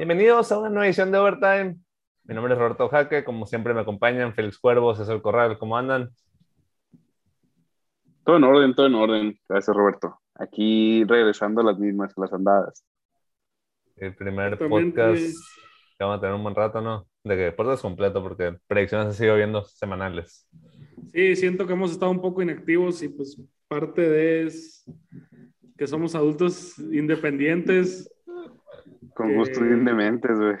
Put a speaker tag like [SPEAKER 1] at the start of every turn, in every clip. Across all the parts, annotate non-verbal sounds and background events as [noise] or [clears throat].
[SPEAKER 1] Bienvenidos a una nueva edición de Overtime. Mi nombre es Roberto Jaque, como siempre me acompañan Félix Cuervo, César Corral, ¿cómo andan?
[SPEAKER 2] Todo en orden, todo en orden. Gracias, Roberto. Aquí regresando a las mismas, las andadas.
[SPEAKER 1] El primer podcast que vamos a tener un buen rato, ¿no? De que podcast completo, porque predicciones se sido viendo semanales.
[SPEAKER 3] Sí, siento que hemos estado un poco inactivos y pues parte de es que somos adultos independientes.
[SPEAKER 2] Con gusto bien dementes, güey.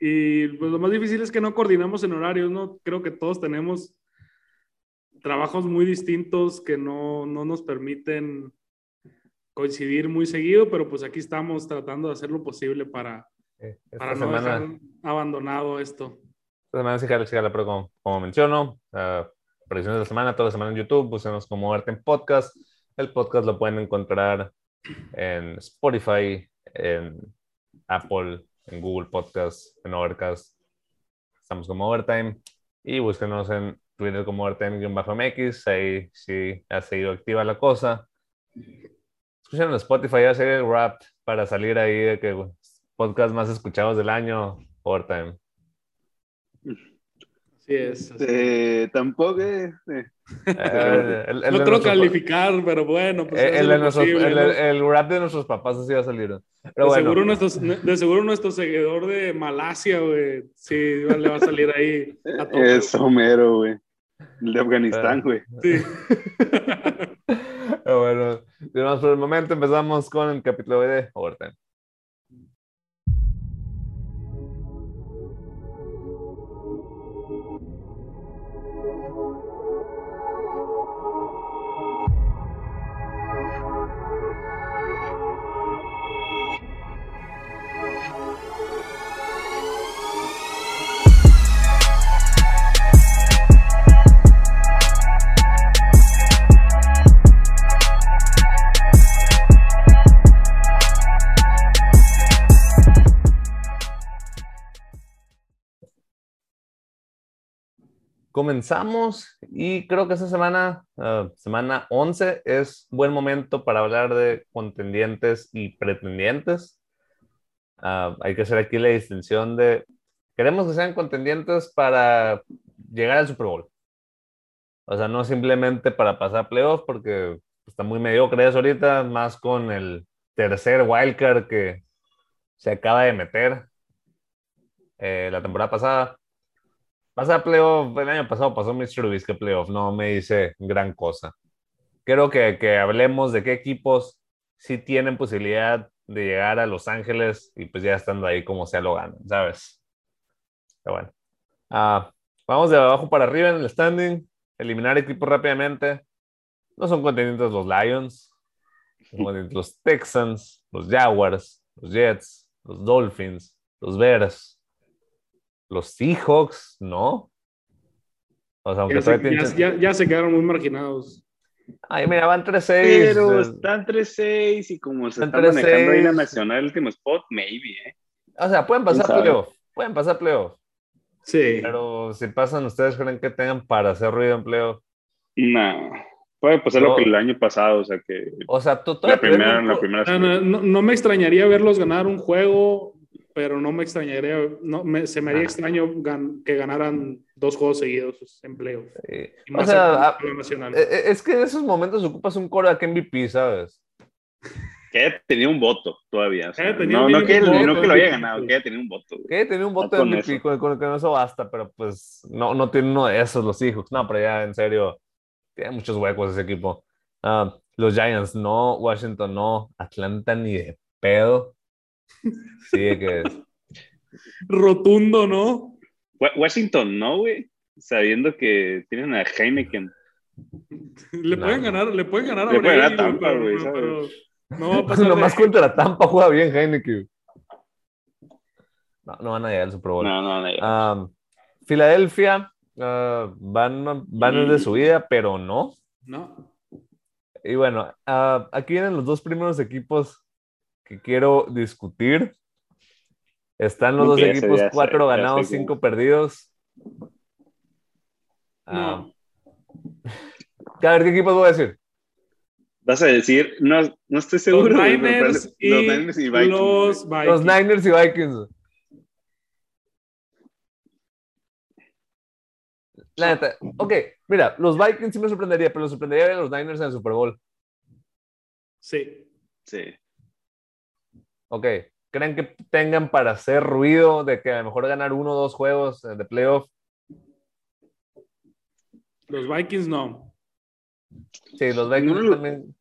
[SPEAKER 3] Y pues lo más difícil es que no coordinamos en horarios, ¿no? Creo que todos tenemos trabajos muy distintos que no, no nos permiten coincidir muy seguido, pero pues aquí estamos tratando de hacer lo posible para, para no dejar abandonado esto.
[SPEAKER 1] Esta semana sí, pero como, como menciono, uh, predicciones de la semana, toda la semana en YouTube, busquemos como Verte en Podcast. El podcast lo pueden encontrar en Spotify, en Apple, en Google Podcast, en Overcast. Estamos como Overtime. Y búsquenos en Twitter como Overtime-MX. Ahí sí ha seguido activa la cosa. Escuchen en Spotify, ya sé rap para salir ahí de que podcast más escuchados del año, Overtime.
[SPEAKER 3] Así es.
[SPEAKER 2] Eh, tampoco eh,
[SPEAKER 3] eh, no creo calificar, pero bueno.
[SPEAKER 1] Pues el, el, rap de nuestros papás así va a salir. Pero
[SPEAKER 3] de, seguro nuestro, de seguro nuestro seguidor de Malasia, güey, sí, le va a salir ahí a
[SPEAKER 2] todo. Es Homero, güey. El de Afganistán,
[SPEAKER 1] ah,
[SPEAKER 2] güey.
[SPEAKER 1] Sí. [laughs] bueno, por el momento empezamos con el capítulo de Overtime. Comenzamos y creo que esta semana, ah, semana 11, es buen momento para hablar de contendientes y pretendientes. Ah, hay que hacer aquí la distinción de, queremos que sean contendientes para llegar al Super Bowl. O sea, no simplemente para pasar playoffs, porque está muy mediocre eso ahorita, más con el tercer wildcard que se acaba de meter eh, la temporada pasada. Pasar playoff, el año pasado pasó Mr. Trubisky playoff, no me dice gran cosa. Quiero que, que hablemos de qué equipos sí tienen posibilidad de llegar a Los Ángeles y pues ya estando ahí como sea lo ganan, ¿sabes? Pero bueno. Ah, vamos de abajo para arriba en el standing, eliminar equipos rápidamente. No son contendientes los Lions, son los Texans, los Jaguars, los Jets, los Dolphins, los Bears, los Seahawks, ¿no?
[SPEAKER 3] O sea, aunque ya, se, quedaron muy marginados.
[SPEAKER 1] Ay, mira, van 3-6.
[SPEAKER 2] Pero están 3-6 y como se están, manejando ahí la nacional el último spot, maybe, ¿eh?
[SPEAKER 1] O sea, pueden pasar playoff. Pueden pasar playoff.
[SPEAKER 3] Sí.
[SPEAKER 1] Pero si pasan, ¿ustedes creen que tengan para hacer ruido en playoff?
[SPEAKER 2] No. Puede pasar lo que el año pasado, o sea que.
[SPEAKER 1] O sea, tú
[SPEAKER 2] la primera, la primera
[SPEAKER 3] no, no, no, me extrañaría verlos ganar un juego pero no me extrañaría, no, me, se me haría extraño que ganaran dos juegos seguidos en playoff.
[SPEAKER 1] o sea, ah, nacional. Es que en esos momentos ocupas un que MVP, ¿sabes?
[SPEAKER 2] Que tenido un voto todavía. no, no, que, no, que, lo haya ganado, que tenido un voto.
[SPEAKER 1] Que tenido un voto de MVP, con, con, con, eso basta, pero pues no, no tiene uno de esos los hijos. No, pero ya en serio, tiene muchos huecos ese equipo. Ah, los Giants no, Washington no, Atlanta ni de pedo. Sí, que
[SPEAKER 3] Rotundo, ¿no?
[SPEAKER 2] Washington, ¿no, güey? Sabiendo que tienen a Heineken.
[SPEAKER 3] Le pueden ganar, le pueden ganar a
[SPEAKER 2] Le pueden a Tampa, güey.
[SPEAKER 3] no va a [laughs] pasar.
[SPEAKER 1] Nomás contra Tampa juega bien Heineken. No, no van a llegar al Super Bowl.
[SPEAKER 2] No, no van a llegar.
[SPEAKER 1] Filadelfia ah, van, van de su vida, pero no.
[SPEAKER 3] No.
[SPEAKER 1] Y bueno, ah, aquí vienen los dos primeros equipos que quiero discutir. Están los dos equipos, cuatro ganados, cinco perdidos. Ah. A ver, ¿qué equipos voy a decir?
[SPEAKER 2] Vas a decir, no, no estoy seguro.
[SPEAKER 3] Los Niners, y,
[SPEAKER 2] los Niners y Vikings.
[SPEAKER 3] Los, Vikings.
[SPEAKER 1] los Niners y Vikings. Ok, mira, los Vikings sí me sorprendería, pero me sorprendería ver a los Niners en el Super Bowl.
[SPEAKER 3] Sí.
[SPEAKER 2] Sí.
[SPEAKER 1] Ok, ¿creen que tengan para hacer ruido de que a lo mejor ganar uno o dos juegos de playoff?
[SPEAKER 3] Los Vikings no.
[SPEAKER 1] Sí, los Vikings también.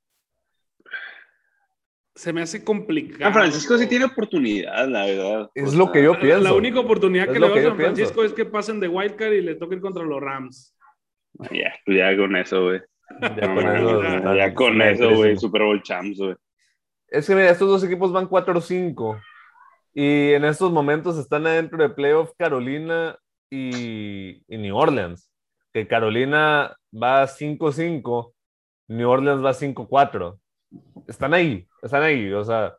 [SPEAKER 3] Se me hace complicado.
[SPEAKER 2] San Francisco sí tiene oportunidad, la verdad.
[SPEAKER 1] Es lo que yo pienso.
[SPEAKER 3] La única oportunidad
[SPEAKER 1] Es
[SPEAKER 3] que le da a San Francisco es que pasen de Wildcard y le toquen contra los Rams.
[SPEAKER 2] Ya, pues ya con eso, güey.
[SPEAKER 1] Ya
[SPEAKER 2] No,
[SPEAKER 1] con
[SPEAKER 2] ya,
[SPEAKER 1] eso,
[SPEAKER 2] ya, con güey. Super Bowl champs, güey.
[SPEAKER 1] Es que mira, estos dos equipos van 4-5 y en estos momentos están adentro de playoff Carolina y, New Orleans. Que Carolina va 5-5, New Orleans va 5-4. Están ahí, están ahí, o sea,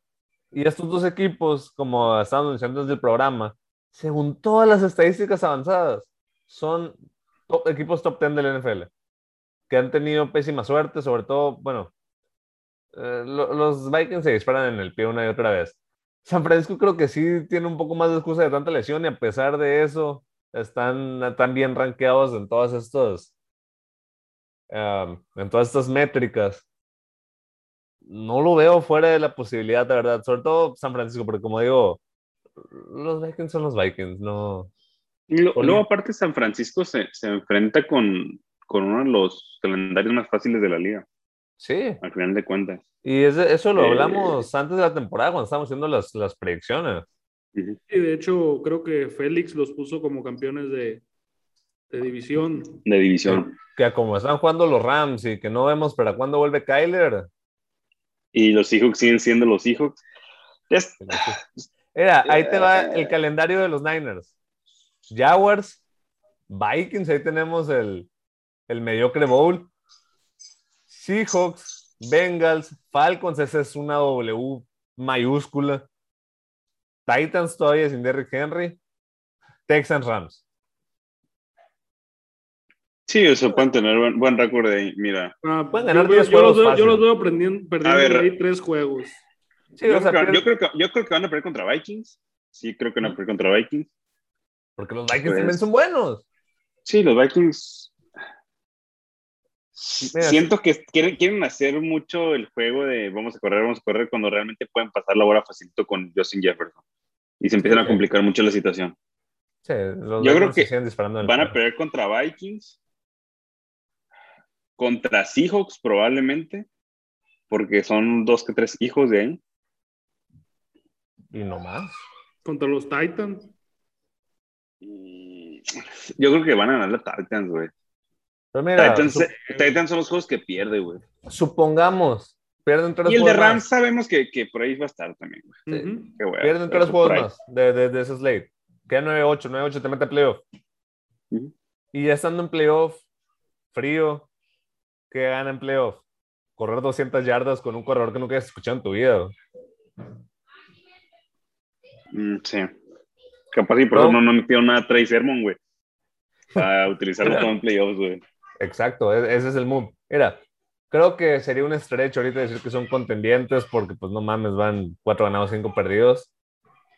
[SPEAKER 1] y estos dos equipos, como estábamos diciendo desde el programa, según todas las estadísticas avanzadas, son equipos top 10 del NFL, que han tenido pésima suerte, sobre todo, bueno, eh, lo- los Vikings se disparan en el pie una y otra vez. San Francisco creo que sí tiene un poco más de excusa de tanta lesión y a pesar de eso están tan bien rankeados en todas estos um, en todas estas métricas. No lo veo fuera de la posibilidad, de verdad, sobre todo San Francisco, porque como digo, los Vikings son los Vikings, no.
[SPEAKER 2] Luego, aparte, San Francisco se, se enfrenta con, con uno de los calendarios más fáciles de la liga,
[SPEAKER 1] Sí,
[SPEAKER 2] al final de cuentas.
[SPEAKER 1] y ese- eso lo
[SPEAKER 2] Eh.
[SPEAKER 1] hablamos antes de la temporada cuando estábamos haciendo las, las predicciones.
[SPEAKER 3] Y de hecho, creo que Félix los puso como campeones de, de división.
[SPEAKER 2] De división.
[SPEAKER 1] Que como están jugando los Rams y que no vemos para cuándo vuelve Kyler,
[SPEAKER 2] Y los Seahawks siguen siendo los Seahawks. Es-
[SPEAKER 1] Mira, ahí te va el calendario de los Niners. Jaguars, Vikings, ahí tenemos el, el mediocre bowl. Seahawks, Bengals, Falcons, esa es una W mayúscula. Titans todavía sin Derrick Henry. Texans, Rams.
[SPEAKER 2] Sí, o sea, pueden tener buen, buen récord ahí. Mira,
[SPEAKER 3] Ah,
[SPEAKER 1] Pueden
[SPEAKER 3] yo,
[SPEAKER 1] ganar
[SPEAKER 3] veo-
[SPEAKER 1] 10
[SPEAKER 3] yo los
[SPEAKER 1] juegos
[SPEAKER 3] veo, yo los veo perdiendo, ahí tres juegos.
[SPEAKER 1] Sí,
[SPEAKER 2] yo,
[SPEAKER 1] o sea,
[SPEAKER 2] creo que,
[SPEAKER 1] pierde-
[SPEAKER 2] yo, creo que, yo creo que van a perder contra Vikings. Sí, creo que van a perder contra Vikings.
[SPEAKER 1] porque los Vikings
[SPEAKER 2] pues-
[SPEAKER 1] también son buenos.
[SPEAKER 2] Sí, los Vikings.
[SPEAKER 1] Mira,
[SPEAKER 2] Siento que quieren, quieren hacer mucho el juego de vamos a correr, vamos a correr, cuando realmente pueden pasar la bola facilito con Justin Jefferson. Y se empiezan a
[SPEAKER 1] Sí.
[SPEAKER 2] complicar mucho la situación.
[SPEAKER 1] Sí, los
[SPEAKER 2] Yo creo que Van a perder contra Vikings, contra Seahawks probablemente, porque son dos que tres hijos de ahí.
[SPEAKER 1] Y no más.
[SPEAKER 3] Contra los Titans.
[SPEAKER 2] Yo creo que van a ganar los Titans, güey.
[SPEAKER 1] Pero mira,
[SPEAKER 2] Titans, Titans son los juegos que pierde, güey.
[SPEAKER 1] supongamos, pierden tres
[SPEAKER 2] Y el de. Rams sabemos que, que por ahí va a estar también, güey.
[SPEAKER 1] Sí.
[SPEAKER 3] Ujú.
[SPEAKER 2] Qué güey,
[SPEAKER 1] Pierden tres juegos
[SPEAKER 2] ahí.
[SPEAKER 1] más de, de, de ese slate. Queda 9-8, 9-8 te mete a playoff. Y ya estando en playoff, frío, ¿qué gana en playoff? Correr 200 yardas con un corredor que nunca has escuchado en tu vida.
[SPEAKER 2] Mm, sí. Capaz y por
[SPEAKER 1] No.
[SPEAKER 2] eso no, no metieron nada a Trey Sermon, güey. Para utilizarlo [laughs] todo en playoffs, güey.
[SPEAKER 1] Exacto, e- ese es el move. Mira, creo que sería un estrecho ahorita decir que son contendientes porque pues no mames, van cuatro ganados, cinco perdidos.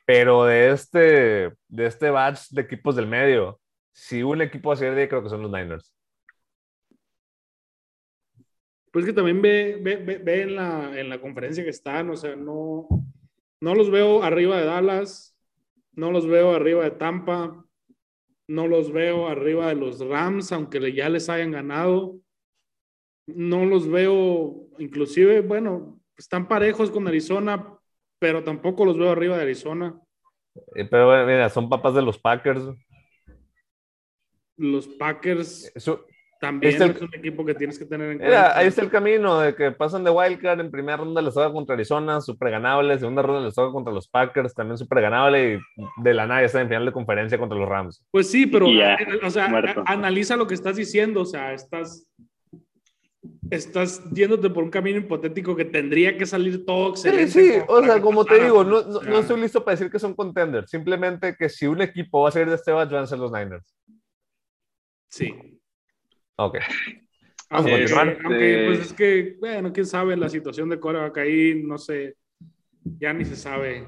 [SPEAKER 1] Pero de este, de este batch de equipos del medio, si un equipo va a ser de ahí, creo que son los Niners.
[SPEAKER 3] Pues que también ve, ve, ve, ve en, la, en la conferencia que están, o sea, no, no los veo arriba de Dallas, no los veo arriba de Tampa, no los veo arriba de los Rams, aunque ya les hayan ganado, no los veo, inclusive, bueno, están parejos con Arizona, pero tampoco los veo arriba de Arizona.
[SPEAKER 1] Eh, Pero mira, son papás de los Packers.
[SPEAKER 3] Los Packers
[SPEAKER 1] Eso-
[SPEAKER 3] también
[SPEAKER 1] Este el-
[SPEAKER 3] es un equipo que tienes que tener en
[SPEAKER 1] Mira,
[SPEAKER 3] cuenta.
[SPEAKER 1] ahí está el camino de que pasan de Wildcard. En primera ronda les toca contra Arizona, súper ganable. Segunda ronda les toca contra los Packers, también súper ganable. Y de la nada ya están en final de conferencia contra los Rams.
[SPEAKER 3] Pues sí, pero
[SPEAKER 2] Y ya,
[SPEAKER 3] eh, o sea,
[SPEAKER 2] muerto.
[SPEAKER 3] analiza lo que estás diciendo, o sea, estás estás yéndote por un camino hipotético que tendría que salir todo
[SPEAKER 1] Sí,
[SPEAKER 3] excelente.
[SPEAKER 1] sí,
[SPEAKER 3] como
[SPEAKER 1] o sea, como te digo, no, no, no estoy listo para decir que son contenders. Simplemente que si un equipo va a salir de este van a ser los Niners.
[SPEAKER 3] Sí.
[SPEAKER 1] Ok. [laughs] Vamos a
[SPEAKER 3] Aunque,
[SPEAKER 1] continuar.
[SPEAKER 3] aunque, pues es que, bueno, quién sabe la situación de coreback ahí, no sé, ya ni se sabe.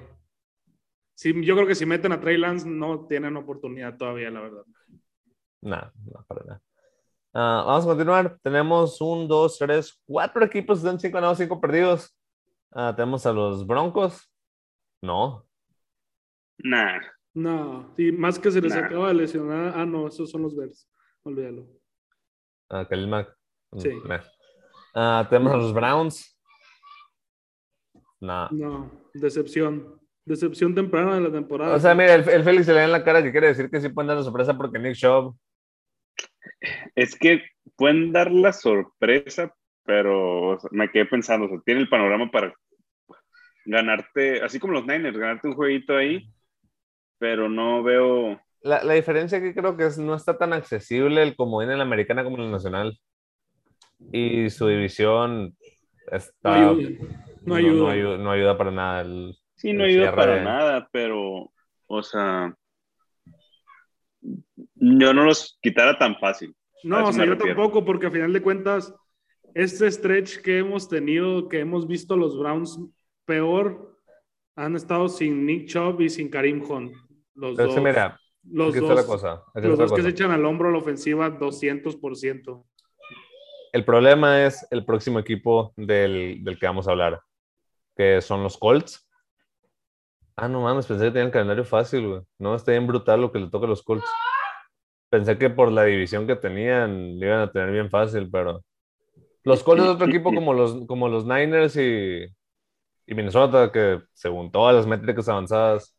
[SPEAKER 3] Sí, yo creo que si meten a Trey Lance no tienen oportunidad todavía, la verdad.
[SPEAKER 1] No, no, para nada. Ah, vamos a continuar. Tenemos un, dos, tres, cuatro equipos que están cinco ganados, cinco perdidos. Ah, tenemos a los Broncos. No.
[SPEAKER 2] Nah.
[SPEAKER 3] No, y más que se les
[SPEAKER 2] Nah.
[SPEAKER 3] acaba de lesionar. Ah, no, esos son los Bears. Olvídalo.
[SPEAKER 1] Ah, Khalil Mack. Mm,
[SPEAKER 3] Sí.
[SPEAKER 1] meh. Ah, tenemos a los Browns. No.
[SPEAKER 3] No, decepción. Decepción temprana de la temporada.
[SPEAKER 1] O sea, mira, el, el Félix se le da en la cara que quiere decir que sí pueden dar la sorpresa porque Nick Chubb.
[SPEAKER 2] Es que pueden dar la sorpresa, pero o sea, me quedé pensando, o sea, tiene el panorama para ganarte, así como los Niners, ganarte un jueguito ahí, pero no veo,
[SPEAKER 1] La, la diferencia que creo que es no está tan accesible el comodín en la americana como en la nacional. Y su división
[SPEAKER 3] no ayuda. No ayuda.
[SPEAKER 1] No, ayuda, no ayuda para nada. el-
[SPEAKER 2] sí, no
[SPEAKER 1] el
[SPEAKER 2] ayuda para
[SPEAKER 1] de-
[SPEAKER 2] nada, pero, o sea, yo no los quitara tan fácil.
[SPEAKER 3] No, o sea, yo
[SPEAKER 2] refiero.
[SPEAKER 3] tampoco, porque a final de cuentas, este stretch que hemos tenido, que hemos visto los Browns peor, han estado sin Nick Chubb y sin Karim Hunt. Los
[SPEAKER 1] Pero
[SPEAKER 3] dos,
[SPEAKER 1] sí, mira,
[SPEAKER 3] los
[SPEAKER 1] aquí está
[SPEAKER 3] dos,
[SPEAKER 1] la cosa. aquí
[SPEAKER 3] los
[SPEAKER 1] está
[SPEAKER 3] dos que
[SPEAKER 1] cosa.
[SPEAKER 3] se echan al hombro la ofensiva 200%.
[SPEAKER 1] El problema es el próximo equipo del, del que vamos a hablar, que son los Colts. Ah, no mames, pensé que tenían calendario fácil, güey. No, está bien brutal lo que le toca a los Colts. Pensé que por la división que tenían, le iban a tener bien fácil, pero. Los Colts es otro equipo como los, como los Niners y, y Minnesota, que según todas las métricas avanzadas,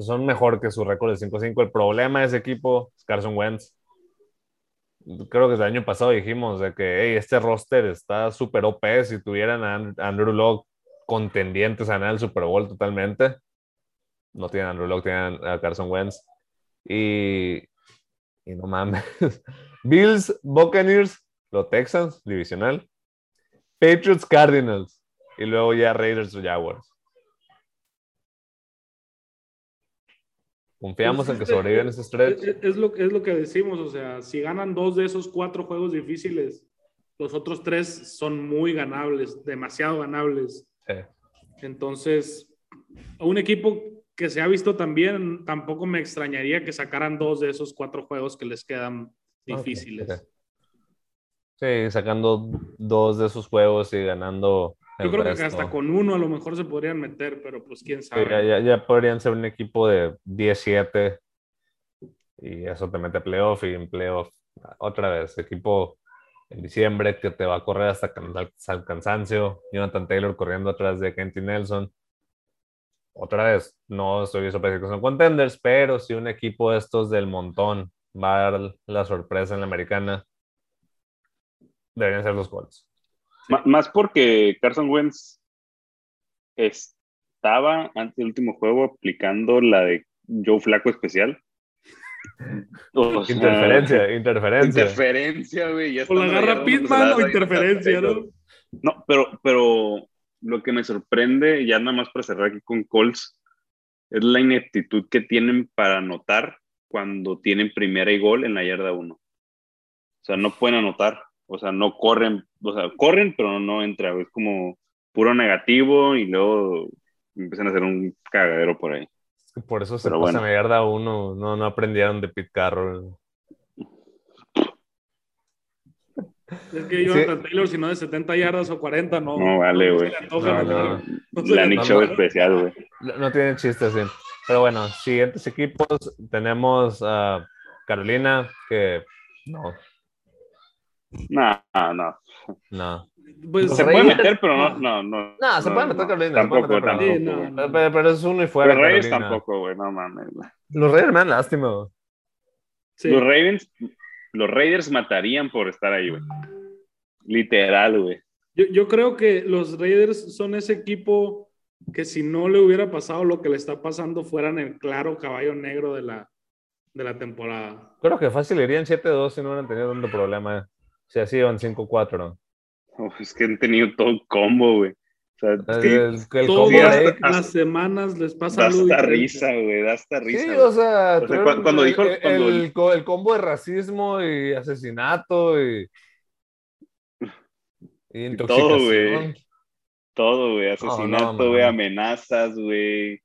[SPEAKER 1] son mejor que su récord de 5-5. El problema de ese equipo es Carson Wentz creo que el año pasado dijimos de que hey, este roster está súper OP si tuvieran a And- Andrew Locke contendientes a ganar el Super Bowl totalmente. No tienen a Andrew Locke, tienen a Carson Wentz. Y, y no mames. [laughs] Bills, Buccaneers, los Texans, divisional. Patriots, Cardinals. Y luego ya Raiders o Jaguars. Confiamos en que sobreviven ese
[SPEAKER 3] Es,
[SPEAKER 1] stretch.
[SPEAKER 3] es- es lo, es lo que decimos, o sea, si ganan dos de esos cuatro juegos difíciles, los otros tres son muy ganables, demasiado ganables.
[SPEAKER 1] Sí.
[SPEAKER 3] Entonces, un equipo que se ha visto también, tampoco me extrañaría que sacaran dos de esos cuatro juegos que les quedan difíciles.
[SPEAKER 1] Sí, sacando dos de esos juegos y ganando.
[SPEAKER 3] Yo creo que
[SPEAKER 1] resto.
[SPEAKER 3] hasta con uno a lo mejor se podrían meter, pero pues quién
[SPEAKER 1] Sí,
[SPEAKER 3] sabe.
[SPEAKER 1] ya, ya- ya podrían ser un equipo de 17 y eso te mete a playoff y en playoff otra vez. Equipo en diciembre que te va a correr hasta el cansancio. Jonathan Taylor corriendo atrás de Kenty Nelson. Otra vez, no estoy sorprendido que son contenders, pero si un equipo de estos del montón va a dar la sorpresa en la americana, deberían ser los Colts.
[SPEAKER 2] Más porque Carson Wentz estaba antes del último juego aplicando la de Joe Flaco especial. O sea,
[SPEAKER 1] Interferencia, interferencia.
[SPEAKER 2] Interferencia, güey. ya
[SPEAKER 3] O la agarra
[SPEAKER 2] pues,
[SPEAKER 3] o interferencia, ¿no?
[SPEAKER 2] No, pero, pero lo que me sorprende, ya nada más para cerrar aquí con Colts, es la ineptitud que tienen para anotar cuando tienen primera y gol en la yarda 1. O sea, no pueden anotar. O sea, no corren. O sea, corren, pero no entra. Es como puro negativo y luego empiezan a hacer un cagadero por ahí.
[SPEAKER 1] Por eso se
[SPEAKER 2] Pero
[SPEAKER 1] pasan
[SPEAKER 2] bueno.
[SPEAKER 1] a yarda uno, no, no aprendieron de Pete Carroll.
[SPEAKER 3] Es que Jonathan Taylor, si no de 70 yardas o 40, no.
[SPEAKER 2] No vale, güey.
[SPEAKER 1] No, no.
[SPEAKER 3] No
[SPEAKER 2] La Nick. Show especial, güey.
[SPEAKER 1] No, no tiene chiste así. Pero bueno, siguientes equipos tenemos a Carolina, que no,
[SPEAKER 2] No, no.
[SPEAKER 1] no.
[SPEAKER 3] Pues,
[SPEAKER 2] Se puede meter, pero no, no, no.
[SPEAKER 1] No, se puede meter Carolina,
[SPEAKER 2] Tampoco,
[SPEAKER 1] meter
[SPEAKER 2] tampoco.
[SPEAKER 3] Sí, no.
[SPEAKER 1] Pero, pero es uno y fuera.
[SPEAKER 2] Los Raiders
[SPEAKER 1] Carolina.
[SPEAKER 2] tampoco, güey, no mames.
[SPEAKER 1] Los Raiders me dan lástima. güey.
[SPEAKER 3] sí.
[SPEAKER 2] Los Ravens, los Raiders matarían por estar ahí, güey. Literal, güey.
[SPEAKER 3] Yo, yo creo que los Raiders son ese equipo que si no le hubiera pasado lo que le está pasando, fueran el claro caballo negro de la, de la temporada.
[SPEAKER 1] Creo que fácil irían 7-2 si no hubieran tenido tanto problema. Si así iban 5-4, ¿no?
[SPEAKER 2] Oh, es que han tenido todo un combo, güey. O sea, es que
[SPEAKER 1] El, el
[SPEAKER 3] Todas
[SPEAKER 1] combo
[SPEAKER 2] Sí,
[SPEAKER 1] break.
[SPEAKER 3] las semanas les pasa
[SPEAKER 2] da hasta risa, güey, da hasta risa.
[SPEAKER 1] Sí, o sea,
[SPEAKER 2] O sea, cuando dijo-
[SPEAKER 1] el-
[SPEAKER 2] cuando-
[SPEAKER 1] el co- el combo de racismo y asesinato y, y intoxicación.
[SPEAKER 2] todo, güey. Todo, güey. Asesinato, güey, amenazas, güey.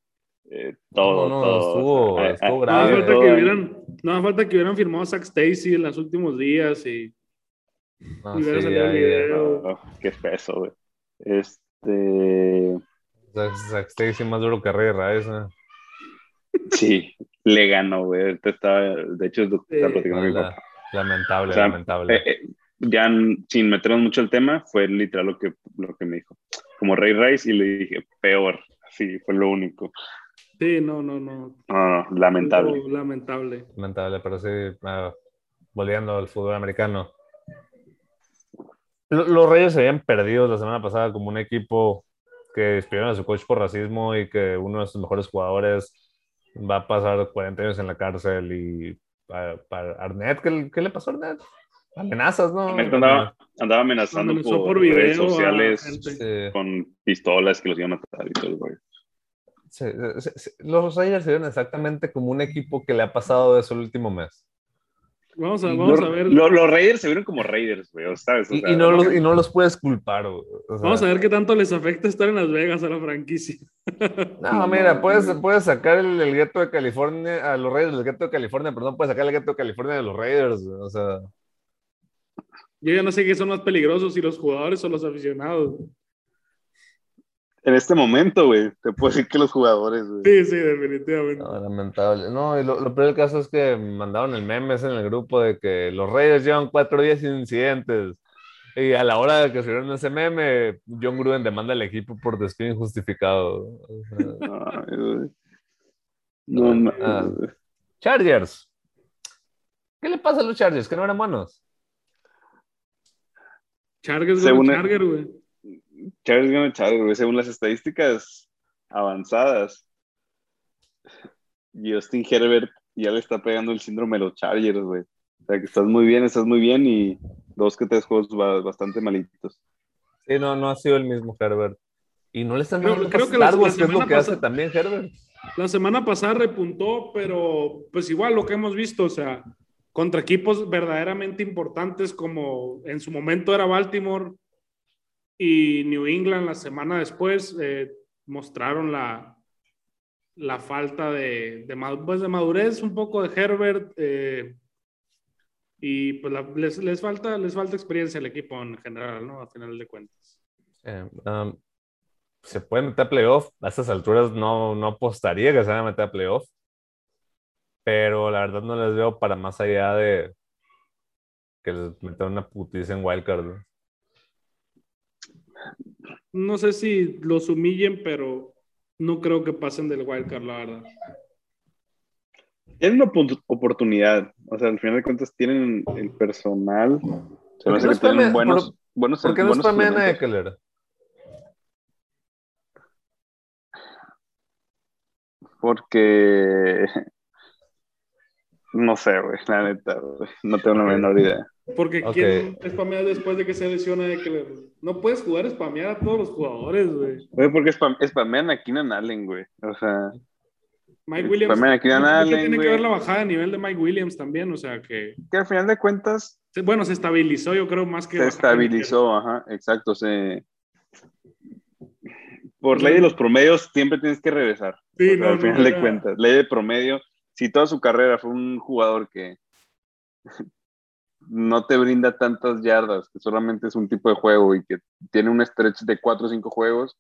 [SPEAKER 2] eh, todo,
[SPEAKER 1] No, no,
[SPEAKER 2] todo.
[SPEAKER 1] estuvo-
[SPEAKER 2] o sea,
[SPEAKER 1] estuvo
[SPEAKER 3] No
[SPEAKER 1] grave.
[SPEAKER 3] hace falta
[SPEAKER 2] todo
[SPEAKER 3] que
[SPEAKER 2] ahí.
[SPEAKER 3] hubieran, no hace falta que hubieran firmado a Zack Stacy en los últimos días y,
[SPEAKER 1] No, sí, ahí, eh,
[SPEAKER 3] video.
[SPEAKER 2] Oh, qué peso, güey. Este.
[SPEAKER 1] Stacy más duro que Rey Rice. ¿eh?
[SPEAKER 2] Sí, le ganó, güey. Ahorita estaba, de hecho,
[SPEAKER 3] Sí.
[SPEAKER 2] platicando con
[SPEAKER 1] La- lamentable,
[SPEAKER 2] O sea,
[SPEAKER 1] lamentable.
[SPEAKER 2] Eh, eh, ya sin meternos mucho el tema, fue literal lo que, lo que me dijo. Como Rey Rice, y le dije, peor. Sí, fue lo único.
[SPEAKER 3] Sí, no, no, no.
[SPEAKER 2] No, no, lamentable.
[SPEAKER 3] Algo Lamentable.
[SPEAKER 1] Lamentable, pero sí, ah, volviendo al fútbol americano. Lo- Los Reyes se habían perdido la semana pasada como un equipo que despidieron a su coach por racismo y que uno de sus mejores jugadores va a pasar 40 años en la cárcel y para, para Arnett, ¿qué, le- qué le pasó a Arnett? Amenazas, ¿no?
[SPEAKER 2] Arnett andaba, andaba amenazando
[SPEAKER 3] Amenazó
[SPEAKER 2] por,
[SPEAKER 3] por
[SPEAKER 2] redes
[SPEAKER 3] video a
[SPEAKER 2] sociales.
[SPEAKER 1] Sí,
[SPEAKER 2] con pistolas que los iban a matar y todo, güey.
[SPEAKER 1] sí, sí, sí. Los Raiders se vieron exactamente como un equipo que le ha pasado eso el último mes.
[SPEAKER 3] Vamos a, vamos
[SPEAKER 2] Los-
[SPEAKER 3] a ver.
[SPEAKER 2] lo- los Raiders se vieron como Raiders, güey, ¿sabes? O
[SPEAKER 1] Y,
[SPEAKER 2] sea,
[SPEAKER 1] y no, los, y no los puedes culpar. o- o sea,
[SPEAKER 3] Vamos a ver qué tanto les afecta estar en Las Vegas a la franquicia. [laughs]
[SPEAKER 1] No, mira, puedes, puedes sacar el, el gueto de California, a los Raiders del gueto de California, pero no puedes sacar el gueto de California de los Raiders. O sea,
[SPEAKER 3] Yo ya no sé qué son más peligrosos, si los jugadores o los aficionados.
[SPEAKER 2] En este momento, güey, te puedo decir que los jugadores, güey.
[SPEAKER 3] Sí, sí, definitivamente.
[SPEAKER 1] no, lamentable. No, y lo, lo peor del caso es que mandaron el meme ese en el grupo de que los Raiders llevan cuatro días sin incidentes. Y a la hora de que subieron ese meme, John Gruden demanda al equipo por despido injustificado. O sea,
[SPEAKER 2] Ay, güey. No, ma-
[SPEAKER 1] Ah. Chargers. ¿Qué le pasa a los Chargers? Que no eran buenos.
[SPEAKER 3] Chargers, güey,
[SPEAKER 2] el-
[SPEAKER 3] Charger, güey.
[SPEAKER 2] Chargers gana Chargers, güey. Según las estadísticas avanzadas, Justin Herbert ya le está pegando el síndrome de los Chargers, güey. O sea, que estás muy bien, estás muy bien y dos que tres juegos ba- bastante malitos.
[SPEAKER 1] Sí, no, no ha sido el mismo Herbert. Y no le están
[SPEAKER 3] Creo-
[SPEAKER 1] dando
[SPEAKER 3] creo
[SPEAKER 1] pases
[SPEAKER 3] que la-
[SPEAKER 1] que es lo
[SPEAKER 3] semana
[SPEAKER 1] que hace
[SPEAKER 3] pasada-
[SPEAKER 1] también Herbert.
[SPEAKER 3] La semana pasada repuntó, pero pues igual lo que hemos visto, o sea, contra equipos verdaderamente importantes como en su momento era Baltimore y New England la semana después eh, mostraron la, la falta de, de, pues, de madurez un poco de Herbert eh, y pues la- les, les, falta, les falta experiencia al equipo en general, ¿no? A final de cuentas.
[SPEAKER 1] Um, se puede meter a playoff. A estas alturas no, no apostaría que se van a meter a playoff. Pero la verdad no les veo para más allá de que les metan una putiza en Wildcard. ¿no?
[SPEAKER 3] No sé si los humillen, pero no creo que pasen del wildcard, la verdad.
[SPEAKER 2] Tienen una oportunidad. O sea, al final de cuentas tienen el personal. Se
[SPEAKER 1] ¿Por
[SPEAKER 2] me
[SPEAKER 1] qué
[SPEAKER 2] hace
[SPEAKER 1] no
[SPEAKER 2] que tienen
[SPEAKER 1] spamean-
[SPEAKER 2] buenos, buenos,
[SPEAKER 1] ¿Por qué no
[SPEAKER 2] buenos
[SPEAKER 1] spamean a. Eckler?
[SPEAKER 2] Porque [laughs] no sé, güey, la neta, güey. No tengo la menor idea.
[SPEAKER 3] Porque
[SPEAKER 1] Ok.
[SPEAKER 3] ¿quién spamea después de que se lesiona Eckler? No puedes jugar spamear a todos los jugadores, güey.
[SPEAKER 2] Güey, porque spam, spamean a Keenan Allen, güey. O sea,
[SPEAKER 3] Mike Williams.
[SPEAKER 2] Spamean a Keenan Allen,
[SPEAKER 3] tiene que ver la bajada de nivel de Mike Williams también, o sea que.
[SPEAKER 2] que al final de cuentas
[SPEAKER 3] Bueno, se estabilizó, yo creo, más que.
[SPEAKER 2] se estabilizó, ajá, exacto. Se... Por ley de los promedios siempre tienes que regresar.
[SPEAKER 3] Sí, no,
[SPEAKER 2] al
[SPEAKER 3] no,
[SPEAKER 2] final de cuentas, ley de promedio. Si toda su carrera fue un jugador que no te brinda tantas yardas, que solamente es un tipo de juego y que tiene un stretch de 4 o 5 juegos,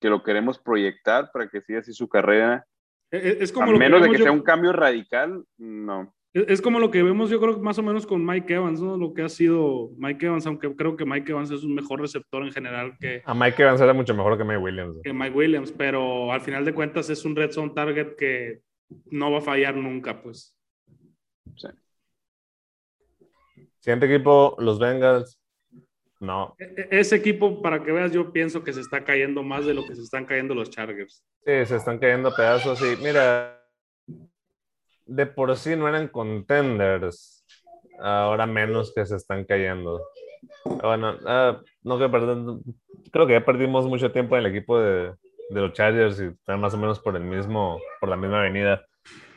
[SPEAKER 2] que lo queremos proyectar para que siga así su carrera,
[SPEAKER 3] Es, es
[SPEAKER 2] a
[SPEAKER 3] como lo
[SPEAKER 2] menos de que sea un cambio radical, no.
[SPEAKER 3] Es es como lo que vemos, yo creo, más o menos con Mike Evans, ¿no? Lo que ha sido Mike Evans, aunque creo que Mike Evans es un mejor receptor en general que,
[SPEAKER 1] A Mike Evans era mucho mejor que Mike Williams.
[SPEAKER 3] que Mike Williams, pero al final de cuentas es un red zone target que no va a fallar nunca, pues.
[SPEAKER 1] Siguiente equipo, los Bengals. No.
[SPEAKER 3] E- e- Ese equipo, para que veas, yo pienso que se está cayendo más de lo que se están cayendo los Chargers.
[SPEAKER 1] Sí, se están cayendo a pedazos. Y mira, de por sí no eran contenders. Ahora menos que se están cayendo. Bueno, ah, no que perder- creo que ya perdimos mucho tiempo en el equipo de, de los Chargers y están más o menos por el mismo, por la misma avenida.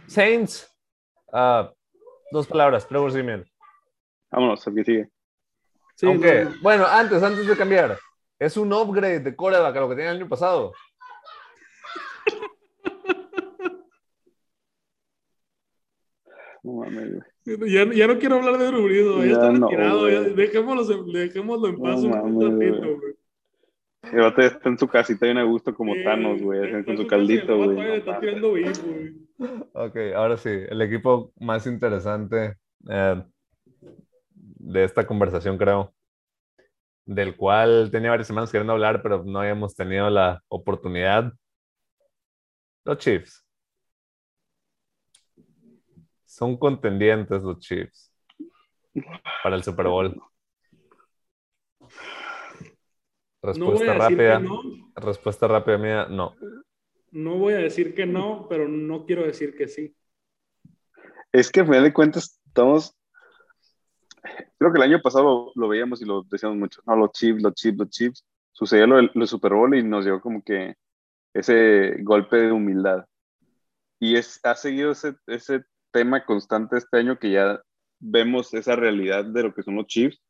[SPEAKER 1] Saints, ah, dos palabras, Trevor Simeon.
[SPEAKER 2] Vámonos al que sigue.
[SPEAKER 3] Sí,
[SPEAKER 1] Aunque,
[SPEAKER 3] no,
[SPEAKER 1] bueno, antes, antes de cambiar, es un upgrade de coreback a lo que tenía el año pasado.
[SPEAKER 2] No mames,
[SPEAKER 3] ya, ya, no quiero hablar de Rubrido, ya,
[SPEAKER 2] ya,
[SPEAKER 3] está retirado, no,
[SPEAKER 2] ya,
[SPEAKER 3] dejémoslo, dejémoslo, en paz no,
[SPEAKER 2] un
[SPEAKER 3] ratito,
[SPEAKER 2] güey. El vato ya está en su casita bien a gusto como
[SPEAKER 3] sí,
[SPEAKER 2] Thanos, güey, con su caldito, güey. No.
[SPEAKER 1] Ok, ahora sí, el equipo más interesante. Eh, de esta conversación, creo, del cual tenía varias semanas queriendo hablar, pero no habíamos tenido la oportunidad. Los Chiefs. Son contendientes los Chiefs para el Super Bowl. Respuesta rápida.
[SPEAKER 3] no.
[SPEAKER 1] Respuesta rápida mía, no.
[SPEAKER 3] No voy a decir que no, pero no quiero decir que sí.
[SPEAKER 2] Es que al final de cuentas estamos. Creo que el año pasado lo, veíamos y lo decíamos mucho. No, los Chiefs, los Chiefs, los Chiefs. Sucedió lo del Super Bowl y nos dio como que ese golpe de humildad. Y es, ha seguido ese, ese tema constante este año que ya vemos esa realidad de lo que son los Chiefs.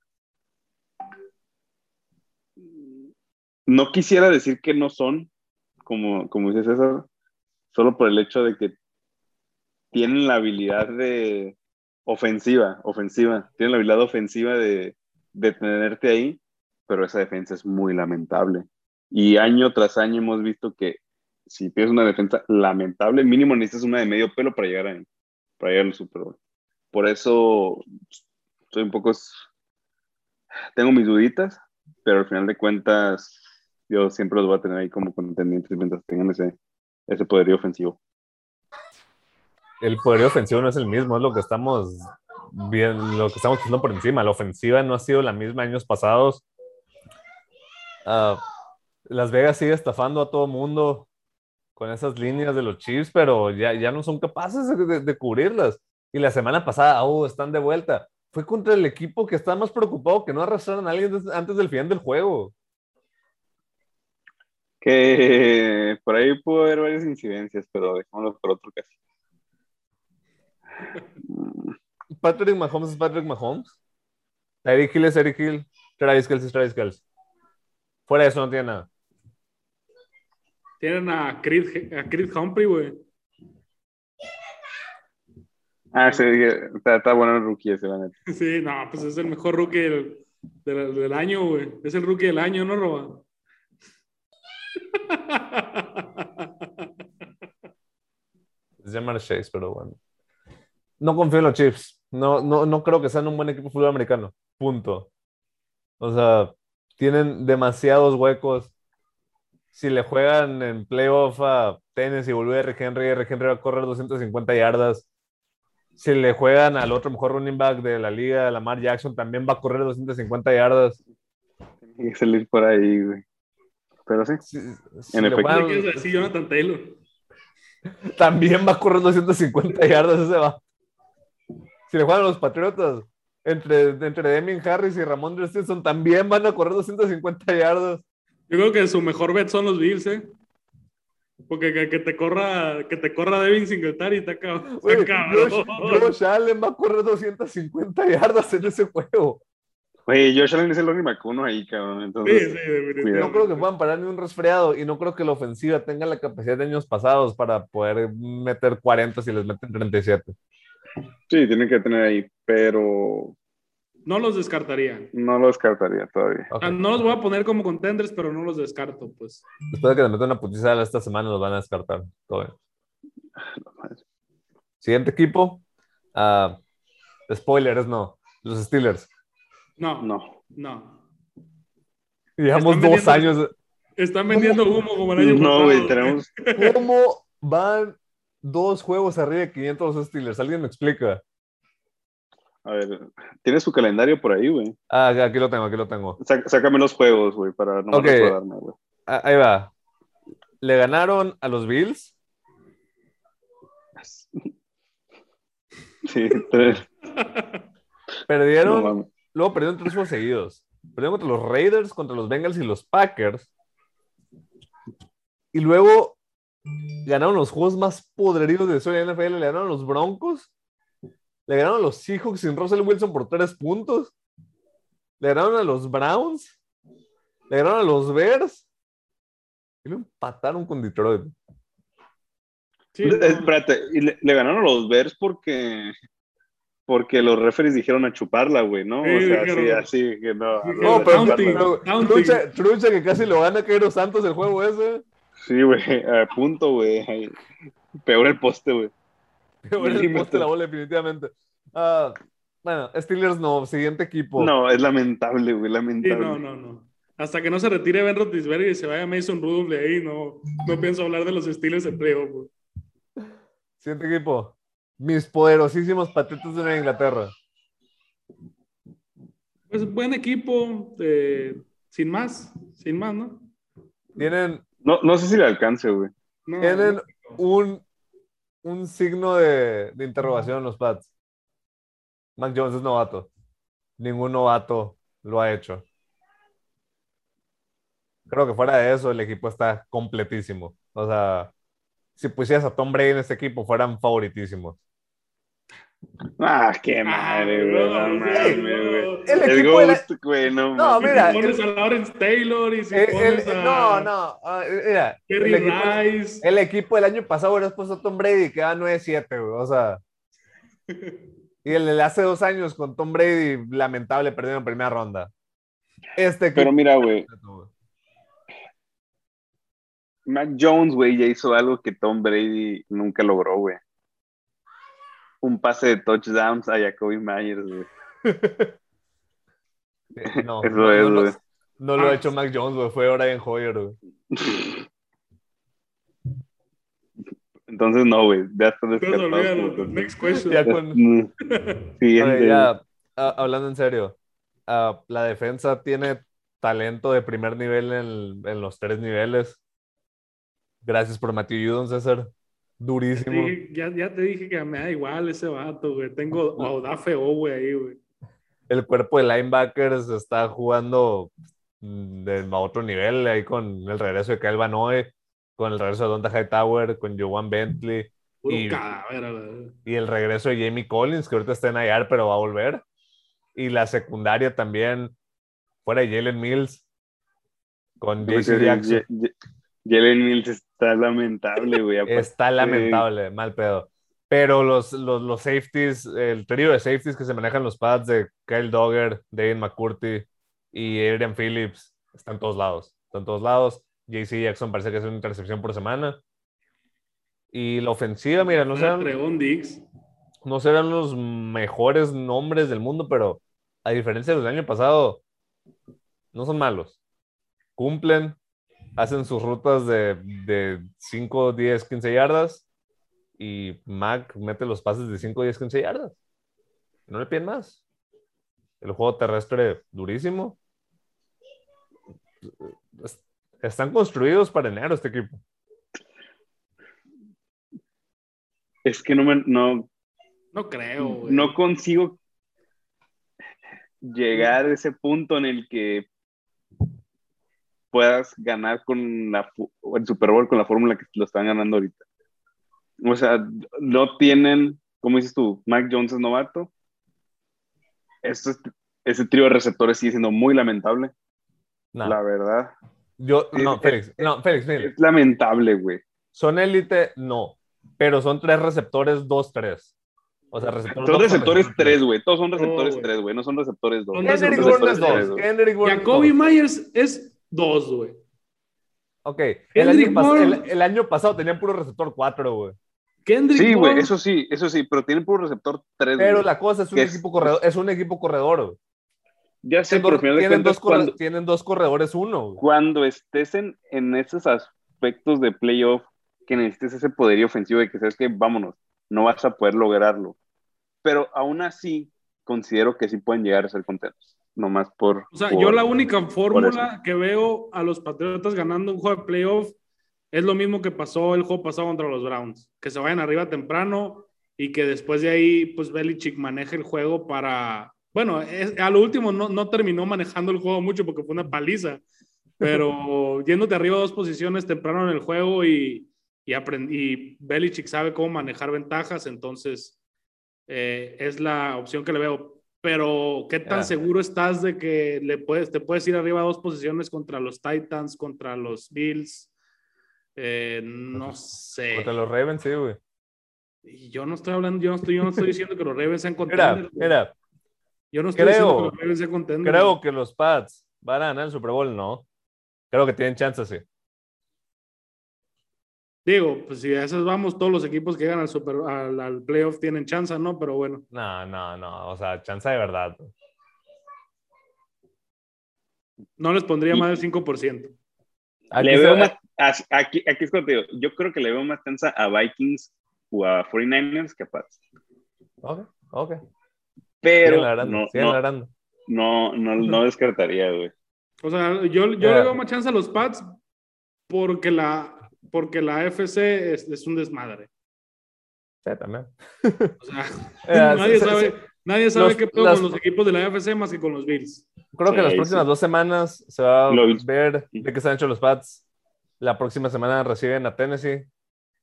[SPEAKER 2] No quisiera decir que no son, como, como dice César, solo por el hecho de que tienen la habilidad de ofensiva, ofensiva, tienen la habilidad ofensiva de, de tenerte ahí, pero esa defensa es muy lamentable. Y año tras año hemos visto que si tienes una defensa lamentable, mínimo necesitas una de medio pelo para llegar, a, para llegar al Super Bowl. Por eso soy un poco... Tengo mis duditas, pero al final de cuentas yo siempre los voy a tener ahí como contendientes mientras tengan ese, ese poderío ofensivo.
[SPEAKER 1] El poder ofensivo no es el mismo, es lo que estamos bien, lo que estamos viendo por encima. La ofensiva no ha sido la misma años pasados. Ah, Las Vegas sigue estafando a todo mundo con esas líneas de los Chiefs, pero ya, ya no son capaces de, de- cubrirlas. Y la semana pasada, oh, están de vuelta. Fue contra el equipo que está más preocupado que no arrastraran a alguien antes del final del juego.
[SPEAKER 2] Que por ahí pudo haber varias incidencias, pero dejémoslo por otro caso. Mm,
[SPEAKER 1] Patrick Mahomes es Patrick Mahomes. Eric Hill es Eric Hill. Travis Kelce es Travis Kelce. Fuera de eso no tiene nada.
[SPEAKER 3] Tienen a Creed, a Creed Humphrey, güey.
[SPEAKER 2] Ah, sí, está, está bueno el rookie ese, la neta.
[SPEAKER 3] Sí, no, pues es el mejor rookie del, del- del año, güey. Es el rookie del año, ¿no, Roba? [laughs]
[SPEAKER 1] Es llamar Chase, pero bueno. No confío en los Chiefs. No, no, no creo que sean un buen equipo de fútbol americano. Punto. O sea, tienen demasiados huecos. Si le juegan en playoff a Tennessee y vuelve R. Henry, R. Henry va a correr 250 yardas. Si le juegan al otro mejor running back de la liga, Lamar Jackson, también va a correr 250 yardas.
[SPEAKER 2] Tiene que salir por ahí, güey. Pero sí.
[SPEAKER 1] Si- si
[SPEAKER 2] En efecto.
[SPEAKER 1] juegan-
[SPEAKER 3] ¿Qué quieres decir, Jonathan Taylor? [laughs]
[SPEAKER 1] también va a correr 250 yardas ese va. Si le juegan a los Patriotas, entre, entre Deming Harris y Ramón Stevenson también van a correr 250 yardas.
[SPEAKER 3] Yo creo que su mejor bet son los Bills, ¿eh? Porque que, que te corra, que te corra Devin Singletary está, cabrón.
[SPEAKER 1] Josh, Josh Allen va a correr 250 yardas en ese juego.
[SPEAKER 2] Güey, Josh Allen es el único vacuno ahí, cabrón.
[SPEAKER 3] Sí,
[SPEAKER 2] Entonces,
[SPEAKER 3] sí, definitivamente.
[SPEAKER 1] No creo que puedan parar ni un resfriado y no creo que la ofensiva tenga la capacidad de años pasados para poder meter 40 si les meten 37.
[SPEAKER 2] Sí, tienen que tener ahí, pero
[SPEAKER 3] No los descartaría.
[SPEAKER 2] no lo descartaría todavía.
[SPEAKER 1] Ok.
[SPEAKER 3] Ah, No los voy a poner como contenders, pero no los descarto, pues.
[SPEAKER 1] Después de que les metan una putiza esta semana, los van a descartar. Todo. Siguiente equipo. ah, spoilers, no. Los Steelers.
[SPEAKER 3] No, no.
[SPEAKER 2] No.
[SPEAKER 1] Llevamos
[SPEAKER 3] Están
[SPEAKER 1] dos
[SPEAKER 3] vendiendo-
[SPEAKER 1] años.
[SPEAKER 3] Están vendiendo humo como el año
[SPEAKER 2] No,
[SPEAKER 3] pasado.
[SPEAKER 2] güey, tenemos.
[SPEAKER 1] ¿Cómo van dos juegos arriba de 500 los Steelers? ¿Alguien me explica?
[SPEAKER 2] A ver, tiene su calendario por ahí, güey.
[SPEAKER 1] Ah, aquí lo tengo, aquí lo tengo.
[SPEAKER 2] Sá- Sácame los juegos, güey, para no
[SPEAKER 1] Ok.
[SPEAKER 2] recordarme, güey.
[SPEAKER 1] Ah, ahí va. Le ganaron a los Bills.
[SPEAKER 2] Sí, tres.
[SPEAKER 1] Perdieron.
[SPEAKER 2] No
[SPEAKER 1] luego perdieron tres juegos seguidos. Perdieron contra los Raiders, contra los Bengals y los Packers. Y luego ganaron los juegos más podridos de la historia de la NFL. Le ganaron a los Broncos. Le ganaron a los Seahawks sin Russell Wilson por tres puntos. Le ganaron a los Browns. Le ganaron a los Bears. Y lo empataron con Detroit.
[SPEAKER 3] Sí,
[SPEAKER 2] Eh. Espérate, y le, le ganaron a los Bears porque porque los referees dijeron a chuparla, güey, ¿no?
[SPEAKER 3] Sí,
[SPEAKER 2] o sea,
[SPEAKER 3] dijeron-
[SPEAKER 2] sí, así que no.
[SPEAKER 1] No, pero, pero-
[SPEAKER 3] taunting.
[SPEAKER 1] trucha, trucha que casi lo gana Cairo Santos el juego ese.
[SPEAKER 2] Sí, güey, a [laughs] punto, güey. Peor el poste, güey.
[SPEAKER 1] Pero el poste la bola definitivamente. Ah, bueno, Steelers no, siguiente equipo.
[SPEAKER 2] No, es lamentable, güey,
[SPEAKER 3] Sí,
[SPEAKER 2] lamentable.
[SPEAKER 3] no, no, no. Hasta que no se retire Ben Roethlisberger y se vaya Mason Rudolph de ahí, no, no pienso hablar de los estilos de playoff, güey.
[SPEAKER 1] Siguiente equipo. Mis poderosísimos Patriotas de Nueva Inglaterra.
[SPEAKER 3] Pues buen equipo, eh, sin más, sin más, ¿no?
[SPEAKER 1] Tienen,
[SPEAKER 2] No, no sé si le alcance, güey.
[SPEAKER 3] No,
[SPEAKER 1] tienen
[SPEAKER 3] no.
[SPEAKER 1] un, un signo de, de interrogación en los Pats. Mac Jones es novato. Ningún novato lo ha hecho. Creo que fuera de eso, el equipo está completísimo. O sea, si pusieras a Tom Brady en este equipo, fueran favoritísimos.
[SPEAKER 2] Ah, qué
[SPEAKER 3] Ah,
[SPEAKER 2] madre, güey. No,
[SPEAKER 3] no,
[SPEAKER 2] mames,
[SPEAKER 3] no.
[SPEAKER 2] güey.
[SPEAKER 1] El
[SPEAKER 2] El
[SPEAKER 1] equipo de la-
[SPEAKER 2] güey, no
[SPEAKER 1] No,
[SPEAKER 2] mames.
[SPEAKER 1] mira,
[SPEAKER 3] Si pones a Lawrence Taylor y si
[SPEAKER 1] El- el-
[SPEAKER 3] pones a
[SPEAKER 1] no, no. ah, mira,
[SPEAKER 3] Kerry
[SPEAKER 1] el equipo,
[SPEAKER 3] Rice.
[SPEAKER 1] el equipo del año pasado hubieras puesto a Tom Brady y queda 9-7, güey. O sea. Y el de hace dos años con Tom Brady, lamentable, perdieron en primera ronda. Este equipo.
[SPEAKER 2] Pero mira, güey, Mac Jones, güey, ya hizo algo que Tom Brady nunca logró, güey. Un pase de touchdowns a Jacoby Myers, güey.
[SPEAKER 1] No, [laughs]
[SPEAKER 2] Eso
[SPEAKER 1] no,
[SPEAKER 2] es,
[SPEAKER 1] no, no,
[SPEAKER 2] güey.
[SPEAKER 1] no lo
[SPEAKER 3] Ah.
[SPEAKER 1] ha hecho Mac Jones, güey. Fue Brian Hoyer, güey. [laughs]
[SPEAKER 2] Entonces, no, güey, ya está descartado.
[SPEAKER 3] Next question.
[SPEAKER 1] Ya [laughs] con-. A
[SPEAKER 2] Siguiente.
[SPEAKER 1] ver, ya, ah, hablando en serio, ah, la defensa tiene talento de primer nivel en, en los tres niveles. Gracias por Matthew Judon, César. Durísimo.
[SPEAKER 3] Sí, ya, ya te dije que me da igual ese vato, güey. Tengo a Odafe O, güey, ahí, güey.
[SPEAKER 1] El cuerpo de linebackers está jugando mm, de, a otro nivel ahí con el regreso de Kyle Noy, con el regreso de Donta Hightower, con Joan Bentley Y-
[SPEAKER 3] cadáver,
[SPEAKER 1] y el regreso de Jamie Collins, que ahorita está en IR, pero va a volver. Y la secundaria también, fuera de Jalen Mills, con JC Jackson.
[SPEAKER 2] Jalen Mills está lamentable, güey.
[SPEAKER 1] Está lamentable, mal pedo. Pero los, los, los safeties, el trío de safeties que se manejan los pads de Kyle Dogger, David McCurdy y Adrian Phillips, están en todos lados. Están en todos lados. JC Jackson parece que es una intercepción por semana. Y la ofensiva, mira, no serán, no serán los mejores nombres del mundo, pero a diferencia del año pasado, no son malos. Cumplen, hacen sus rutas de, de 5, 10, 15 yardas y Mac mete los pases de 5, 10, 15 yardas. No le piden más. El juego terrestre durísimo. Es- Están construidos para enero este equipo.
[SPEAKER 2] Es que no me, no,
[SPEAKER 3] No creo, güey.
[SPEAKER 2] no consigo llegar a ese punto en el que puedas ganar con la, el Super Bowl con la fórmula que lo están ganando ahorita. O sea, no tienen, como dices tú, Mac Jones es novato. Esto es- ese trío de receptores sigue siendo muy lamentable,
[SPEAKER 1] No,
[SPEAKER 2] la verdad.
[SPEAKER 1] yo, no,
[SPEAKER 2] es-
[SPEAKER 1] Félix, no, Félix, mira,
[SPEAKER 2] Es lamentable, güey.
[SPEAKER 1] son élite, no, pero son tres receptores, dos, tres. O sea, receptores
[SPEAKER 2] Son
[SPEAKER 1] dos,
[SPEAKER 2] receptores
[SPEAKER 1] receptor
[SPEAKER 2] 3, güey. Todos son receptores
[SPEAKER 3] güey.
[SPEAKER 2] 3, güey. No son receptores 2.
[SPEAKER 3] Son
[SPEAKER 1] Kendrick
[SPEAKER 3] receptores
[SPEAKER 1] Bourne es es
[SPEAKER 3] Jacoby. Myers es dos, güey.
[SPEAKER 1] Ok, el año, pas-
[SPEAKER 3] Bourne.
[SPEAKER 1] el- el año pasado tenían puro receptor 4, güey.
[SPEAKER 3] Kendrick
[SPEAKER 2] Sí, güey, eso sí, eso sí, pero tienen puro receptor 3.
[SPEAKER 1] Pero la cosa es un
[SPEAKER 2] es-
[SPEAKER 1] equipo corredor, es un equipo corredor. güey.
[SPEAKER 2] Ya sé, pero final de
[SPEAKER 1] tienen
[SPEAKER 2] cuentas,
[SPEAKER 1] dos
[SPEAKER 2] cuando,
[SPEAKER 1] tienen dos corredores, uno. güey.
[SPEAKER 2] cuando estés en, en esos aspectos de playoff, que necesites ese poderío ofensivo de que sabes que vámonos, no vas a poder lograrlo. Pero aún así, considero que sí pueden llegar a ser contentos. Nomás por.
[SPEAKER 3] O sea,
[SPEAKER 2] por-
[SPEAKER 3] yo la única fórmula que veo a los Patriotas ganando un juego de playoff es lo mismo que pasó el juego pasado contra los Browns. Que se vayan arriba temprano y que después de ahí, pues Belichick maneje el juego para. Bueno, es- a lo último no, no terminó manejando el juego mucho porque fue una paliza. Pero [laughs] yéndote arriba dos posiciones temprano en el juego y, y, y Belichick sabe cómo manejar ventajas, entonces eh, es la opción que le veo. Pero, ¿qué tan
[SPEAKER 1] Ya.
[SPEAKER 3] seguro estás de que le puedes, te puedes ir arriba dos posiciones contra los Titans, contra los Bills? Eh, no sé.
[SPEAKER 1] Contra los Ravens, sí, güey.
[SPEAKER 3] Yo no estoy hablando, yo no estoy, yo no estoy diciendo que los Ravens sean
[SPEAKER 1] Mira,
[SPEAKER 3] contenders. güey.
[SPEAKER 1] mira,
[SPEAKER 3] yo no estoy
[SPEAKER 1] creo-
[SPEAKER 3] diciendo que los Ravens sean contenders.
[SPEAKER 1] creo que los Pats van a ganar el Super Bowl, ¿no? Creo que tienen chance, sí.
[SPEAKER 3] Digo, pues si a esas vamos, todos los equipos que llegan al, super, al, al playoff tienen chance, ¿no? Pero bueno.
[SPEAKER 1] No, no, no, o sea, chance de verdad.
[SPEAKER 3] No les pondría más del 5%.
[SPEAKER 1] Aquí
[SPEAKER 2] le veo más, aquí, aquí es cuando te digo, yo creo que le veo más chance a Vikings o a 49ers que a Pats.
[SPEAKER 1] Ok, ok.
[SPEAKER 2] Pero
[SPEAKER 1] Siguen ladrando,
[SPEAKER 2] no, no,
[SPEAKER 1] ladrando.
[SPEAKER 2] no, no, no [laughs] descartaría, güey.
[SPEAKER 3] O sea, yo, yo le veo más chance a los Pats porque la, porque la FC es, es un desmadre.
[SPEAKER 1] Sí, también.
[SPEAKER 3] O sea, [laughs]
[SPEAKER 1] Eh, [laughs]
[SPEAKER 3] nadie sabe, nadie sabe
[SPEAKER 1] los-
[SPEAKER 3] qué pedo
[SPEAKER 1] las-
[SPEAKER 3] con los equipos de la FC más que con los Bills.
[SPEAKER 1] Creo que en las próximas
[SPEAKER 2] sí.
[SPEAKER 1] dos semanas se va a
[SPEAKER 2] Lo vi.
[SPEAKER 1] ver de qué se han hecho los Pats. La próxima semana reciben a Tennessee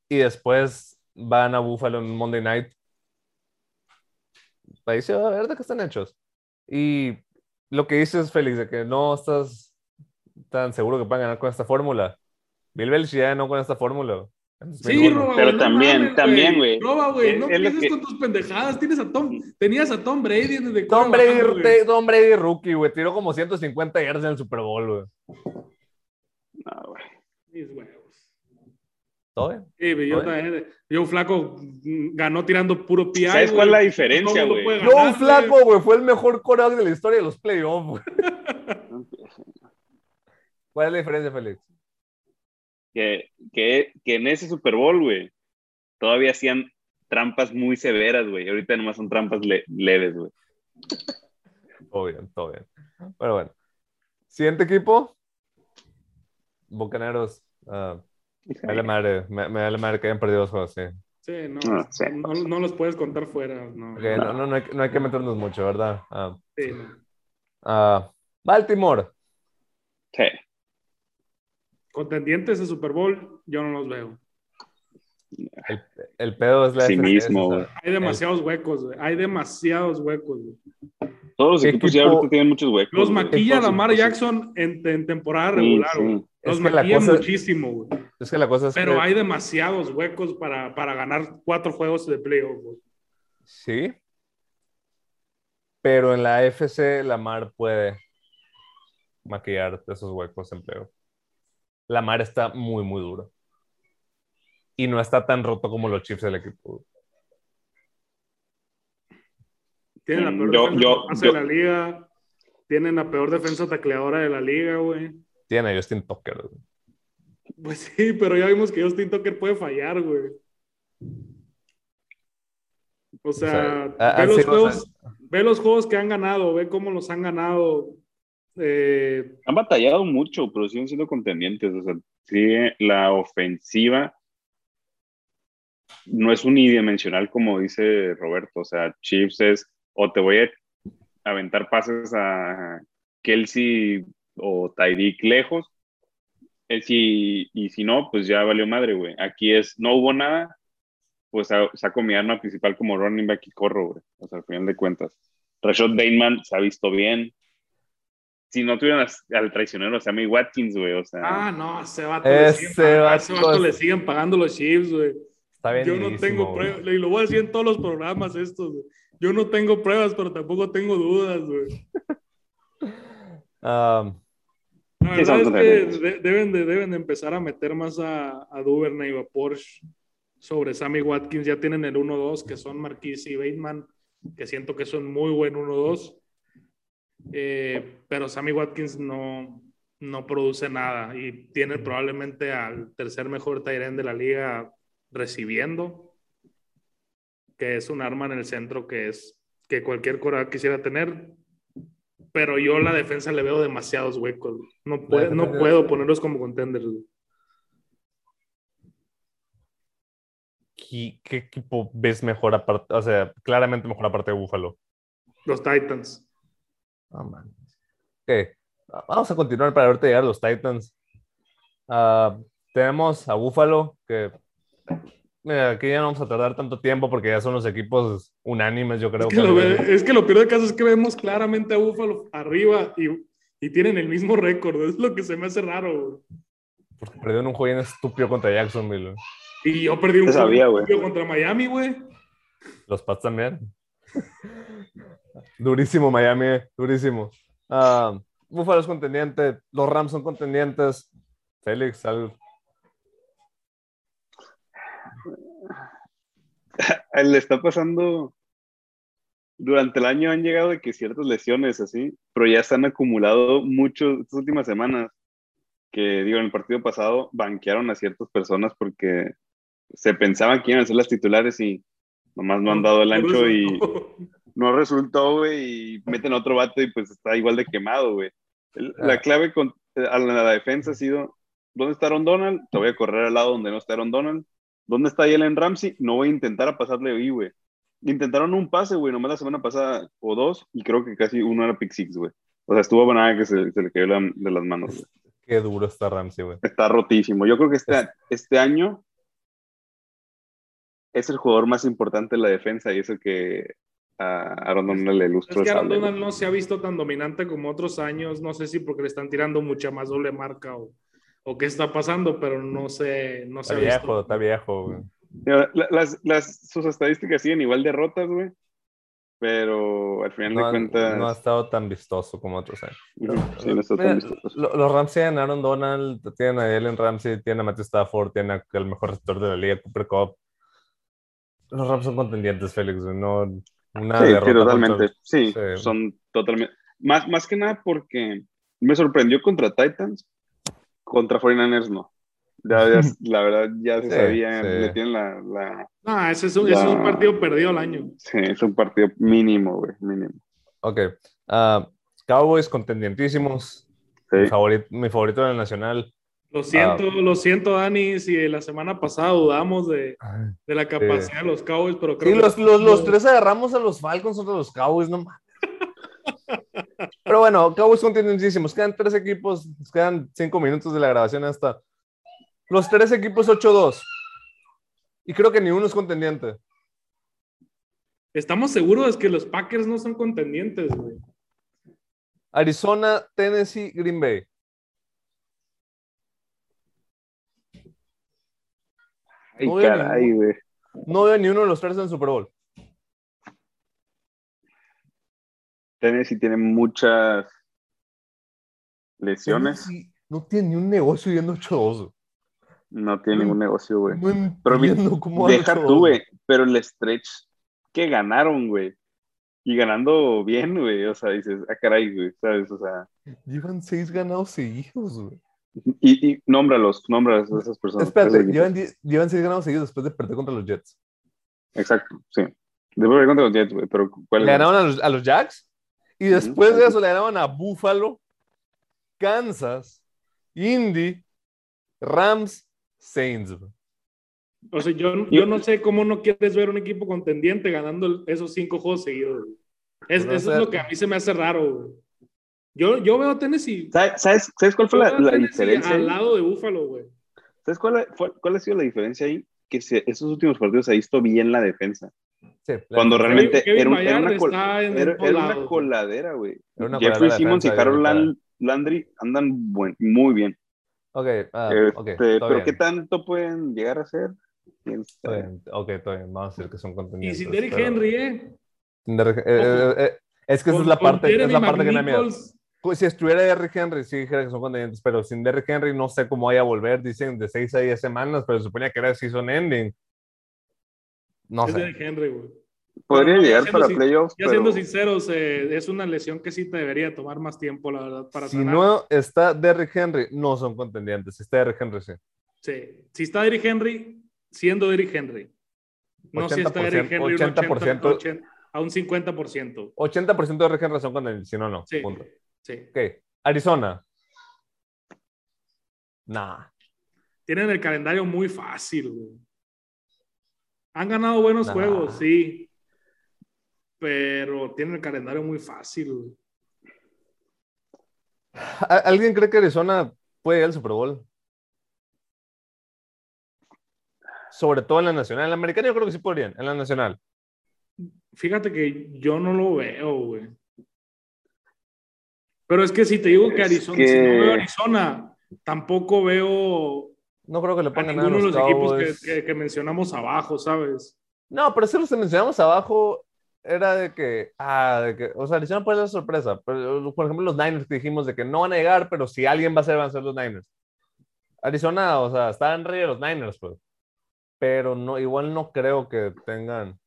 [SPEAKER 1] y después van a Buffalo en Monday Night. Ahí se va a ver de qué están hechos. Y lo que dices, Félix, de que no estás tan seguro que puedan ganar con esta fórmula. Bill Belichick ya ganó con esta fórmula.
[SPEAKER 3] Sí,
[SPEAKER 1] 2001.
[SPEAKER 3] Roba,
[SPEAKER 2] Pero
[SPEAKER 3] no
[SPEAKER 2] también,
[SPEAKER 3] mames,
[SPEAKER 2] también, güey.
[SPEAKER 3] Roba, güey, no empieces
[SPEAKER 2] que-
[SPEAKER 3] con tus pendejadas. Tienes a Tom, tenías a Tom Brady desde
[SPEAKER 1] Tom Brady, Tom Brady rookie, güey. Tiró como 150 yardas en el Super Bowl, güey.
[SPEAKER 2] No, güey.
[SPEAKER 3] Mis huevos.
[SPEAKER 1] ¿Todo bien?
[SPEAKER 3] Sí, güey, yo, también- yo flaco ganó tirando puro PI.
[SPEAKER 2] ¿Sabes cuál es la diferencia, güey?
[SPEAKER 1] Joe
[SPEAKER 3] ganar.
[SPEAKER 1] Flaco, güey, fue el mejor coreback de la historia de los playoffs, güey. [laughs] ¿Cuál es la diferencia, Félix?
[SPEAKER 2] Que, que, que en ese Super Bowl, güey, todavía hacían trampas muy severas, güey. Ahorita nomás son trampas le- leves, güey.
[SPEAKER 1] Todo bien, todo bien. Pero bueno. Siguiente equipo. Bucaneros. ah, me vale madre, me, me vale madre que hayan perdido dos juegos, sí.
[SPEAKER 3] Sí, no,
[SPEAKER 2] Ah, sí.
[SPEAKER 3] no, no los puedes contar fuera. No,
[SPEAKER 1] Ok, no, no, no hay, no hay que meternos mucho, ¿verdad? Ah,
[SPEAKER 3] Sí, no.
[SPEAKER 1] ah, Baltimore.
[SPEAKER 2] Sí.
[SPEAKER 3] Contendientes de Super Bowl, yo no los veo.
[SPEAKER 1] El, el pedo es la
[SPEAKER 2] Sí mismo,
[SPEAKER 1] o sea,
[SPEAKER 2] güey.
[SPEAKER 3] Hay demasiados huecos, güey. Hay demasiados huecos, güey.
[SPEAKER 2] Todos los
[SPEAKER 1] ¿Qué
[SPEAKER 2] equipos ya ahorita tienen muchos huecos.
[SPEAKER 3] Los
[SPEAKER 2] güey.
[SPEAKER 3] maquilla Lamar
[SPEAKER 2] equipos,
[SPEAKER 3] Jackson en, en temporada
[SPEAKER 2] sí,
[SPEAKER 3] regular,
[SPEAKER 2] sí.
[SPEAKER 3] güey.
[SPEAKER 1] Es
[SPEAKER 3] Los
[SPEAKER 1] que
[SPEAKER 3] maquilla
[SPEAKER 1] cosa-
[SPEAKER 3] muchísimo, güey.
[SPEAKER 1] Es que la cosa es
[SPEAKER 3] Pero
[SPEAKER 1] que-
[SPEAKER 3] hay demasiados huecos para, para ganar cuatro juegos de playoff, güey.
[SPEAKER 1] Sí. Pero en la FC, Lamar puede maquillar esos huecos en playoff. Lamar está muy, muy duro. Y no está tan roto como los Chiefs del equipo.
[SPEAKER 3] Tienen la
[SPEAKER 2] Mm,
[SPEAKER 3] peor
[SPEAKER 2] yo-
[SPEAKER 3] defensa
[SPEAKER 2] yo-
[SPEAKER 3] base
[SPEAKER 2] yo-
[SPEAKER 3] de la liga. Tienen la peor defensa tacleadora de la liga, güey.
[SPEAKER 1] Tiene a Justin Tucker. güey.
[SPEAKER 3] Pues sí, pero ya vimos que Justin Tucker puede fallar, güey. O sea,
[SPEAKER 1] sea, ha-
[SPEAKER 3] ve,
[SPEAKER 1] han
[SPEAKER 3] los
[SPEAKER 1] sido-
[SPEAKER 3] juegos, ve los juegos que han ganado, ve cómo los han ganado. Eh,
[SPEAKER 2] Han batallado mucho, pero siguen siendo contendientes. O sea, sí, la ofensiva no es unidimensional como dice Roberto. O sea, Chiefs es o te voy a aventar pases a Kelsey o Tyreek lejos. eh, si- y si no, pues ya valió madre, güey. Aquí es, no hubo nada, pues sa- saco mi arma principal como running back y corro, güey. O sea, al final de cuentas. Rashad Bateman se ha visto bien. Si no tuvieran al traicionero Sammy Watkins, güey, o sea.
[SPEAKER 3] ah, no, ese vato, le
[SPEAKER 1] Ese
[SPEAKER 3] siguen pagando-
[SPEAKER 1] vato
[SPEAKER 3] ese vato
[SPEAKER 1] es-
[SPEAKER 3] le siguen pagando los Chiefs, güey.
[SPEAKER 1] Está bien.
[SPEAKER 3] Yo no tengo pruebas, y lo voy a decir en todos los programas estos, güey. Yo no tengo pruebas, pero tampoco tengo dudas, güey.
[SPEAKER 1] Um,
[SPEAKER 3] La verdad es que de- deben, de, deben de empezar a meter más a, a Duvernay o a Porsche sobre Sammy Watkins. Ya tienen el 1-2, que son Marquise y Bateman, que siento que son muy buen 1-2. Eh, pero Sammy Watkins no, no produce nada y tiene probablemente al tercer mejor tight end de la liga recibiendo, que es un arma en el centro que es que cualquier cora quisiera tener. Pero yo la defensa le veo demasiados huecos. No, puedo, no puedo ponerlos como contenders.
[SPEAKER 1] ¿qué, qué equipo ves mejor aparte? O sea, claramente mejor aparte de Buffalo.
[SPEAKER 3] Los Titans.
[SPEAKER 1] Man. Ok, vamos a continuar para ahorita llegar a los Titans. Ah, tenemos a Buffalo, que mira, aquí ya no vamos a tardar tanto tiempo porque ya son los equipos unánimes, yo creo.
[SPEAKER 3] Es que, lo, ve- es que lo peor del caso es que vemos claramente a Buffalo arriba y, y tienen el mismo récord. Es lo que se me hace raro. güey.
[SPEAKER 1] Porque perdieron un juego estúpido contra Jacksonville.
[SPEAKER 3] Y yo perdí un
[SPEAKER 2] sabía, güey.
[SPEAKER 3] partido contra Miami, güey.
[SPEAKER 1] Los Pats también. Durísimo Miami, durísimo. Ah, Buffalo es contendiente, los Rams son contendientes. Félix, algo. [laughs]
[SPEAKER 2] Le está pasando. Durante el año han llegado de que ciertas lesiones así, pero ya se han acumulado mucho estas últimas semanas. Que digo, en el partido pasado banquearon a ciertas personas porque se pensaban que iban a ser las titulares y nomás no han dado el ancho y no resultó, güey, y meten a otro vato y pues está igual de quemado, güey. La
[SPEAKER 1] Ah.
[SPEAKER 2] clave con, a la, la defensa ha sido, ¿dónde está Aaron Donald? Te voy a correr al lado donde no está Aaron Donald. ¿Dónde está Jalen Ramsey? No voy a intentar a pasarle ahí, güey. Intentaron un pase, güey, nomás la semana pasada o dos, y creo que casi uno era pick six, güey. O sea, estuvo nada que se, se le cayó la- de las manos, güey.
[SPEAKER 1] Qué duro está Ramsey, güey.
[SPEAKER 2] Está rotísimo. Yo creo que este, este año es el jugador más importante de la defensa y eso que a Aaron Donald le
[SPEAKER 3] Es
[SPEAKER 2] lustró
[SPEAKER 3] que Aaron Donald no se ha visto tan dominante como otros años. No sé si porque le están tirando mucha más doble marca o, o qué está pasando, pero no sé, no se
[SPEAKER 1] Está
[SPEAKER 3] ha
[SPEAKER 1] viejo,
[SPEAKER 3] visto.
[SPEAKER 1] está viejo, güey.
[SPEAKER 2] Las, las, sus estadísticas siguen igual de rotas, güey. Pero al final
[SPEAKER 1] No,
[SPEAKER 2] de cuentas,
[SPEAKER 1] no ha estado tan vistoso como otros años.
[SPEAKER 2] sí, no está tan vistoso.
[SPEAKER 1] lo- los Rams tienen a Aaron Donald, tienen a Jalen Ramsey, tienen a Matthew Stafford, tienen a- el mejor receptor de la liga, Cooper Cup. Los Rams son contendientes, Félix, güey, no una
[SPEAKER 2] Sí, totalmente.
[SPEAKER 1] contra-
[SPEAKER 2] Sí,
[SPEAKER 1] sí.
[SPEAKER 2] son totalmente. Más, más que nada porque me sorprendió contra Titans, contra 49ers no. Ya, ya- [laughs] la verdad, ya se
[SPEAKER 1] Sí,
[SPEAKER 2] sabía,
[SPEAKER 1] sí.
[SPEAKER 2] le tienen la, la-
[SPEAKER 3] No, ese es un, ese es un partido perdido al año.
[SPEAKER 2] Sí, es un partido mínimo, güey, mínimo.
[SPEAKER 1] Ok. ah, Cowboys contendientísimos.
[SPEAKER 2] Sí.
[SPEAKER 1] Mi, favorito, mi favorito de la nacional.
[SPEAKER 3] Lo siento,
[SPEAKER 1] Ah.
[SPEAKER 3] lo siento, Dani, si la semana pasada dudamos de, de la capacidad de los Cowboys, pero creo
[SPEAKER 1] Sí,
[SPEAKER 3] que
[SPEAKER 1] los, los, los tres agarramos a los Falcons contra los Cowboys, no. Pero bueno, Cowboys contendentísimos. Quedan tres equipos, nos quedan cinco minutos de la grabación hasta. Los tres equipos 8-2. Y creo que ni uno es contendiente.
[SPEAKER 3] estamos seguros de que los Packers no son contendientes, güey.
[SPEAKER 1] Arizona, Tennessee, Green Bay.
[SPEAKER 2] Ay,
[SPEAKER 1] No veo
[SPEAKER 2] caray,
[SPEAKER 1] ningún-
[SPEAKER 2] güey.
[SPEAKER 1] No veo ni uno de los tres en Super Bowl.
[SPEAKER 2] Tennessee tiene muchas lesiones.
[SPEAKER 1] Tennessee no tiene ni un negocio yendo 8-2.
[SPEAKER 2] No tiene ningún negocio, güey.
[SPEAKER 1] No
[SPEAKER 2] Pero mi- Deja
[SPEAKER 1] 8-2.
[SPEAKER 2] tú, güey. Pero el stretch que ganaron, güey. Y ganando bien, güey. O sea, dices, ah, caray, güey. ¿Sabes? O sea.
[SPEAKER 1] Llevan seis ganados seguidos, güey.
[SPEAKER 2] Y, y nómbralos, nómbralos a esas personas.
[SPEAKER 1] Espérate, llevan, llevan seis ganados seguidos después de perder contra los Jets.
[SPEAKER 2] Exacto, sí. Después de contra los Jets, güey. Pero ¿cuál
[SPEAKER 1] Le ganaron a los, a los Jacks y después de eso le ganaron a Buffalo, Kansas, Indy, Rams, Saints. güey.
[SPEAKER 3] O sea, yo, yo no sé cómo no quieres ver un equipo contendiente ganando esos cinco juegos seguidos. güey. Es,
[SPEAKER 1] Pues no
[SPEAKER 3] eso
[SPEAKER 1] sé.
[SPEAKER 3] es lo que a mí se me hace raro, güey. Yo, yo veo a Tennessee.
[SPEAKER 2] ¿Sabes, sabes, cuál fue la, la diferencia?
[SPEAKER 3] Al lado de Buffalo, güey.
[SPEAKER 2] ¿Sabes cuál, fue- cuál ha sido la diferencia ahí? Que se, esos últimos partidos se ha visto bien la defensa.
[SPEAKER 1] Sí,
[SPEAKER 2] Cuando
[SPEAKER 1] defensa-
[SPEAKER 2] realmente
[SPEAKER 3] Kevin
[SPEAKER 2] era, una, col-
[SPEAKER 3] está
[SPEAKER 2] era- era una coladera, güey. Jeffrey Simmons y Harold
[SPEAKER 1] ahorita.
[SPEAKER 2] Lan- Landry andan buen- muy bien.
[SPEAKER 1] Ok, ah,
[SPEAKER 2] Este,
[SPEAKER 1] ok, todo
[SPEAKER 2] pero
[SPEAKER 1] bien.
[SPEAKER 2] ¿qué tanto pueden llegar a ser? ¿Quién
[SPEAKER 1] Está bien, Ok, todo bien. Vamos a decir que son
[SPEAKER 3] Y
[SPEAKER 1] contendientes.
[SPEAKER 3] sin Derrick
[SPEAKER 1] pero-
[SPEAKER 3] Henry, ¿eh?
[SPEAKER 1] Derrick- eh, eh, eh, es que esa es la parte, es la parte que me da miedo. Pues, Si estuviera Derrick Henry, sí dijera que son contendientes, pero sin Derrick Henry no sé cómo vaya a volver. Dicen de 6 a 10 semanas, pero se suponía que era season ending. No
[SPEAKER 3] Es
[SPEAKER 1] sé.
[SPEAKER 3] Derrick Henry, güey.
[SPEAKER 2] Podría
[SPEAKER 3] no,
[SPEAKER 2] llegar para playoffs,
[SPEAKER 3] Ya
[SPEAKER 2] pero
[SPEAKER 3] siendo sinceros, eh, es una lesión que sí te debería tomar más tiempo, la verdad, para
[SPEAKER 1] Si
[SPEAKER 3] sanar.
[SPEAKER 1] no está Derrick Henry, no son contendientes. Si está Derrick Henry, sí.
[SPEAKER 3] Sí. Si está Derrick Henry, siendo Derrick Henry. No si está Derrick
[SPEAKER 1] 80%,
[SPEAKER 3] Henry un
[SPEAKER 1] 80%.
[SPEAKER 3] 80, a un 50%.
[SPEAKER 1] 80% de Derrick Henry son contendientes, si no, no.
[SPEAKER 3] Sí,
[SPEAKER 1] Punto.
[SPEAKER 3] Sí.
[SPEAKER 1] Ok. Arizona. Nah.
[SPEAKER 3] Tienen el calendario muy fácil, güey. Han ganado buenos
[SPEAKER 1] Nah.
[SPEAKER 3] juegos, sí. Pero tienen el calendario muy fácil, güey.
[SPEAKER 1] ¿A- ¿Alguien cree que Arizona puede ir al Super Bowl? Sobre todo en la nacional. En la americana yo creo que sí podrían. En la nacional.
[SPEAKER 3] Fíjate que yo no lo veo, güey. Pero es que si te digo que Arizona,
[SPEAKER 2] que-
[SPEAKER 3] si no veo Arizona, tampoco veo
[SPEAKER 1] No creo que le pongan nada a
[SPEAKER 3] ninguno de
[SPEAKER 1] los
[SPEAKER 3] los equipos que, que- que mencionamos abajo, ¿sabes?
[SPEAKER 1] No, pero si los que mencionamos abajo era de que, ah, de que, o sea, Arizona puede ser sorpresa. Pero, por ejemplo, los Niners que dijimos de que no van a llegar, pero si alguien va a ser, van a ser los Niners. Arizona, o sea, está en rey de los Niners, pues. Pero no, igual no creo que tengan.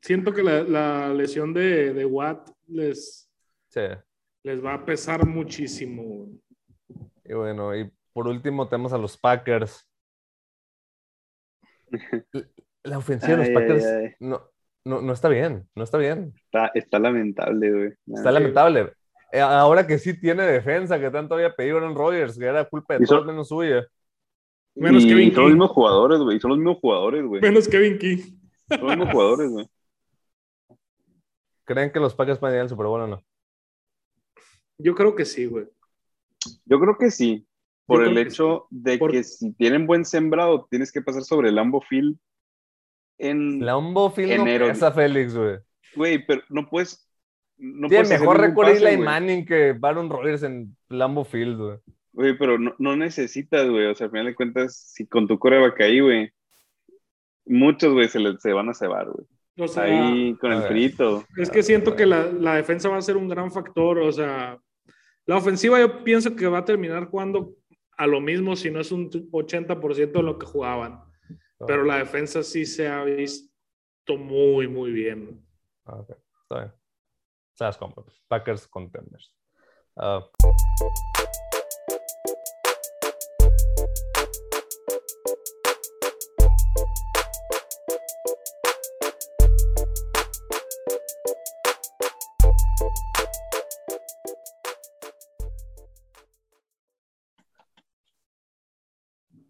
[SPEAKER 3] Siento que la, la lesión de, de Watt les,
[SPEAKER 1] Sí.
[SPEAKER 3] les va a pesar muchísimo.
[SPEAKER 1] Y bueno, y por último tenemos a los Packers. [laughs] La ofensiva de los
[SPEAKER 2] Ay,
[SPEAKER 1] Packers
[SPEAKER 2] ay, ay.
[SPEAKER 1] No, no, no está bien, no está bien.
[SPEAKER 2] Está, está lamentable, güey.
[SPEAKER 1] Está lamentable. Eh, Ahora que sí tiene defensa, que tanto había pedido Aaron Rodgers, que era culpa de todos menos suya.
[SPEAKER 3] Menos
[SPEAKER 2] y
[SPEAKER 3] Kevin
[SPEAKER 2] son los mismos jugadores, güey. Son los mismos jugadores, güey.
[SPEAKER 3] Menos Kevin King.
[SPEAKER 2] Son los mismos jugadores, güey.
[SPEAKER 1] ¿Creen que los Packers pueden ir al Super Bowl o no?
[SPEAKER 3] Yo creo que sí, güey.
[SPEAKER 2] Yo creo que sí. Por
[SPEAKER 3] Yo
[SPEAKER 2] el hecho de
[SPEAKER 3] Por-
[SPEAKER 2] que si tienen buen sembrado, tienes que pasar sobre el Lambo Field en.
[SPEAKER 1] Lambo Field no pesa, Félix, güey.
[SPEAKER 2] Güey, pero no puedes. No
[SPEAKER 1] Tiene
[SPEAKER 2] puedes
[SPEAKER 1] mejor récord Eli. Manning que Baron Rodgers en Lambo Field, güey.
[SPEAKER 2] Güey, pero no, no necesitas, güey. O sea, al final de cuentas, si con tu coreback ahí, güey, muchos, güey, se, le- se van a cebar, güey.
[SPEAKER 3] O sea,
[SPEAKER 2] Ahí con el frito.
[SPEAKER 3] es que siento que la, la defensa va a ser un gran factor. O sea, la ofensiva yo pienso que va a terminar jugando a lo mismo, si no es un 80% de lo que jugaban. Pero la defensa sí se ha visto muy, muy bien.
[SPEAKER 1] Ok, está bien. Se las compro. Packers contenders. Ah,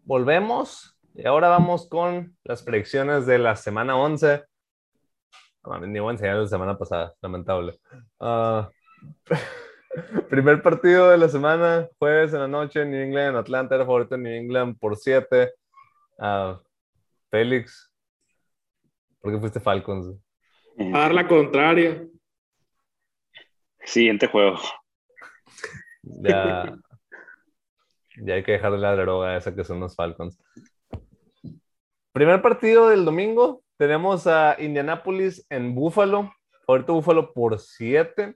[SPEAKER 1] volvemos y ahora vamos con las predicciones de la semana 11. No mames, ni voy a enseñar la semana pasada, lamentable. Ah, [laughs] primer partido de la semana, jueves en la noche, New England, Atlanta, era favorito en New England por 7. Félix, ¿por qué fuiste Falcons?
[SPEAKER 3] A dar la contraria.
[SPEAKER 2] Siguiente juego.
[SPEAKER 1] Ya, [laughs] ya hay que dejar de la droga esa que son los Falcons. Primer partido del domingo, tenemos a Indianapolis en Buffalo. Ahorita Buffalo por 7.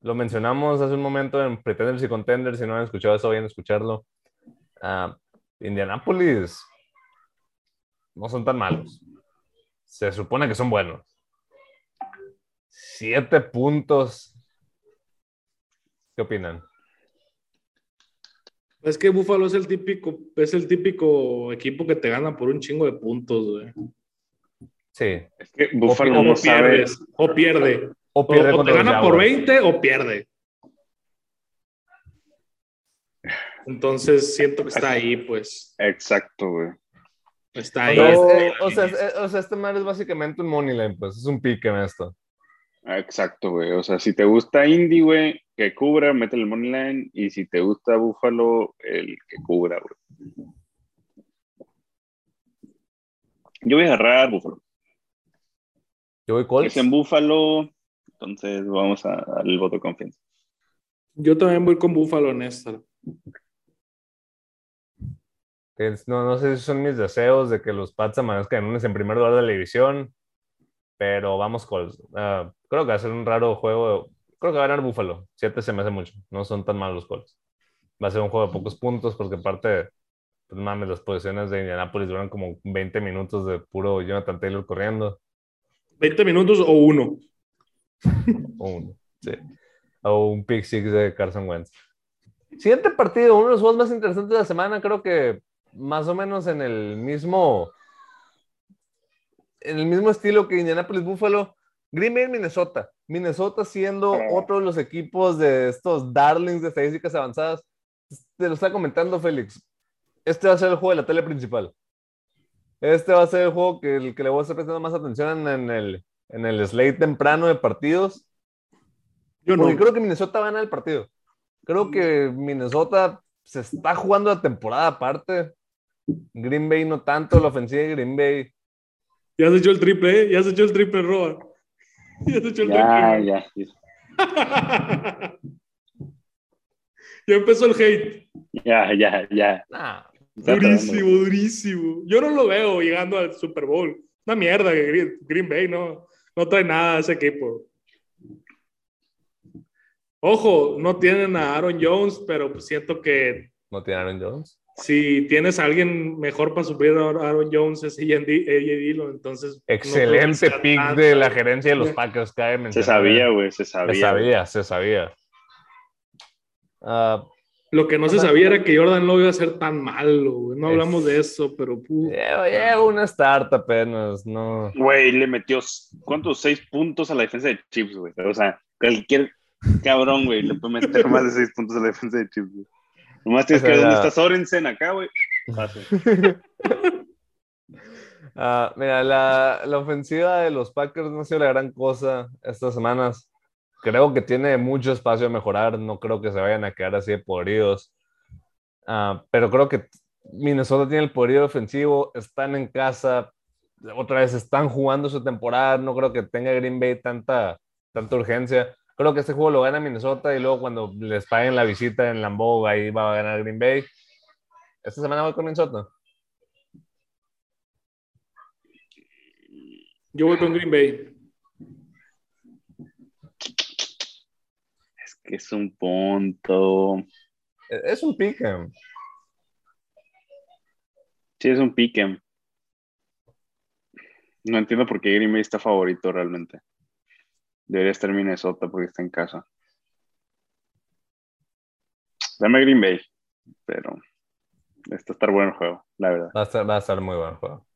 [SPEAKER 1] Lo mencionamos hace un momento en Pretenders y Contenders. Si no han escuchado eso, vayan a escucharlo. Ah, Indianapolis no son tan malos. Se supone que son buenos. Siete puntos. ¿Qué opinan?
[SPEAKER 3] Es que Buffalo es el típico, es el típico equipo que te gana por un chingo de puntos, güey.
[SPEAKER 1] Sí.
[SPEAKER 2] Es que Buffalo
[SPEAKER 3] O
[SPEAKER 2] no sabe.
[SPEAKER 3] pierdes, o pierde.
[SPEAKER 1] O pierde
[SPEAKER 3] o te gana por
[SPEAKER 1] Jaguars.
[SPEAKER 3] 20 o pierde. Entonces siento que está ahí, pues.
[SPEAKER 2] Exacto, güey.
[SPEAKER 3] Está ahí.
[SPEAKER 1] eh, o, sea, es- eh, o sea, este mar es básicamente un money line, pues es un pique en esto.
[SPEAKER 2] Exacto, güey. O sea, si te gusta Indy, güey, que cubra, métele el money line. Y si te gusta Buffalo, el que cubra, güey. Yo voy a agarrar Buffalo.
[SPEAKER 1] Yo voy Colts.
[SPEAKER 2] Es en Buffalo, entonces vamos a darle el voto de confianza.
[SPEAKER 3] Yo también voy con Buffalo en esta.
[SPEAKER 1] No, no sé si son mis deseos de que los Pats amanezcan en, en primer lugar de la división, pero vamos Colts. Ah, creo que va a ser un raro juego. Creo que va a ganar Buffalo. Siete se me hace mucho. No son tan malos los Colts. Va a ser un juego de pocos puntos porque aparte, pues mames, las posiciones de Indianapolis duran como 20 minutos de puro Jonathan Taylor corriendo.
[SPEAKER 3] 20 minutos o uno. [laughs]
[SPEAKER 1] O un, sí. o un pick six de Carson Wentz. Siguiente partido, uno de los juegos más interesantes de la semana, creo que más o menos en el mismo en el mismo estilo que Indianapolis Buffalo, Green Bay Minnesota. Minnesota siendo
[SPEAKER 2] Ah.
[SPEAKER 1] otro de los equipos de estos darlings de estadísticas avanzadas. Te lo está comentando Félix. Este va a ser el juego de la tele principal. Este va a ser el juego que, el que le voy a estar prestando más atención en, en el, en el slate temprano de partidos.
[SPEAKER 3] Yo no.
[SPEAKER 1] Porque creo que Minnesota va a ganar el partido. Creo que Minnesota se está jugando la temporada aparte. Green Bay no tanto, la ofensiva de Green Bay.
[SPEAKER 3] Ya se echó el triple, ¿eh? Ya se echó el triple, Roa. [laughs] Ya se echó el
[SPEAKER 2] Ya, ya. [laughs]
[SPEAKER 3] Ya empezó el hate.
[SPEAKER 2] Ya, ya, ya.
[SPEAKER 1] Nah,
[SPEAKER 3] Durísimo, durísimo. Yo no lo veo llegando al Super Bowl. Una mierda que Green, Green Bay no, no trae nada a ese equipo. Ojo, no tienen a Aaron Jones, pero pues siento que
[SPEAKER 1] no tiene Aaron Jones.
[SPEAKER 3] Si tienes a alguien mejor para suplir a Aaron Jones es AJ Dillon, entonces... no
[SPEAKER 1] Excelente pick de la gerencia de los. Packers. cabe
[SPEAKER 2] Se sabía, güey, se
[SPEAKER 1] Se
[SPEAKER 2] sabía.
[SPEAKER 1] sabía, se sabía. Ah,
[SPEAKER 3] Lo que no se sabía era que Jordan Love iba a ser tan malo, güey. No hablamos de eso, pero...
[SPEAKER 1] lleva una start apenas, no.
[SPEAKER 2] Güey, le metió, ¿cuántos? Seis puntos a la defensa de Chips, güey. O sea, cualquier cabrón, güey, le puede meter más de seis puntos a la defensa de Chips, güey. Nomás tienes
[SPEAKER 1] O sea,
[SPEAKER 2] que ver dónde está Sorensen acá, güey. [laughs]
[SPEAKER 1] Ah, mira, la, la ofensiva de los Packers no ha sido la gran cosa estas semanas. Creo que tiene mucho espacio a mejorar. No creo que se vayan a quedar así de podridos. Ah, pero creo que Minnesota tiene el poderío ofensivo. Están en casa. Otra vez están jugando su temporada. No creo que tenga Green Bay tanta, tanta urgencia. Creo que este juego lo gana Minnesota y luego cuando les paguen la visita en Lambeau, ahí va a ganar Green Bay. Esta semana voy con Minnesota.
[SPEAKER 3] Yo voy con Green Bay.
[SPEAKER 2] Es que es un punto.
[SPEAKER 1] Es un pick. eh.
[SPEAKER 2] Sí, es un pique. No entiendo por qué Green Bay está favorito realmente. Debería estar Minnesota porque está en casa. Dame Green Bay, pero está a estar bueno el juego, la verdad.
[SPEAKER 1] Va a estar, va a estar muy buen juego.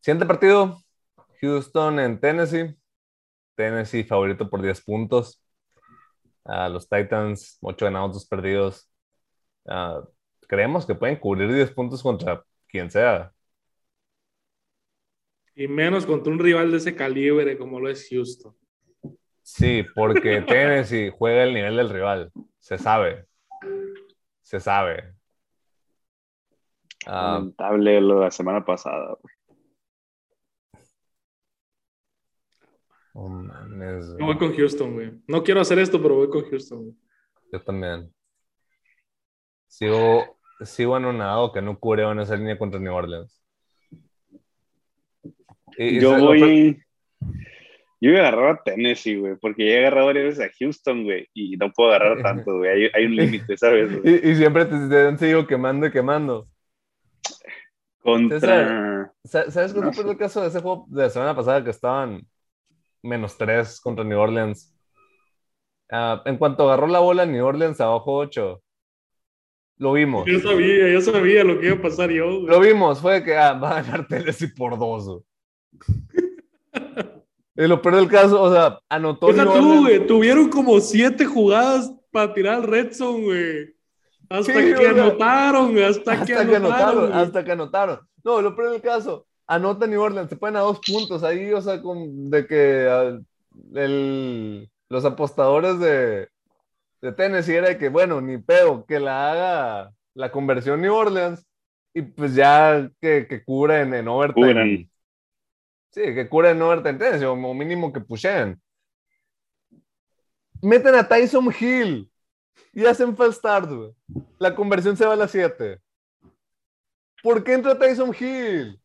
[SPEAKER 1] Siguiente partido: Houston en Tennessee. Tennessee favorito por 10 puntos. Ah, los Titans, 8 ganados, 2 perdidos. Ah, creemos que pueden cubrir 10 puntos contra quien sea.
[SPEAKER 3] Y menos contra un rival de ese calibre como lo es Houston.
[SPEAKER 1] Sí, porque [laughs] Tennessee juega el nivel del rival. Se sabe. Se sabe. Ah,
[SPEAKER 2] Lamentable lo de la semana pasada. güey.
[SPEAKER 1] oh,
[SPEAKER 3] Yo voy con Houston, güey. No quiero hacer esto, pero voy con Houston. güey.
[SPEAKER 1] Yo también. Sigo, sigo anonadado que no cubrieron esa línea contra New Orleans. Y
[SPEAKER 2] Yo voy. Yo voy a agarrar a Tennessee, güey, porque ya he agarrado varias veces a Houston, güey, y no puedo agarrar [laughs] tanto, güey. Hay, hay un límite, ¿sabes? [laughs]
[SPEAKER 1] Y, y siempre te, te han seguido quemando y quemando.
[SPEAKER 2] Contra.
[SPEAKER 1] Sa- ¿Sabes cuál
[SPEAKER 2] No
[SPEAKER 1] fue el caso de ese juego de la semana pasada que estaban menos 3 contra New Orleans? Ah, en cuanto agarró la bola, New Orleans abajo 8. Lo vimos.
[SPEAKER 3] Yo sabía, yo sabía lo que iba a pasar yo. güey.
[SPEAKER 1] Lo vimos, fue que ah, va a ganar Tennessee por dos. güey. [laughs] y lo peor del caso, o sea, anotó
[SPEAKER 3] Deja
[SPEAKER 1] New
[SPEAKER 3] tú,
[SPEAKER 1] Orleans.
[SPEAKER 3] güey. Tuvieron como siete jugadas para tirar al red zone, güey. Hasta
[SPEAKER 1] Sí,
[SPEAKER 3] que anotaron, güey, hasta,
[SPEAKER 1] hasta
[SPEAKER 3] que
[SPEAKER 1] que
[SPEAKER 3] anotaron.
[SPEAKER 1] anotaron,
[SPEAKER 3] güey.
[SPEAKER 1] hasta que anotaron. No, lo peor del caso, anota New Orleans, se ponen a dos puntos ahí, o sea, con, de que el- los apostadores de, de Tennessee era de que, bueno, ni pedo, que la haga la conversión New Orleans y pues ya que, que cubren en overtime. Sí, que cubren en overtime Tennessee, o mínimo que pushen. Meten a Tyson Hill y hacen false start, güey. La conversión se va a las 7. ¿Por qué entra Tyson Hill?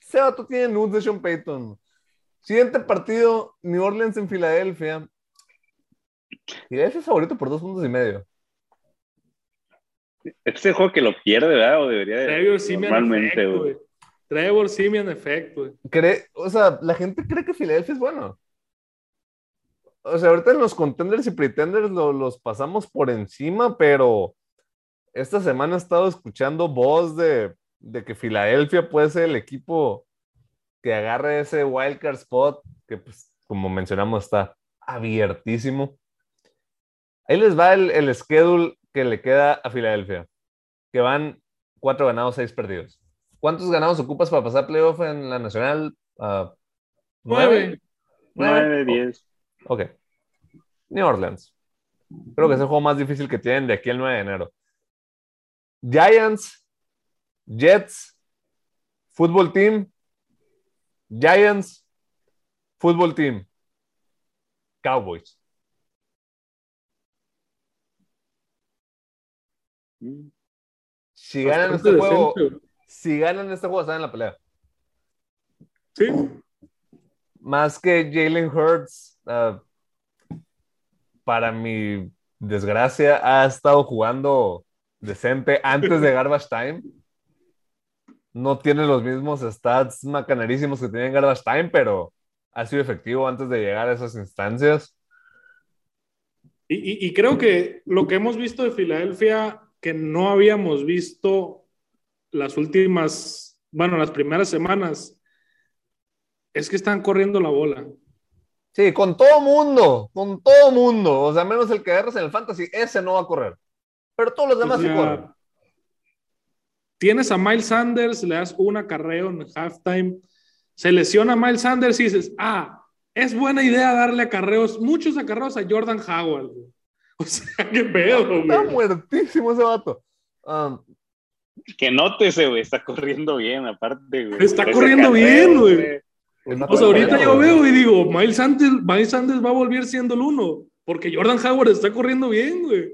[SPEAKER 1] Ese vato tiene nudes de Sean Payton. Siguiente partido, New Orleans en Filadelfia. Filadelfia es favorito por dos puntos y medio.
[SPEAKER 2] Este juego que lo pierde, ¿verdad? O debería de.
[SPEAKER 3] Trevor Simeon
[SPEAKER 2] Normalmente, güey.
[SPEAKER 3] Trevor Simeon efecto, güey.
[SPEAKER 1] Cree, o sea, la gente cree que Filadelfia es bueno. O sea, ahorita en los contenders y pretenders lo- los pasamos por encima, pero esta semana he estado escuchando voz de, de que Filadelfia puede ser el equipo que agarre ese wildcard spot, que pues, como mencionamos, está abiertísimo. Ahí les va el, el schedule que le queda a Filadelfia, que van cuatro ganados, seis perdidos. ¿Cuántos ganados ocupas para pasar playoff en la nacional? Ah,
[SPEAKER 3] Nueve.
[SPEAKER 2] Nueve, diez.
[SPEAKER 1] Ok. New Orleans. Creo que es el juego más difícil que tienen de aquí al 9 de enero. Giants, Jets, Fútbol Team, Giants, Fútbol Team, Cowboys.
[SPEAKER 2] Mm.
[SPEAKER 1] Si ganan este juego. Si ganan este juego, están en la pelea.
[SPEAKER 3] Sí,
[SPEAKER 1] Más que Jalen Hurts, ah, para mi desgracia, ha estado jugando decente antes de [laughs] Garbage Time. No tiene los mismos stats macanerísimos que tenía en Garbage Time, pero ha sido efectivo antes de llegar a esas instancias.
[SPEAKER 3] Y, y- y creo que lo que hemos visto de Filadelfia, que no habíamos visto las últimas, bueno, las primeras semanas, es que están corriendo la bola.
[SPEAKER 1] Sí, con todo mundo, con todo mundo. O sea, menos el que agarras en el fantasy, ese no va a correr. Pero todos los demás
[SPEAKER 3] O
[SPEAKER 1] sí
[SPEAKER 3] sea,
[SPEAKER 1] corren.
[SPEAKER 3] Tienes a Miles Sanders, le das un acarreo en halftime, se lesiona Miles Sanders y dices, ah, es buena idea darle acarreos, muchos acarreos a Jordan Howard. [laughs] O sea, qué pedo,
[SPEAKER 1] Está
[SPEAKER 3] güey.
[SPEAKER 1] muertísimo ese vato. Um,
[SPEAKER 2] Que nótese, güey, está corriendo bien, aparte, güey.
[SPEAKER 3] Está
[SPEAKER 2] Ese
[SPEAKER 3] corriendo bien, güey.
[SPEAKER 1] vato
[SPEAKER 3] O sea, ahorita yo
[SPEAKER 1] güey.
[SPEAKER 3] veo y digo, Miles Sanders, Miles Sanders va a volver siendo el uno, porque Jordan Howard está corriendo bien, güey.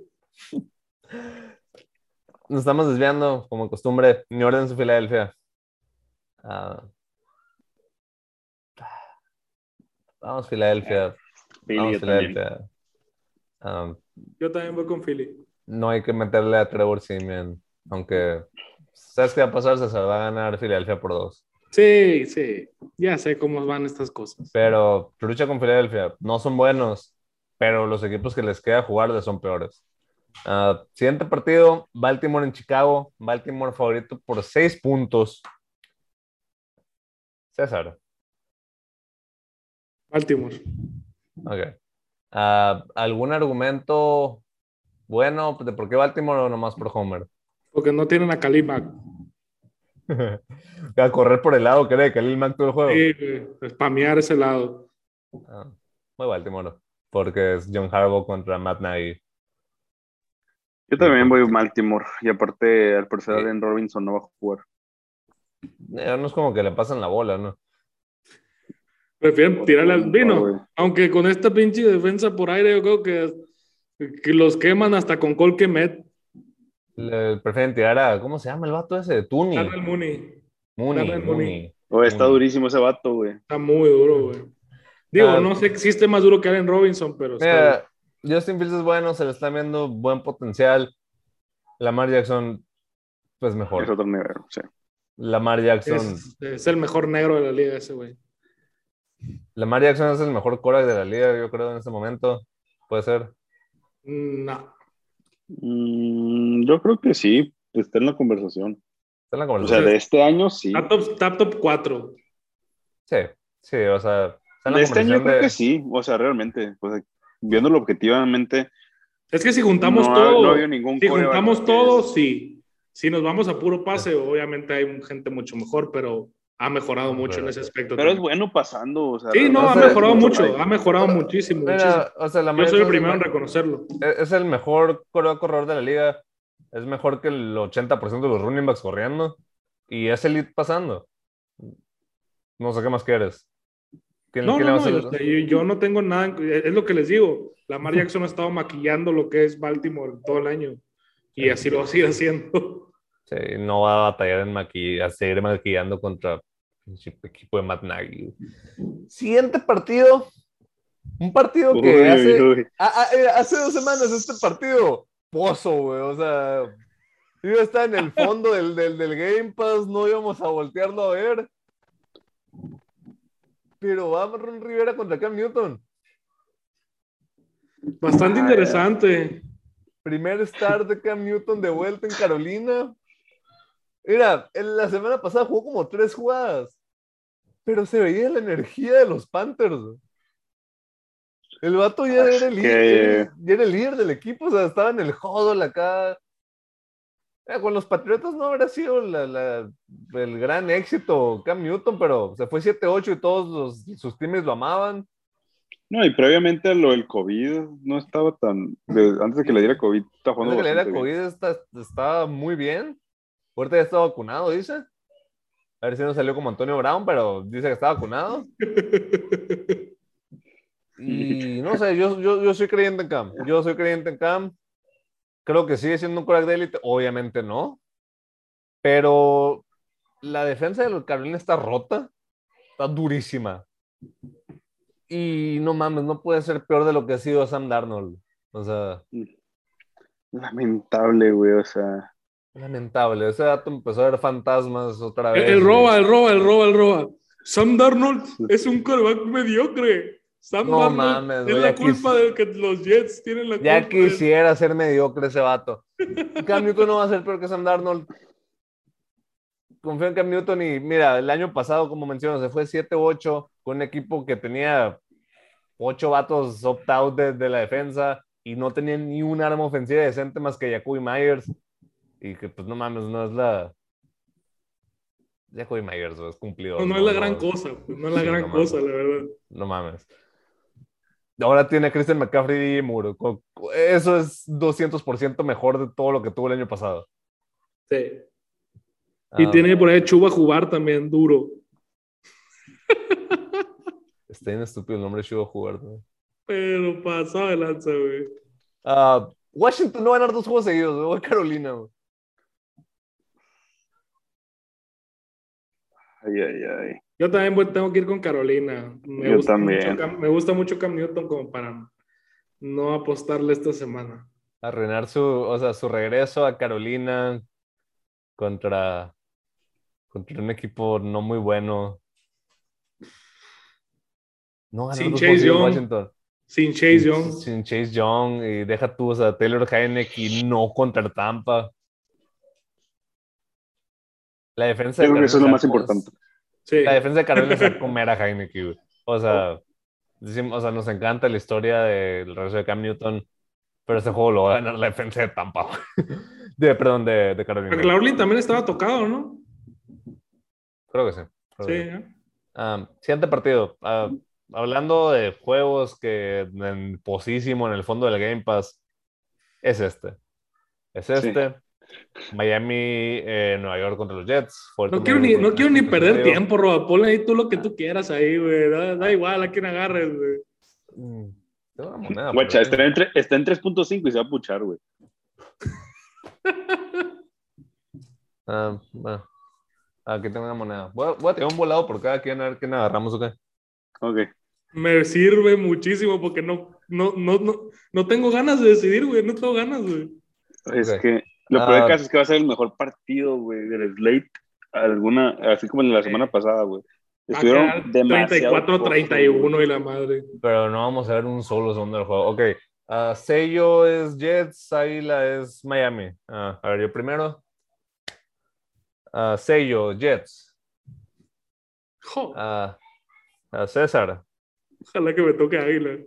[SPEAKER 1] Nos estamos desviando, como costumbre. New Orleans y Filadelfia. Ah. vamos, Filadelfia. Vamos,
[SPEAKER 2] yo también.
[SPEAKER 1] Filadelfia. Um,
[SPEAKER 3] Yo también voy con Philly.
[SPEAKER 1] no hay que meterle a Trevor Simeon, aunque sabes qué va a pasar, se va a ganar Filadelfia por dos.
[SPEAKER 3] Sí, sí, ya sé cómo van estas cosas.
[SPEAKER 1] Pero lucha con Filadelfia, no son buenos, pero los equipos que les queda jugar son peores. Ah, siguiente partido, Baltimore en Chicago. Baltimore favorito por seis puntos. César.
[SPEAKER 3] Baltimore.
[SPEAKER 1] Ok. Ah, ¿Algún argumento bueno de por qué Baltimore o nomás por Homer?
[SPEAKER 3] Porque no tienen a Khalil Mack. [laughs]
[SPEAKER 1] a correr por el lado de Khalil Mack todo el juego.
[SPEAKER 3] Sí, güey, spamear ese lado.
[SPEAKER 1] Ah, voy Baltimore, porque es John Harbaugh contra Matt Nagy.
[SPEAKER 2] Yo también voy a Baltimore. Y aparte, al parecer,
[SPEAKER 1] Sí.
[SPEAKER 2] Allen Robinson no va a jugar.
[SPEAKER 1] Eh, no es como que le pasan la bola, ¿no?
[SPEAKER 3] Prefieren tirarle al
[SPEAKER 2] No,
[SPEAKER 3] vino. Aunque con esta pinche defensa por aire, yo creo que, que los queman hasta con Col Kemet.
[SPEAKER 1] Le prefieren tirar a, ¿cómo se llama el vato ese? Tuni.
[SPEAKER 3] Darnell Mooney.
[SPEAKER 1] Muni,
[SPEAKER 3] Darnell Mooney.
[SPEAKER 1] Muni.
[SPEAKER 2] Oye, está durísimo ese vato, güey.
[SPEAKER 3] Está muy duro, güey. Digo,
[SPEAKER 1] Ah,
[SPEAKER 3] no sé si esté más duro que Allen Robinson, pero está
[SPEAKER 1] Mira, Justin Fields es bueno, se le está viendo buen potencial. Lamar Jackson, pues mejor.
[SPEAKER 2] Es otro nivel, sí.
[SPEAKER 1] Lamar Jackson,
[SPEAKER 3] es, es el mejor negro de la liga ese, güey.
[SPEAKER 1] Lamar Jackson es el mejor core de la liga, yo creo, en este momento. Puede ser.
[SPEAKER 3] No.
[SPEAKER 2] Mm, yo creo que sí, está en la conversación.
[SPEAKER 1] Está en la
[SPEAKER 2] O sea,
[SPEAKER 1] conversación.
[SPEAKER 2] de este año sí.
[SPEAKER 3] Está top, está top 4.
[SPEAKER 1] Sí, sí, o sea, está en la
[SPEAKER 2] De este año
[SPEAKER 1] conversación
[SPEAKER 2] creo que sí. O sea, realmente, pues, viéndolo objetivamente,
[SPEAKER 3] Es que si juntamos
[SPEAKER 2] no, ha-
[SPEAKER 3] todo,
[SPEAKER 2] no había ningún
[SPEAKER 3] si juntamos todo, sí. Si nos vamos a puro pase, obviamente hay gente mucho mejor, pero ha mejorado mucho en ese aspecto.
[SPEAKER 2] Pero es
[SPEAKER 3] también.
[SPEAKER 2] bueno pasando. O sea,
[SPEAKER 3] Sí, no, ha
[SPEAKER 1] O sea,
[SPEAKER 3] mejorado
[SPEAKER 2] mucho
[SPEAKER 3] ha mejorado muchísimo, muchísimo.
[SPEAKER 1] Mira, o sea, Lamar
[SPEAKER 3] Yo soy el primero en
[SPEAKER 1] es-
[SPEAKER 3] reconocerlo.
[SPEAKER 1] es el mejor corredor corredor de la liga. Es mejor que el 80% de los running backs corriendo. Y es elite pasando. No sé qué más quieres. ¿Quién,
[SPEAKER 3] No,
[SPEAKER 1] quién
[SPEAKER 3] no, no,
[SPEAKER 1] hacer-
[SPEAKER 3] o sea, yo, yo no tengo nada, es lo que les digo. Lamar [laughs] Jackson ha estado maquillando lo que es Baltimore todo el año y así lo sigue haciendo.
[SPEAKER 1] Sí, no va a batallar en maqui- a seguir maquillando contra equipo de Matt Nagy. Siguiente partido. Un partido que
[SPEAKER 2] Uy,
[SPEAKER 1] hace,
[SPEAKER 2] uy, uy.
[SPEAKER 1] a- a- eh, hace dos semanas este partido. Pozo, güey. O sea, iba a estar en el fondo del, del, del Game Pass. No íbamos a voltearlo a ver. Pero va Ron Rivera contra Cam Newton.
[SPEAKER 3] Bastante
[SPEAKER 2] Ah,
[SPEAKER 3] interesante.
[SPEAKER 1] Primer start de Cam Newton de vuelta en Carolina. Mira, en la semana pasada jugó como tres jugadas, pero se veía la energía de los Panthers. El vato ya era el, líder, ya era el líder del equipo, o sea, estaba en el huddle acá. Eh, con los Patriotas no habrá sido la- la- el gran éxito Cam Newton, pero se fue 7-8 y todos los, sus teams lo amaban.
[SPEAKER 2] No, y previamente a lo del COVID no estaba tan. de- antes de que le diera COVID, estaba jugando.
[SPEAKER 1] Antes que le diera. COVID está, está muy bien. Ahorita ya está vacunado, dice. A ver si no salió como Antonio Brown, pero dice que está vacunado. [laughs] Y no sé, yo, yo, yo soy creyente en Cam. Yo soy creyente en Cam. creo que sigue siendo un crack de élite, obviamente no, pero la defensa de los Carolina está rota, está durísima. Y no mames, no puede ser peor de lo que ha sido Sam Darnold. O sea,
[SPEAKER 2] Lamentable, güey, o sea.
[SPEAKER 1] Lamentable. Ese dato empezó a ver fantasmas otra vez.
[SPEAKER 3] El, el roba, el roba, el roba, el roba. Sam Darnold es un quarterback mediocre. Sam
[SPEAKER 1] No
[SPEAKER 3] Darnold
[SPEAKER 1] mames,
[SPEAKER 3] es la
[SPEAKER 1] ya
[SPEAKER 3] culpa
[SPEAKER 1] quis-
[SPEAKER 3] de que los Jets tienen la
[SPEAKER 1] Ya
[SPEAKER 3] culpa. de-
[SPEAKER 1] quisiera ser mediocre ese vato. Cam Newton no va a ser peor que Sam Darnold. Confío en Cam Newton y mira, el año pasado, como menciono, se fue 7-8 con un equipo que tenía ocho vatos opt-out de, de la defensa y no tenía ni un arma ofensiva decente más que Jacoby Myers. Y que pues no mames, no es la... Jacoby Myers es cumplido.
[SPEAKER 3] No, no es la gran cosa, no es la
[SPEAKER 1] Sí,
[SPEAKER 3] gran
[SPEAKER 1] no
[SPEAKER 3] cosa, la verdad.
[SPEAKER 1] No mames. Ahora tiene a Christian McCaffrey y Muro. Eso es 200% mejor de todo lo que tuvo el año pasado.
[SPEAKER 3] Sí. Y
[SPEAKER 1] Ah,
[SPEAKER 3] tiene por ahí Chuba jugar también duro.
[SPEAKER 1] Está bien estúpido el nombre de Chivo jugar. ¿no?
[SPEAKER 3] Pero pasado de lanza, güey.
[SPEAKER 1] Ah, Washington no va a ganar dos juegos seguidos. güey. Carolina. güey.
[SPEAKER 2] Ay, ay, ay.
[SPEAKER 3] Yo también voy- tengo que ir con Carolina. Me
[SPEAKER 2] Yo
[SPEAKER 3] gusta
[SPEAKER 2] también.
[SPEAKER 3] Mucho Cam, me gusta mucho Cam Newton como para no apostarle esta semana.
[SPEAKER 1] Arruinar su, o sea, su regreso a Carolina contra, contra un equipo no muy bueno. No
[SPEAKER 3] Sin Chase Young.
[SPEAKER 1] Washington.
[SPEAKER 3] Sin Chase
[SPEAKER 1] sin,
[SPEAKER 3] Young.
[SPEAKER 1] sin Chase Young y deja tú, o sea, Taylor Heineke no contra Tampa. La defensa
[SPEAKER 2] Yo creo que eso es lo más importante.
[SPEAKER 3] Sí.
[SPEAKER 1] La defensa de Carolina a [laughs] comer a Heineke, güey. O sea, decimos- o sea, nos encanta la historia del regreso de Cam Newton, pero este juego lo va a ganar la defensa de Tampa, güey. [laughs] De, perdón, de, de Carolina.
[SPEAKER 3] Porque Laurlin también estaba tocado, ¿no?
[SPEAKER 1] Creo que sí. creo
[SPEAKER 3] Sí.
[SPEAKER 1] que sí.
[SPEAKER 3] ¿eh?
[SPEAKER 1] Siguiente partido. Ah, hablando de juegos que en posísimo en el fondo del Game Pass, es este. Es este. Miami, eh, Nueva York contra los Jets. Fuerte
[SPEAKER 3] No quiero ni, no quiero ni perder tiempo, Roba. Ponle ahí tú lo que tú quieras ahí, güey. Da, da igual a quién agarres, güey.
[SPEAKER 1] Mm, tengo una moneda,
[SPEAKER 2] Guacha, está en, en 3.5 y se va a puchar, güey. [laughs]
[SPEAKER 1] Ah, bueno. Aquí tengo una moneda. Voy a, voy a tirar un volado por cada quien a ver quién agarramos o qué.
[SPEAKER 2] Ok.
[SPEAKER 3] Me sirve muchísimo porque no, no, no, no, no tengo ganas de decidir, güey. No tengo ganas, güey.
[SPEAKER 2] Es que lo
[SPEAKER 1] Ah.
[SPEAKER 2] peor del caso es que va a ser el mejor partido, güey, del slate. Alguna, así como en la semana pasada, güey. Estuvieron demasiado
[SPEAKER 3] 34-31 y la madre.
[SPEAKER 1] Pero no vamos a ver un solo segundo del juego. Ok. ah, sello es Jets, Águila es Miami. Ah, a ver, yo primero. Ah, sello, Jets. César.
[SPEAKER 3] ojalá que me toque Águila.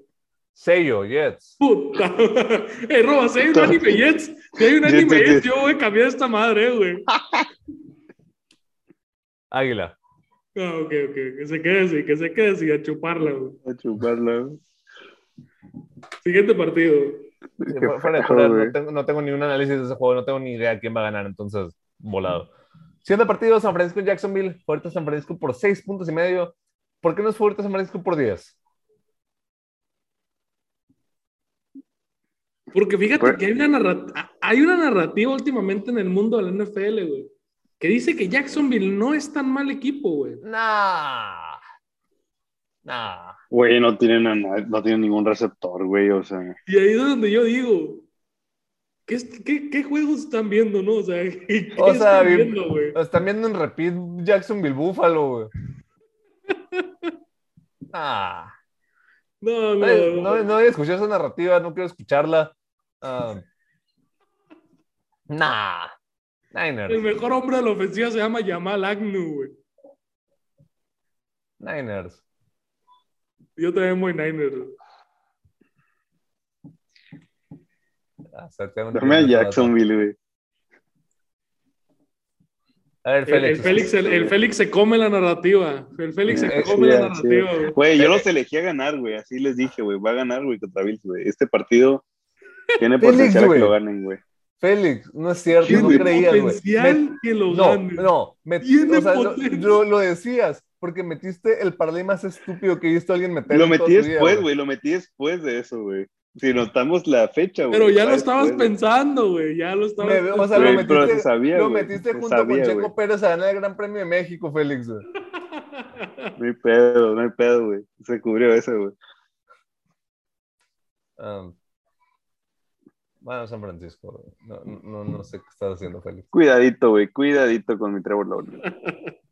[SPEAKER 1] Sello, Jets.
[SPEAKER 3] Puta. [laughs] Eh, Roba, si hay un anime Jets, si hay un anime
[SPEAKER 2] Jets.
[SPEAKER 3] Jets, yo voy a cambiar esta madre, güey. [laughs]
[SPEAKER 1] Águila.
[SPEAKER 3] Ah, ok, ok. Que se quede así, que se quede así, a chuparla, güey.
[SPEAKER 2] A chuparla, güey.
[SPEAKER 3] Siguiente partido.
[SPEAKER 1] Fuera de [laughs] no, tengo, no tengo ni un análisis de ese juego, no tengo ni idea quién va a ganar, entonces, volado. Siguiente partido, San Francisco Jacksonville, favorito San Francisco por 6 puntos y medio. ¿Por qué no es favorito San Francisco por 10?
[SPEAKER 3] Porque fíjate
[SPEAKER 2] Pues-
[SPEAKER 3] que hay una, narrativa, hay una narrativa últimamente en el mundo de la NFL, güey, que dice que Jacksonville no es tan mal equipo, güey.
[SPEAKER 1] Nah. Nah.
[SPEAKER 2] Güey, no tienen, no tienen ningún receptor, güey, o sea.
[SPEAKER 3] Y ahí es donde yo digo, ¿qué, qué, qué juegos están viendo, no? O sea, [laughs] ¿qué
[SPEAKER 1] O sea,
[SPEAKER 3] están
[SPEAKER 1] vi-
[SPEAKER 3] viendo, güey?
[SPEAKER 1] Están viendo en repeat Jacksonville Buffalo, güey. [laughs] Nah.
[SPEAKER 3] No,
[SPEAKER 1] No,
[SPEAKER 3] no,
[SPEAKER 1] no, no voy a escuchar esa narrativa, no quiero escucharla. Ah, nah.
[SPEAKER 3] El
[SPEAKER 1] Niners.
[SPEAKER 3] mejor hombre de la ofensiva se llama Jamal Agnew, güey.
[SPEAKER 1] Niners.
[SPEAKER 3] Yo también voy Niners.
[SPEAKER 1] Ah,
[SPEAKER 2] Dame a Jacksonville, güey.
[SPEAKER 1] A ver,
[SPEAKER 3] El,
[SPEAKER 1] Félix.
[SPEAKER 3] el Félix, el, el Félix se come la narrativa. El Félix se come la narrativa, güey.
[SPEAKER 2] Güey, yo los elegí a ganar, güey. Así les dije, güey. Va a ganar, güey, contra Bills, güey. Este partido tiene
[SPEAKER 1] Félix,
[SPEAKER 2] potencial que lo ganen, güey.
[SPEAKER 1] Félix, no es cierto, no
[SPEAKER 2] güey.
[SPEAKER 1] creías, güey.
[SPEAKER 3] potencial
[SPEAKER 1] Me-
[SPEAKER 3] que lo
[SPEAKER 1] No,
[SPEAKER 3] gane.
[SPEAKER 1] no, me-
[SPEAKER 3] Tiene
[SPEAKER 1] o sea, lo,
[SPEAKER 3] potencia.
[SPEAKER 1] lo- lo decías, porque metiste el parlay más estúpido que he visto a alguien meter.
[SPEAKER 2] Lo metí después, güey. Lo metí después de eso, güey. si notamos la fecha, güey.
[SPEAKER 3] Pero ya lo estabas
[SPEAKER 2] después,
[SPEAKER 3] pensando, güey. Ya lo estabas
[SPEAKER 1] Me- o sea,
[SPEAKER 3] pensando.
[SPEAKER 1] lo
[SPEAKER 2] pero
[SPEAKER 1] metiste,
[SPEAKER 2] se sabía,
[SPEAKER 1] lo
[SPEAKER 2] güey,
[SPEAKER 1] metiste
[SPEAKER 2] se
[SPEAKER 1] junto
[SPEAKER 2] sabía,
[SPEAKER 1] con Checo
[SPEAKER 2] güey.
[SPEAKER 1] Pérez a ganar el Gran Premio de México, Félix. güey.
[SPEAKER 2] No hay pedo, no hay pedo, güey. Se cubrió eso, güey.
[SPEAKER 1] Ah, bueno, San Francisco. güey. No, no, no sé qué estás haciendo, Félix.
[SPEAKER 2] Cuidadito, güey. Cuidadito con mi Trevor Lawrence. [laughs]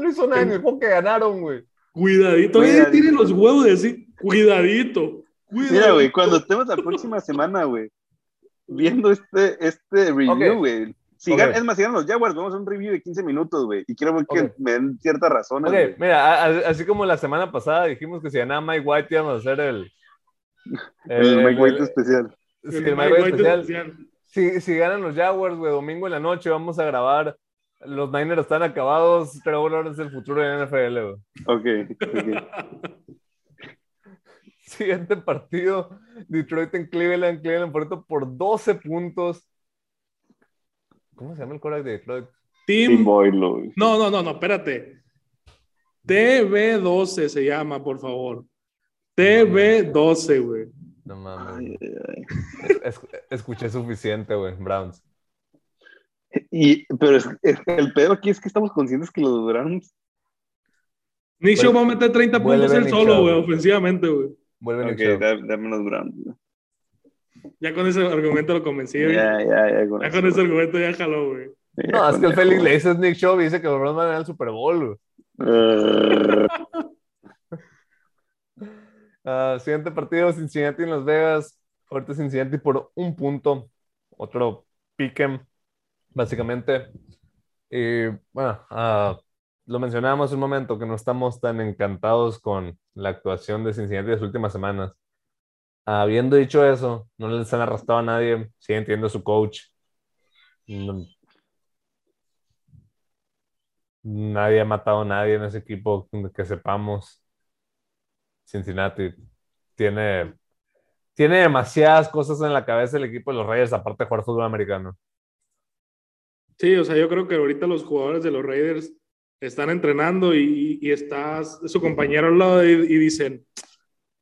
[SPEAKER 1] No hizo nada en el juego que ganaron, güey.
[SPEAKER 3] Cuidadito.
[SPEAKER 2] Cuidadito.
[SPEAKER 3] tiene los huevos de decir, cuidadito. Cuidadito.
[SPEAKER 2] Mira, güey, cuando estemos la próxima semana, güey, viendo este, este review, güey. Si
[SPEAKER 1] Ok.
[SPEAKER 2] gan- es más, si ganan los Jaguars, vamos a un review de 15 minutos, güey. Y quiero que me den ciertas razones,
[SPEAKER 1] Ok,
[SPEAKER 2] güey.
[SPEAKER 1] mira, así como la semana pasada dijimos que si ganaba Mike White íbamos a hacer el. [laughs]
[SPEAKER 2] El Mike White
[SPEAKER 1] el-
[SPEAKER 2] especial.
[SPEAKER 1] Sí,
[SPEAKER 3] El
[SPEAKER 1] el especial. Si, si ganan los Jaguars, güey, domingo en la noche vamos a grabar. Los Niners están acabados. Trevor Lawrence es el futuro de la NFL, güey.
[SPEAKER 2] Ok, ok. [laughs]
[SPEAKER 1] Siguiente partido: Detroit en Cleveland. Cleveland favorito por 12 puntos. ¿Cómo se llama el quarterback de Detroit?
[SPEAKER 2] Tim
[SPEAKER 3] Team.
[SPEAKER 2] Boyle.
[SPEAKER 3] No, no, no, no, espérate. TB12 se llama, por favor. TB12, güey.
[SPEAKER 1] No mames.
[SPEAKER 2] Ay, ay, ay.
[SPEAKER 1] Es- es- escuché suficiente, güey. Browns.
[SPEAKER 2] Y, pero es- es- el pedo aquí es que estamos conscientes que los Browns.
[SPEAKER 3] Nick Show va a meter 30
[SPEAKER 1] vuelve
[SPEAKER 3] puntos él solo, güey, ofensivamente, güey.
[SPEAKER 1] Vuelve
[SPEAKER 2] Ok,
[SPEAKER 1] Nick Chubb.
[SPEAKER 2] da- dame los Browns. güey.
[SPEAKER 3] Ya con ese argumento lo convencí, güey.
[SPEAKER 2] Ya, ya, ya. Con
[SPEAKER 3] Ya
[SPEAKER 2] eso,
[SPEAKER 3] con ese argumento ya jaló, güey.
[SPEAKER 2] Ya
[SPEAKER 1] No, es que el Félix le
[SPEAKER 2] güey.
[SPEAKER 1] dice Nick Chubb y dice que los Browns van a ganar el Super Bowl, güey.
[SPEAKER 2] Eh,
[SPEAKER 1] Ah, siguiente partido, Cincinnati en Las Vegas. Ahorita Cincinnati por un punto. Otro piquen, básicamente. Y bueno, ah, lo mencionábamos un momento que no estamos tan encantados con la actuación de Cincinnati de las últimas semanas. Habiendo dicho eso, no les han arrastrado a nadie. Siguen teniendo su coach. Nadie ha matado a nadie en ese equipo que sepamos. Cincinnati tiene, tiene demasiadas cosas en la cabeza el equipo de los Reyes, aparte de jugar fútbol americano.
[SPEAKER 3] Sí, o sea, yo creo que ahorita los jugadores de los Raiders están entrenando y, y está su compañero al lado y, y dicen,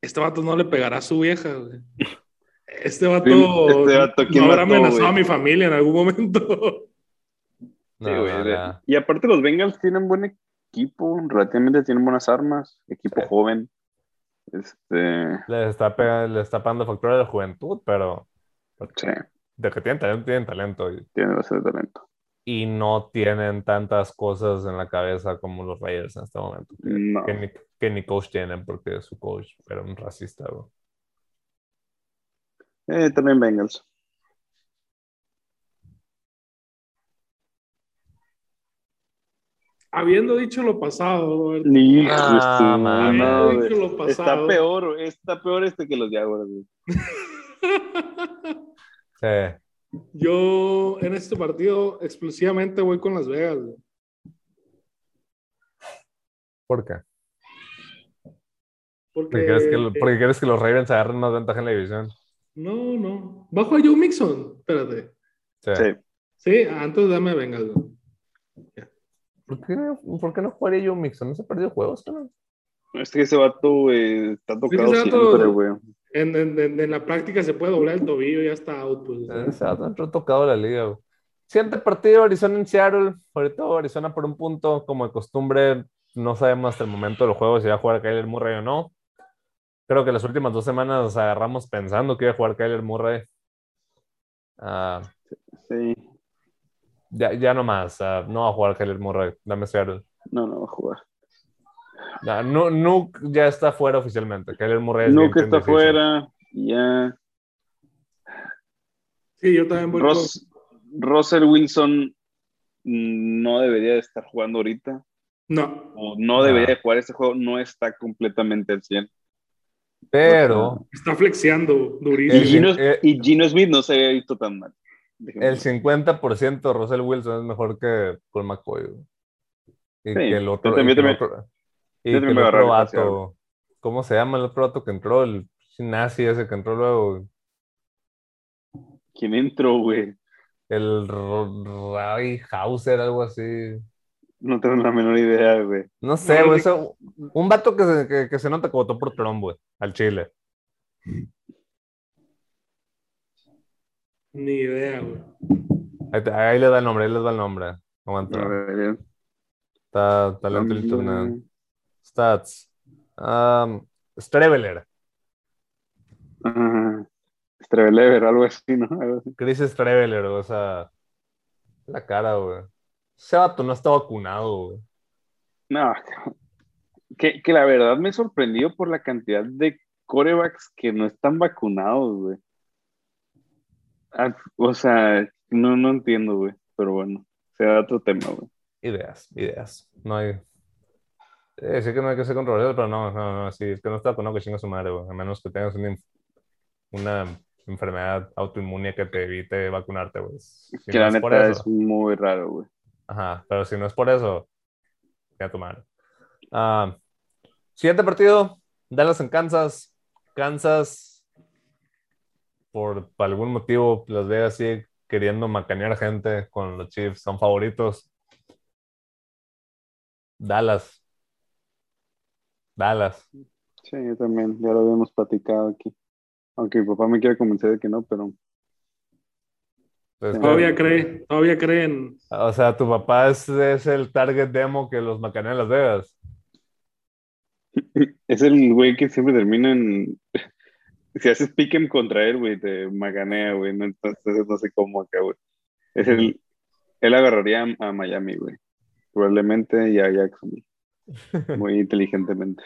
[SPEAKER 3] este vato no le pegará a su vieja, güey. Este vato,
[SPEAKER 2] Este vato, ¿quién
[SPEAKER 3] no habrá
[SPEAKER 2] mató,
[SPEAKER 3] amenazado
[SPEAKER 2] güey?
[SPEAKER 3] a mi familia en algún momento. [laughs]
[SPEAKER 1] No,
[SPEAKER 2] Sí, güey,
[SPEAKER 1] no,
[SPEAKER 2] de-
[SPEAKER 1] no.
[SPEAKER 2] Y aparte los Bengals tienen buen equipo, relativamente tienen buenas armas, equipo
[SPEAKER 1] Sí.
[SPEAKER 2] joven. Este,
[SPEAKER 1] Le está, pegando, le está pagando factura de la juventud, pero
[SPEAKER 2] sí,
[SPEAKER 1] de que tienen talento, tienen talento. Y,
[SPEAKER 2] tiene bastante talento.
[SPEAKER 1] y no tienen tantas cosas en la cabeza como los Reyes en este momento. Que,
[SPEAKER 2] No.
[SPEAKER 1] que ni, que ni coach tienen, porque su coach era un racista.
[SPEAKER 2] Eh, también Bengals.
[SPEAKER 3] Habiendo dicho lo pasado, Roberto.
[SPEAKER 2] Ni
[SPEAKER 1] Ah,
[SPEAKER 2] no.
[SPEAKER 3] Dicho lo
[SPEAKER 2] Está
[SPEAKER 3] pasado.
[SPEAKER 2] peor, güey, está peor este que los Jaguars. [laughs]
[SPEAKER 1] Sí.
[SPEAKER 3] Yo en este partido exclusivamente voy con Las Vegas. güey.
[SPEAKER 1] ¿Por qué?
[SPEAKER 3] Porque,
[SPEAKER 1] Porque quieres que, lo- porque quieres que los Ravens agarren más ventaja en la división.
[SPEAKER 3] No, no. Bajo a Joe Mixon. Espérate.
[SPEAKER 1] Sí.
[SPEAKER 2] Sí.
[SPEAKER 3] Sí, antes dame Vengas. güey.
[SPEAKER 1] ¿Por, qué, ¿Por qué no jugaría yo Mixon? ¿No se ha perdido juegos? no?
[SPEAKER 2] Es que ese vato, güey, está tocado
[SPEAKER 3] vato-
[SPEAKER 2] siempre, güey.
[SPEAKER 3] En, en- en- en la práctica se puede doblar el tobillo y ya está out. Pues.
[SPEAKER 1] Vato entró tocado la liga. güey. Siguiente partido, Arizona en Seattle. Ahorita Arizona por un punto, como de costumbre, no sabemos hasta el momento del juego si va a jugar Kyler Murray o no. Creo que las últimas dos semanas nos agarramos pensando que iba a jugar Kyler Murray. Ah,
[SPEAKER 2] Sí.
[SPEAKER 1] Ya, ya no más, ah, no va a jugar Kyler Murray. Dame Seattle.
[SPEAKER 2] No, no va a jugar.
[SPEAKER 1] Nu- Nuke ya está fuera oficialmente. Kyler Murray es
[SPEAKER 2] está
[SPEAKER 1] decision.
[SPEAKER 2] fuera. Ya.
[SPEAKER 3] Sí, yo también voy
[SPEAKER 2] Ross, Russell Wilson no debería de estar jugando ahorita.
[SPEAKER 3] con... No.
[SPEAKER 2] O no debería de jugar este juego. No está completamente al 100.
[SPEAKER 1] Pero
[SPEAKER 3] Está flexeando
[SPEAKER 2] Y
[SPEAKER 3] durísimo.
[SPEAKER 1] El-
[SPEAKER 2] Gino,
[SPEAKER 1] eh,
[SPEAKER 2] y Gino Smith no se había visto tan mal.
[SPEAKER 1] El
[SPEAKER 2] ver.
[SPEAKER 1] 50% de Russell Wilson es mejor que Paul McCoy. güey. Y
[SPEAKER 2] Sí,
[SPEAKER 1] que el otro.
[SPEAKER 2] yo también-
[SPEAKER 1] y que el
[SPEAKER 2] yo
[SPEAKER 1] otro, y
[SPEAKER 2] yo
[SPEAKER 1] que
[SPEAKER 2] también
[SPEAKER 1] el
[SPEAKER 2] me
[SPEAKER 1] otro
[SPEAKER 2] agarré
[SPEAKER 1] vato. ¿Cómo se llama el otro vato que entró? El nazi ese que entró luego. güey.
[SPEAKER 2] ¿Quién entró, güey?
[SPEAKER 1] El Ray Hauser, algo así.
[SPEAKER 2] No tengo la menor idea, güey.
[SPEAKER 1] No sé,
[SPEAKER 3] No,
[SPEAKER 1] güey. eso- Un vato que se, que, que se nota que votó por Trump, güey. Al Chile.
[SPEAKER 3] Ni idea, güey.
[SPEAKER 1] Ahí, ahí le da el nombre, ahí les da el nombre. Aguanta.
[SPEAKER 2] A ver,
[SPEAKER 1] Está talento del internet. Stats. Um, Streveler.
[SPEAKER 2] Ah, Strevelever, algo así, ¿no? Algo así.
[SPEAKER 1] Chris Streveler, o sea. La cara, güey. Ese vato no está vacunado, güey.
[SPEAKER 2] No, que, que la verdad me sorprendió por la cantidad de corebacks que no están vacunados, güey. Ah, o sea, no, no entiendo, güey. Pero bueno, será otro tema, güey.
[SPEAKER 1] Ideas, ideas. No hay. Eh, sí que no hay que ser controversial, pero no, no, no, sí, es que no está vacunado que chinga su madre, güey. A menos que tengas una, una enfermedad autoinmune que te evite vacunarte, güey. Si
[SPEAKER 2] que
[SPEAKER 1] no
[SPEAKER 2] la
[SPEAKER 1] es por
[SPEAKER 2] neta
[SPEAKER 1] eso.
[SPEAKER 2] es muy raro, güey.
[SPEAKER 1] Ajá, pero si no es por eso, ya tu madre. Ah, siguiente partido, Dallas en Kansas. Kansas, por algún motivo, Las Vegas sigue queriendo macanear gente con los Chiefs, son favoritos. Dallas. Dallas.
[SPEAKER 2] Sí, yo también, ya lo habíamos platicado aquí. Aunque mi papá me quiere convencer de que no, pero
[SPEAKER 1] Pues,
[SPEAKER 3] Todavía cree, todavía creen.
[SPEAKER 1] O sea, tu papá es, es el target demo que los macanea en Las Vegas. [laughs]
[SPEAKER 2] es el güey que siempre termina en. Si haces pick'em contra él, güey, te maganea, güey. ¿no? Entonces no sé cómo acá, güey. Es el. Él agarraría a, Miami, güey. Probablemente y a Jacksonville. [laughs] Muy inteligentemente.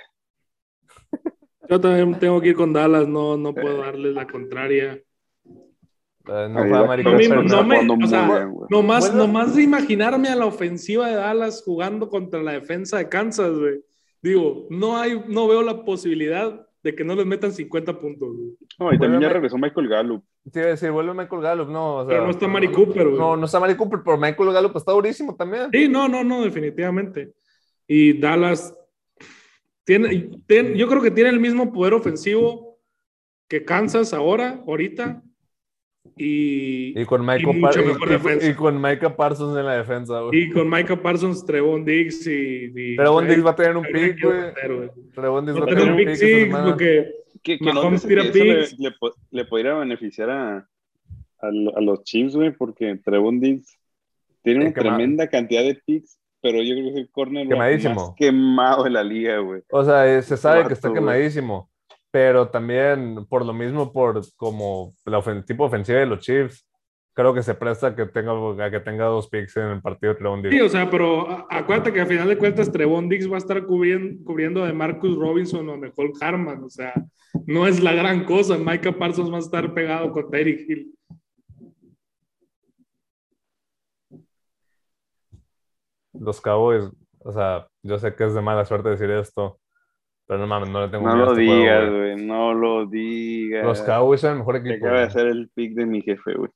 [SPEAKER 3] Yo también tengo que ir con Dallas, no, no puedo darles la contraria.
[SPEAKER 1] Eh, no
[SPEAKER 2] va.
[SPEAKER 3] No
[SPEAKER 1] Cooper,
[SPEAKER 3] no me-
[SPEAKER 2] jugando
[SPEAKER 3] o
[SPEAKER 2] muy
[SPEAKER 3] sea,
[SPEAKER 2] bien, güey.
[SPEAKER 3] Nomás,
[SPEAKER 1] Bueno.
[SPEAKER 3] nomás de imaginarme a la ofensiva de Dallas jugando contra la defensa de Kansas, güey. Digo, no hay, no veo la posibilidad de que no les metan 50 puntos, güey.
[SPEAKER 2] No, y también ya regresó Michael Gallup.
[SPEAKER 1] Te iba a decir, vuelve Michael Gallup, no. o sea,
[SPEAKER 3] Pero no está Mari Cooper, güey.
[SPEAKER 1] No, no está Mari Cooper, pero Michael Gallup está durísimo también.
[SPEAKER 3] Sí, no, no, no, definitivamente. Y Dallas tiene, tiene- yo creo que tiene el mismo poder ofensivo que Kansas ahora, ahorita. Y,
[SPEAKER 1] Y con Michael
[SPEAKER 3] Y
[SPEAKER 1] y-
[SPEAKER 3] mejor
[SPEAKER 1] y-
[SPEAKER 3] defensa.
[SPEAKER 1] y con Micah Parsons en la defensa, güey.
[SPEAKER 3] y con Micah Parsons, Trevon Diggs y. y
[SPEAKER 1] Trevon Diggs va a tener un pick, güey. Trevon Diggs
[SPEAKER 3] Va a tener un pick
[SPEAKER 1] semana.
[SPEAKER 3] porque
[SPEAKER 2] Que, que
[SPEAKER 3] Mahomes tira
[SPEAKER 2] le, le le podría beneficiar a, a, a los Chiefs, güey, porque Trevon Diggs tiene
[SPEAKER 1] Sí,
[SPEAKER 2] una tremenda cantidad de picks, pero yo creo que es el corner más quemado de la liga, güey.
[SPEAKER 1] O sea, eh, se sabe
[SPEAKER 2] Vato,
[SPEAKER 1] que está quemadísimo, pero también por lo mismo, por como ofen- tipo ofensiva de los Chiefs, creo que se presta a que tenga, a que tenga dos picks en el partido de Trevon
[SPEAKER 3] Sí,
[SPEAKER 1] Diggs.
[SPEAKER 3] o sea, pero acuérdate que al final de cuentas Trevon Diggs va a estar cubriendo, cubriendo de Marcus Robinson o mejor Harman, o sea, no es la gran cosa. Micah Parsons va a estar pegado con Tyreek Hill.
[SPEAKER 1] Los Cowboys, o sea, yo sé que es de mala suerte decir esto, pero no mames, no le tengo
[SPEAKER 2] No
[SPEAKER 1] miedo a
[SPEAKER 2] lo
[SPEAKER 1] este
[SPEAKER 2] digas,
[SPEAKER 1] güey.
[SPEAKER 2] no lo digas.
[SPEAKER 1] Los Cowboys son el mejor
[SPEAKER 2] Se
[SPEAKER 1] equipo.
[SPEAKER 2] acaba de hacer el pick de mi jefe, güey.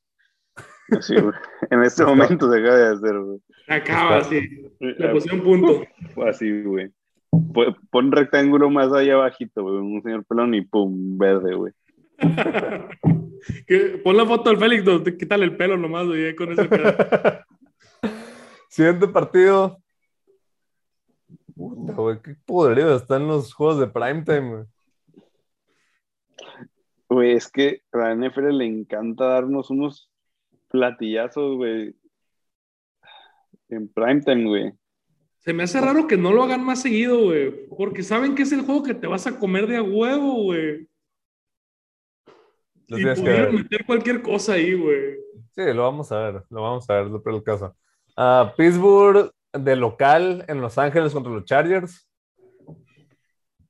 [SPEAKER 2] [laughs] Así, güey. En este momento se acaba de hacer, güey.
[SPEAKER 3] Acaba
[SPEAKER 1] Está-
[SPEAKER 3] así, le puse un punto.
[SPEAKER 2] Así, güey. Pon- rectángulo más allá abajito, güey. Un señor pelón y pum, verde, güey. [laughs]
[SPEAKER 3] Pon la foto del Félix, no, quítale el pelo nomás, güey, con ese. [laughs]
[SPEAKER 1] Siguiente partido. Puta, güey, qué podrido están los juegos de primetime, güey.
[SPEAKER 2] Güey, es que a la NFL le encanta darnos unos platillazos, güey. En primetime, güey.
[SPEAKER 3] Se me hace raro que no lo hagan más seguido, güey, porque saben que es el juego que te vas a comer de a huevo, güey. Y pudieron meter cualquier cosa ahí, güey.
[SPEAKER 1] Sí, lo vamos a ver, lo vamos a ver, no el caso. Ah, Pittsburgh de local en Los Ángeles contra los Chargers.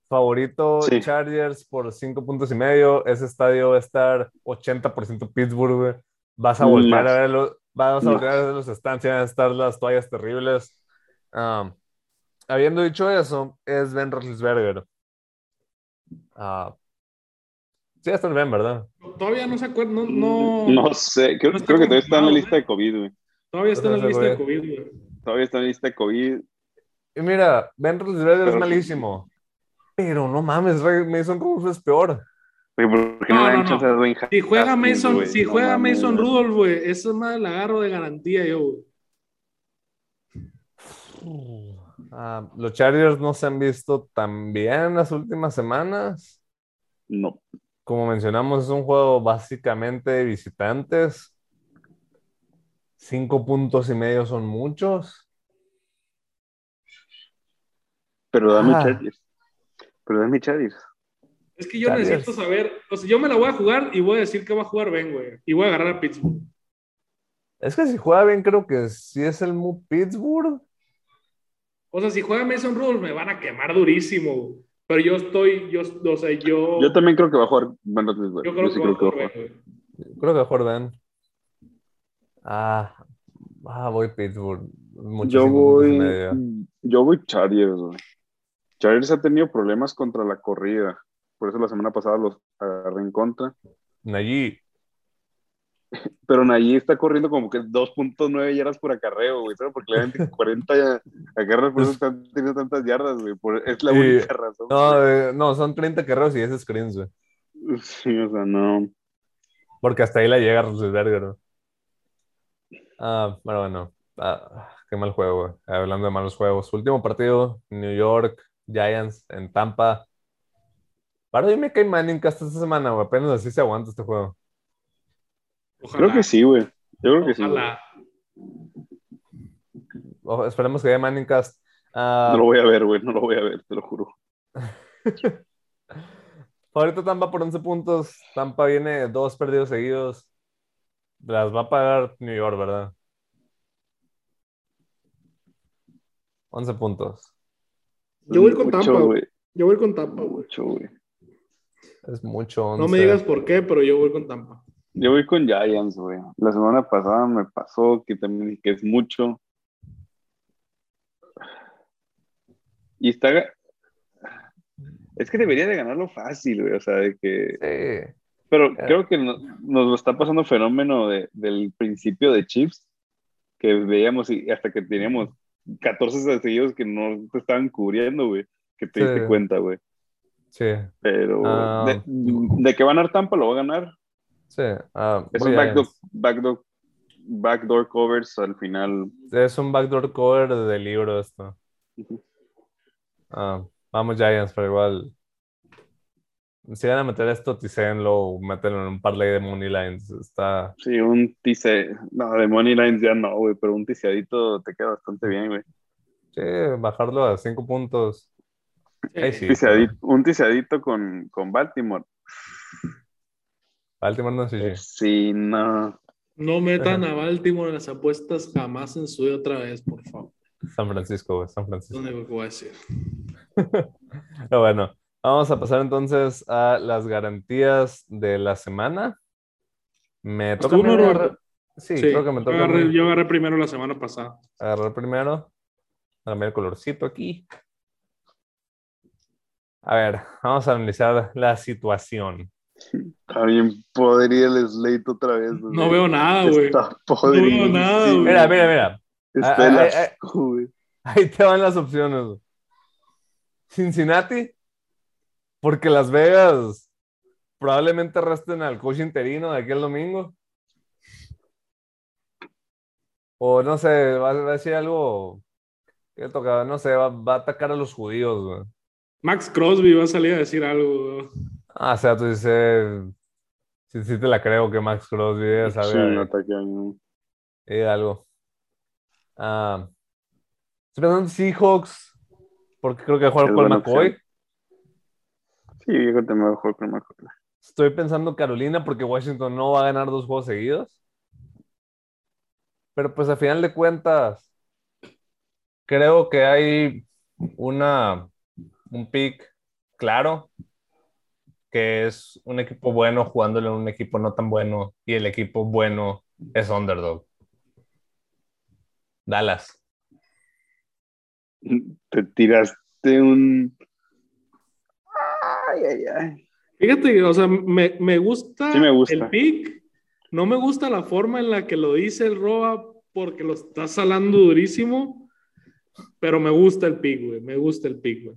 [SPEAKER 1] Favorito
[SPEAKER 2] Sí.
[SPEAKER 1] Chargers por cinco puntos y medio. Ese estadio va a estar 80% Pittsburgh. Vas a volver a ver los, vas a volver a ver los stands, van a estar las toallas terribles. Ah, habiendo dicho eso, es Ben Roethlisberger. Ah, sí, está Ben, ¿verdad?
[SPEAKER 3] Todavía no se acuerdan, no, no,
[SPEAKER 2] No sé, creo,
[SPEAKER 3] No
[SPEAKER 2] creo que todavía está en la lista de COVID, güey.
[SPEAKER 3] todavía está en la lista de. COVID, güey.
[SPEAKER 2] Todavía está en lista de COVID.
[SPEAKER 1] Y mira, Ben Roethlisberger es malísimo. Pero no mames, Mason Rudolph es peor.
[SPEAKER 2] Güey, ¿por qué no,
[SPEAKER 3] No,
[SPEAKER 2] le
[SPEAKER 3] no,
[SPEAKER 2] a Dwayne
[SPEAKER 3] Si juega
[SPEAKER 2] Haskins,
[SPEAKER 3] Mason,
[SPEAKER 2] güey?
[SPEAKER 3] si
[SPEAKER 2] No
[SPEAKER 3] juega
[SPEAKER 2] mames,
[SPEAKER 3] Mason. Rudolph, güey, eso más la agarro de garantía yo, güey.
[SPEAKER 1] Ah, los Chargers no se han visto tan bien las últimas semanas.
[SPEAKER 2] No.
[SPEAKER 1] Como mencionamos, es un juego básicamente de visitantes. Cinco puntos y medio son muchos.
[SPEAKER 2] Pero dame
[SPEAKER 1] Ah.
[SPEAKER 2] Chargers. Pero dame Chargers.
[SPEAKER 3] Es que yo
[SPEAKER 1] Chargers.
[SPEAKER 3] necesito saber, o sea, yo me la voy a jugar y voy a decir que va a jugar Ben, güey. Y voy a agarrar a Pittsburgh.
[SPEAKER 1] Es que si juega bien, creo que sí es el Mu Pittsburgh.
[SPEAKER 3] O sea, si juega Mason Rudolph me van a quemar durísimo. Pero yo estoy, yo, o sea, yo,
[SPEAKER 2] Yo también creo que va a jugar Ben Roethlisberger.
[SPEAKER 3] yo creo
[SPEAKER 2] sí
[SPEAKER 3] que va a
[SPEAKER 2] creo
[SPEAKER 3] jugar
[SPEAKER 2] que va a jugar.
[SPEAKER 3] Ben.
[SPEAKER 1] Creo que mejor Ben. Ah, ah, voy Pittsburgh.
[SPEAKER 2] Yo voy, yo voy Chargers. Chargers ha tenido problemas contra la corrida. Por eso la semana pasada los agarré en contra.
[SPEAKER 1] Najee. [laughs]
[SPEAKER 2] Pero Nayí está corriendo como que 2.9 yardas por acarreo, güey. ¿sabes? Porque le dan [laughs] 40 ya- acarreos, por eso están teniendo tantas yardas, güey. Por- es la
[SPEAKER 1] Sí.
[SPEAKER 2] única razón.
[SPEAKER 1] No, eh, no, son 30 carreros y ese screens, güey.
[SPEAKER 2] güey. Sí, o sea, no.
[SPEAKER 1] Porque hasta ahí la llega Roethlisberger, ¿no? Ah, pero bueno. Ah, qué mal juego, güey. Hablando de malos juegos. Último partido, New York, Giants en Tampa. Para mí me cae Manning hasta esta semana, güey. Apenas así se aguanta este juego.
[SPEAKER 3] Ojalá.
[SPEAKER 2] Creo que sí, güey. Yo creo que sí.
[SPEAKER 3] Ojalá.
[SPEAKER 1] Ojo, esperemos que haya Manning Cast. Ah,
[SPEAKER 2] No lo voy a ver, güey. No lo voy a ver, te lo juro. [laughs]
[SPEAKER 1] Favorito Tampa por 11 puntos. Tampa viene dos perdidos seguidos. Las va a pagar New York, ¿verdad? 11 puntos.
[SPEAKER 3] Yo voy con
[SPEAKER 2] Mucho,
[SPEAKER 3] Tampa,
[SPEAKER 2] güey.
[SPEAKER 3] Yo voy con Tampa, güey.
[SPEAKER 1] Es mucho.
[SPEAKER 3] No
[SPEAKER 1] 11.
[SPEAKER 3] me digas por qué, pero yo voy con Tampa.
[SPEAKER 2] Yo voy con Giants, güey. La semana pasada me pasó que también dije que es mucho. Y está. Es que debería de ganarlo fácil, güey. O sea, de que.
[SPEAKER 1] Sí.
[SPEAKER 2] Pero
[SPEAKER 1] Ya.
[SPEAKER 2] creo que no- nos lo está pasando fenómeno de- del principio de Chips, que veíamos y hasta que teníamos 14 seguidos que no te estaban cubriendo, güey. Que te
[SPEAKER 1] Sí.
[SPEAKER 2] diste cuenta, güey.
[SPEAKER 1] Sí.
[SPEAKER 2] Pero
[SPEAKER 1] Ah.
[SPEAKER 2] de, de que va a ganar Tampa, lo va a ganar.
[SPEAKER 1] Sí. Ah,
[SPEAKER 2] Esos
[SPEAKER 1] voy
[SPEAKER 2] backdoor, backdoor, backdoor covers al final.
[SPEAKER 1] Es un backdoor cover de libro esto. Ah, vamos Giants, pero igual. Si van a meter esto, ticenlo o mételo en un parlay de money lines. Está.
[SPEAKER 2] Sí, un tice. No, de Money Lines ya no, güey, pero un ticeadito te queda bastante bien, güey.
[SPEAKER 1] Sí, bajarlo a 5 puntos. Ahí sí.
[SPEAKER 2] Ticeadito- un ticeadito con, con Baltimore.
[SPEAKER 1] Baltimore no sé
[SPEAKER 2] Sí, no.
[SPEAKER 3] No metan a Baltimore en las apuestas jamás en su vida otra vez, por favor.
[SPEAKER 1] San Francisco, güey, San Francisco.
[SPEAKER 3] lo único que voy a decir. [laughs]
[SPEAKER 1] Pero bueno, vamos a pasar entonces a las garantías de la semana. Me
[SPEAKER 3] ¿Hasta
[SPEAKER 1] toca? Sí,
[SPEAKER 3] Sí,
[SPEAKER 1] creo que me
[SPEAKER 3] yo
[SPEAKER 1] toca a
[SPEAKER 3] agarré, yo agarré primero la semana pasada.
[SPEAKER 1] agarrar primero. Dame el colorcito aquí. A ver, vamos a analizar la situación.
[SPEAKER 2] Está bien podrido el slate otra vez.
[SPEAKER 3] No veo nada, güey.
[SPEAKER 2] Está podrido.
[SPEAKER 3] veo nada, güey.
[SPEAKER 1] Mira, mira, mira.
[SPEAKER 2] Está
[SPEAKER 1] Ah, ah,
[SPEAKER 2] güey.
[SPEAKER 1] Ahí te van las opciones. Cincinnati, porque Las Vegas probablemente arresten al coach interino de aquí el domingo. O no sé, va, a decir algo que toca, no sé, va, va a atacar a los judíos. güey.
[SPEAKER 3] Max Crosby va a salir a decir algo. güey.
[SPEAKER 1] Ah, o sea, tú dices, sí, sí te la creo que Max Crosby ya
[SPEAKER 2] Sí,
[SPEAKER 1] sabe
[SPEAKER 2] ataque ahí.
[SPEAKER 1] eh, algo. Ah, estoy pensando en Seahawks, porque creo que va a jugar con McCoy.
[SPEAKER 2] opción. Sí, yo que me con.
[SPEAKER 1] Estoy pensando Carolina porque Washington no va a ganar dos juegos seguidos. Pero pues a final de cuentas, creo que hay una, un pick claro, que es un equipo bueno jugándole a un equipo no tan bueno y el equipo bueno es underdog. Dallas.
[SPEAKER 2] Te tiraste un. Ay, ay, ay.
[SPEAKER 3] Fíjate, o sea, me, me gusta,
[SPEAKER 2] Sí me gusta.
[SPEAKER 3] el pick. No me gusta la forma en la que lo dice el Roa porque lo está salando durísimo. Pero me gusta el pick, güey. Me gusta el pick, güey.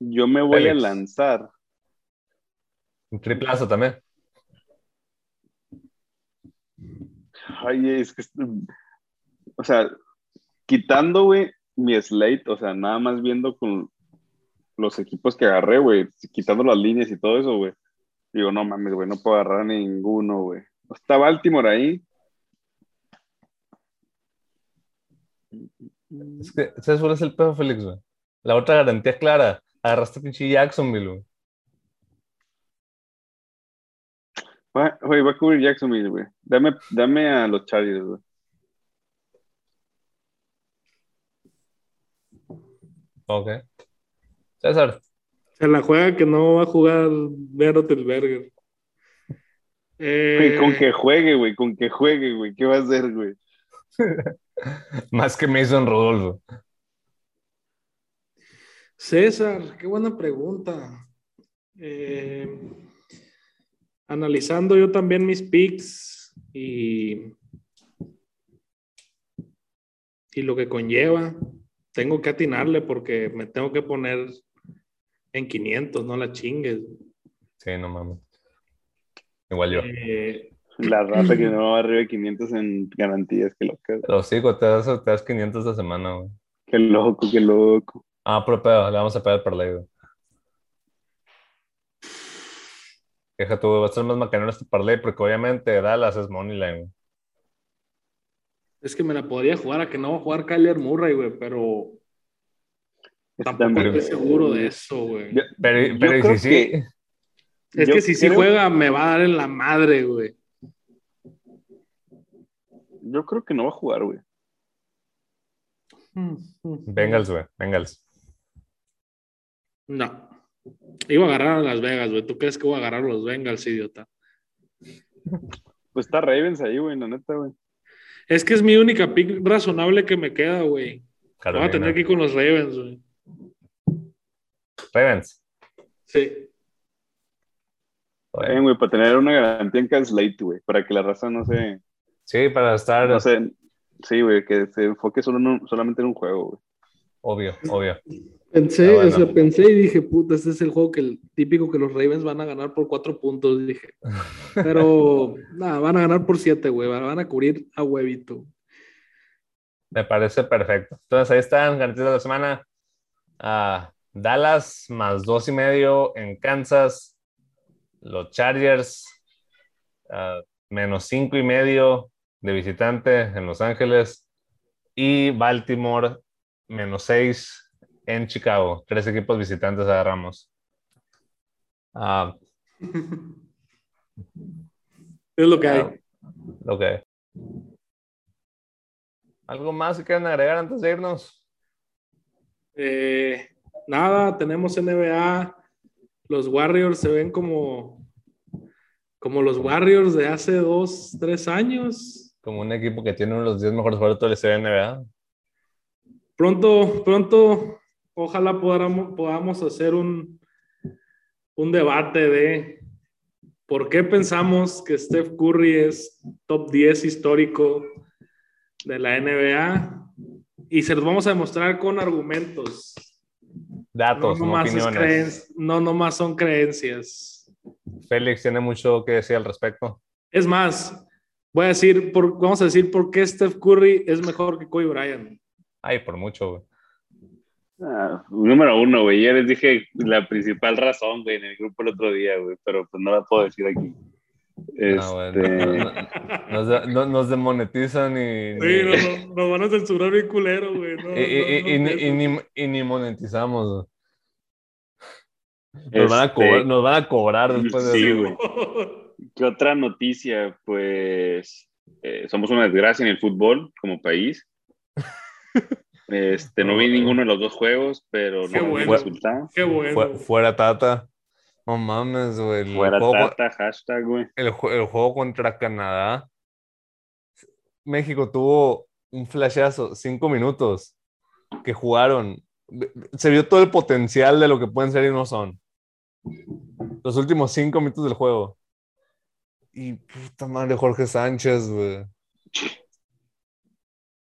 [SPEAKER 2] Yo me voy
[SPEAKER 1] Félix.
[SPEAKER 2] a lanzar.
[SPEAKER 1] Un triplazo también.
[SPEAKER 2] Ay, es que. O sea, quitando, güey, mi slate, o sea, nada más viendo con los equipos que agarré, güey, quitando las líneas y todo eso, güey. Digo, no mames, güey, no puedo agarrar ninguno, güey. Está Baltimore ahí.
[SPEAKER 1] Es que, ¿sabes cuál es el pedo, Félix, güey? La otra garantía clara. Agarraste pinche Jacksonville, güey.
[SPEAKER 2] Güey, va a cubrir Jacksonville, güey. Dame, dame a los Chargers, güey.
[SPEAKER 1] Ok. César.
[SPEAKER 3] Se la juega que no va a jugar Bertelberger.
[SPEAKER 2] Güey, con
[SPEAKER 3] Eh,
[SPEAKER 2] que juegue, güey, con que juegue, güey. ¿Qué va a hacer, güey? [laughs]
[SPEAKER 1] Más que Mason Rudolph.
[SPEAKER 3] César, qué buena pregunta. Eh, analizando yo también mis picks y, y lo que conlleva, tengo que atinarle porque me tengo que poner en 500, no la chingues.
[SPEAKER 1] Sí, no mames. Igual yo.
[SPEAKER 3] Eh,
[SPEAKER 2] La [clears throat] raza que no va arriba de 500 en garantías, qué loca.
[SPEAKER 1] Pero sí, güey, te das, te das 500 de semana, güey.
[SPEAKER 2] Qué loco, qué loco.
[SPEAKER 1] Ah, pero pedo, le vamos a pegar el parlay, güey. Deja tú, va a ser más macanero este parlay porque obviamente Dallas es moneyline, güey.
[SPEAKER 3] Es que me la podría jugar a que no va a jugar Kyler Murray, güey, pero tampoco
[SPEAKER 2] También.
[SPEAKER 3] estoy seguro de eso, güey.
[SPEAKER 2] Yo-
[SPEAKER 1] Pero,
[SPEAKER 2] Yo
[SPEAKER 1] pero ¿y
[SPEAKER 2] creo
[SPEAKER 1] si sí?
[SPEAKER 2] que-
[SPEAKER 3] Es
[SPEAKER 2] Yo
[SPEAKER 3] que si sí
[SPEAKER 2] creo-
[SPEAKER 3] juega, me va a dar en la madre, güey.
[SPEAKER 2] Yo creo que no va a jugar, güey.
[SPEAKER 1] Bengals, güey, Bengals.
[SPEAKER 3] No. Iba a agarrar a Las Vegas, güey. ¿Tú crees que voy a agarrar a los Bengals, idiota?
[SPEAKER 2] Pues está Ravens ahí, güey, la neta, güey.
[SPEAKER 3] Es que es mi única pick razonable que me queda, güey. Voy a tener que ir con los Ravens, güey.
[SPEAKER 1] Ravens.
[SPEAKER 3] Sí.
[SPEAKER 1] Oye,
[SPEAKER 2] Bien, güey, para tener una garantía en Slate, güey, para que la raza no se,
[SPEAKER 1] Sí, para estar
[SPEAKER 2] no se, sí, güey, que se enfoque solo en un- solamente en un juego, güey.
[SPEAKER 1] obvio, obvio.
[SPEAKER 3] Pensé,
[SPEAKER 1] Ah, bueno.
[SPEAKER 3] o sea, pensé y dije, puta, este es el juego que el típico que los Ravens van a ganar por cuatro puntos, dije. [laughs] Pero, nada, van a ganar por siete, güey. Van a cubrir a huevito.
[SPEAKER 1] Me parece perfecto. Entonces ahí están, garantías de la semana. Ah, Dallas más dos y medio en Kansas. Los Chargers ah, menos cinco y medio de visitante en Los Ángeles. Y Baltimore menos seis en Chicago. Tres equipos visitantes agarramos. Ah, [laughs]
[SPEAKER 3] Es lo que hay.
[SPEAKER 1] ah, ok. ¿Algo más que quieran agregar antes de irnos?
[SPEAKER 3] Eh, nada, tenemos NBA. Los Warriors se ven como, como los Warriors de hace dos, tres años.
[SPEAKER 1] Como un equipo que tiene uno de los 10 mejores jugadores de la NBA.
[SPEAKER 3] Pronto, pronto, ojalá podamos, podamos hacer un, un debate de por qué pensamos que Steph Curry es top 10 histórico de la NBA y se los vamos a demostrar con argumentos. No
[SPEAKER 1] Datos, no,
[SPEAKER 3] es
[SPEAKER 1] opiniones.
[SPEAKER 3] creen- no nomás son creencias.
[SPEAKER 1] Félix tiene mucho que decir al respecto.
[SPEAKER 3] Es más, voy a decir, por, vamos a decir por qué Steph Curry es mejor que Kobe Bryant.
[SPEAKER 1] Ay, por mucho, güey.
[SPEAKER 2] Ah, número uno, güey. Ya les dije la principal razón, güey, en el grupo el otro día, güey, pero pues no la puedo decir aquí.
[SPEAKER 1] No, güey,
[SPEAKER 2] Este,
[SPEAKER 1] no, no, no, nos, de- no- nos demonetizan y,
[SPEAKER 3] Sí,
[SPEAKER 1] ni,
[SPEAKER 3] nos, nos van a censurar bien culero, güey.
[SPEAKER 1] Y, ni, y ni monetizamos. güey. Nos, van a
[SPEAKER 2] este,
[SPEAKER 1] cobrar, nos van a cobrar después de
[SPEAKER 2] Sí,
[SPEAKER 1] eso.
[SPEAKER 2] güey. ¿Qué otra noticia? Pues eh, somos una desgracia en el fútbol como país. [laughs] Este, no vi ninguno de los dos juegos, pero
[SPEAKER 3] Qué
[SPEAKER 2] no vi
[SPEAKER 3] bueno.
[SPEAKER 2] el resultado.
[SPEAKER 3] Qué bueno.
[SPEAKER 1] Fue- fuera Tata. No mames, güey. El,
[SPEAKER 2] Fuera
[SPEAKER 1] juego,
[SPEAKER 2] tata, hashtag, güey.
[SPEAKER 1] el, el juego contra Canadá. México tuvo un flashazo, cinco minutos que jugaron. Se vio todo el potencial de lo que pueden ser y no son. Los últimos cinco minutos del juego. Y puta madre, Jorge Sánchez, güey.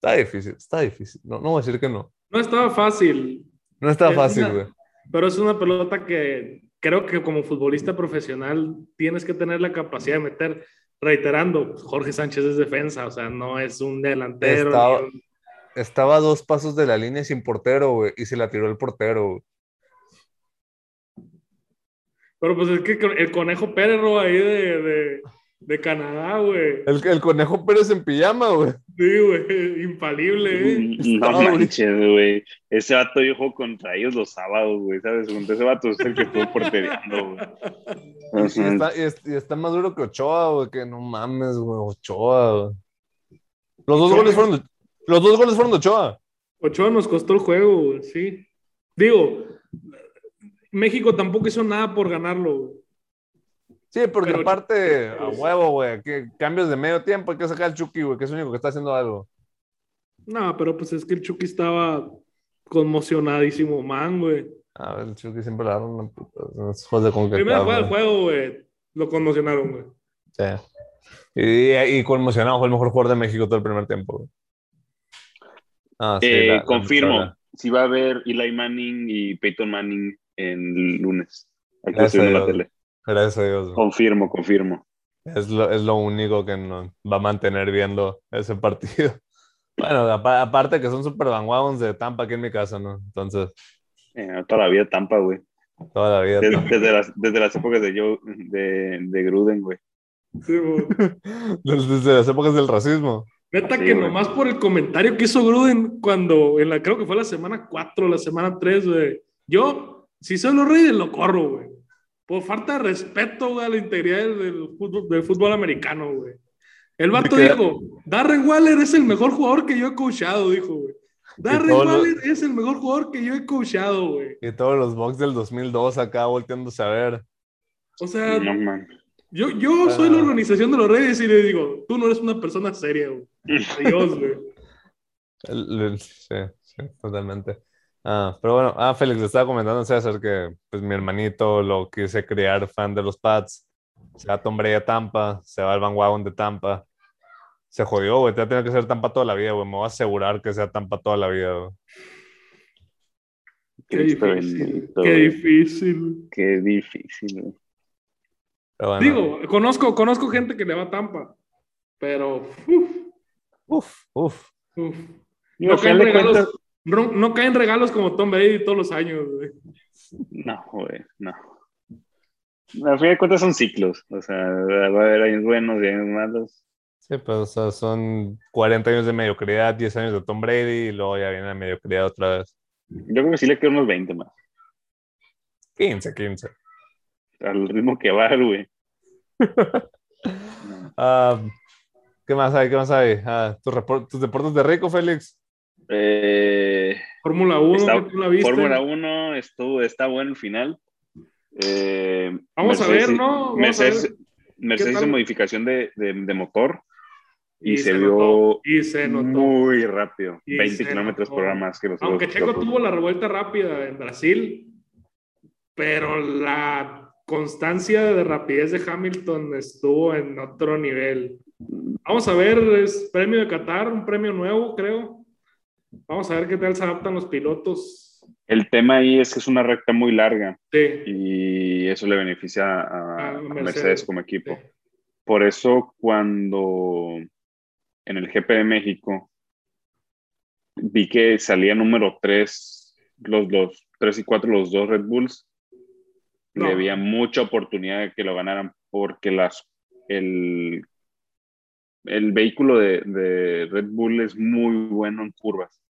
[SPEAKER 1] Está difícil, está difícil. No, no voy a decir que no.
[SPEAKER 3] No estaba fácil,
[SPEAKER 1] No está
[SPEAKER 3] Es
[SPEAKER 1] fácil, güey.
[SPEAKER 3] pero es una pelota que creo que como futbolista profesional tienes que tener la capacidad de meter. Reiterando, Jorge Sánchez es defensa, o sea, no es un delantero.
[SPEAKER 1] Estaba-
[SPEAKER 3] un-
[SPEAKER 1] Estaba a dos pasos de la línea sin portero, güey. Y se la tiró el portero.
[SPEAKER 3] Pero pues es que el conejo Pérez ahí de, de, de Canadá, güey.
[SPEAKER 1] El, el, conejo Pérez en pijama, güey.
[SPEAKER 3] Sí, güey, [laughs] infalible, ¿eh?
[SPEAKER 2] No manches, güey. Ese vato yo juego contra ellos los sábados, güey, ¿sabes? ese vato es el que estuvo portereando, güey.
[SPEAKER 1] Y, está, y, está, más duro que Ochoa, güey, que no mames, güey, Ochoa, güey. Los dos goles fueron de, los dos goles fueron de Ochoa.
[SPEAKER 3] Ochoa nos costó el juego, güey, sí. Digo, México tampoco hizo nada por ganarlo, güey.
[SPEAKER 1] Sí, porque aparte, a huevo, güey, que cambios de medio tiempo, hay que sacar al Chucky, güey, que es el único que está haciendo algo.
[SPEAKER 3] No, pero pues es que el Chucky estaba conmocionadísimo, man, güey.
[SPEAKER 1] A ver, el Chucky siempre le daron una puta. de con
[SPEAKER 3] Primero fue el juego, güey. Lo conmocionaron, güey.
[SPEAKER 1] Sí. Y, y, conmocionado fue el mejor jugador de México todo el primer tiempo, güey.
[SPEAKER 2] Ah, sí, eh, confirmo. si va a haber Eli Manning y Peyton Manning en lunes. Aquí estoy en la tele.
[SPEAKER 1] Gracias a Dios.
[SPEAKER 2] Confirmo, confirmo.
[SPEAKER 1] Es lo, es lo único que nos va a mantener viendo ese partido. [laughs] Bueno, aparte que son super bandwagons de Tampa aquí en mi casa, ¿no? Entonces.
[SPEAKER 2] Eh, toda la vida Tampa, güey.
[SPEAKER 1] Toda la vida.
[SPEAKER 2] Desde, las, desde las épocas de, yo, de, de Gruden, güey.
[SPEAKER 3] Sí, güey. [laughs]
[SPEAKER 1] desde, las épocas del racismo.
[SPEAKER 3] Neta que nomás por el comentario que hizo Gruden cuando, en la, creo que fue la semana 4, la semana 3, güey. Yo, si soy los reyes, lo corro, güey por falta de respeto güey, a la integridad del, fútbol, del fútbol americano, güey. El vato dijo, Darren Waller es el mejor jugador que yo he coachado, dijo, güey. Darren Waller es el mejor jugador que yo he coachado, güey.
[SPEAKER 1] Y todos los Bucks del 2002 acá volteándose a ver.
[SPEAKER 3] O sea, yo, yo soy la organización de los Reyes y le digo, tú no eres una persona seria, güey. [laughs] Dios,
[SPEAKER 1] güey. Sí, sí, totalmente. Ah, pero bueno, ah, Félix, le estaba comentando a César que pues, mi hermanito lo quise criar fan de los Pats. Se va a Tom Brady a Tampa, se va al Van Wagon de Tampa. Se jodió, güey. Te va a tener que ser Tampa toda la vida, güey. Me voy a asegurar que sea Tampa toda la vida, güey.
[SPEAKER 3] Qué, difícil. Qué difícil.
[SPEAKER 2] Qué difícil.
[SPEAKER 3] Digo, conozco, conozco gente que le va a Tampa, pero.
[SPEAKER 1] Uf, uf. uf.
[SPEAKER 3] No, regalos, no, caen regalos como Tom Brady todos los años, güey.
[SPEAKER 2] No, güey, no. A fin de cuentas son ciclos, o sea, va a haber años buenos y años malos.
[SPEAKER 1] Sí, pero o sea, son 40 años de mediocridad, 10 años de Tom Brady y luego ya viene la mediocridad otra vez.
[SPEAKER 2] Yo creo que sí le quedan unos 20 más.
[SPEAKER 1] 15, 15.
[SPEAKER 2] Al ritmo que va, güey. [laughs]
[SPEAKER 1] Ah, ¿Qué más hay? ¿Qué más hay? Ah, ¿tus, ¿Tus deportes de rico, Félix?
[SPEAKER 2] Eh,
[SPEAKER 3] Fórmula 1,
[SPEAKER 2] Fórmula 1 estuvo, está bueno el final. Eh,
[SPEAKER 3] Vamos a ver, ¿no?
[SPEAKER 2] Mercedes, hizo modificación de, de, motor y, se, vio
[SPEAKER 3] y se notó.
[SPEAKER 2] muy rápido, 20 kilómetros por hora más que los
[SPEAKER 3] Aunque Checo tuvo la revuelta rápida en Brasil, pero la constancia de rapidez de Hamilton estuvo en otro nivel. Vamos a ver, es premio de Qatar, un premio nuevo, creo. Vamos a ver qué tal se adaptan los pilotos.
[SPEAKER 2] El tema ahí es que es una recta muy larga.
[SPEAKER 3] Sí.
[SPEAKER 2] Y eso le beneficia a, Mercedes. como equipo. Por eso cuando en el GP de México vi que salía número 3, los, los 3 y 4, los dos Red Bulls, le había mucha oportunidad de que lo ganaran porque las, el el vehículo de, Red Bull es muy bueno en curvas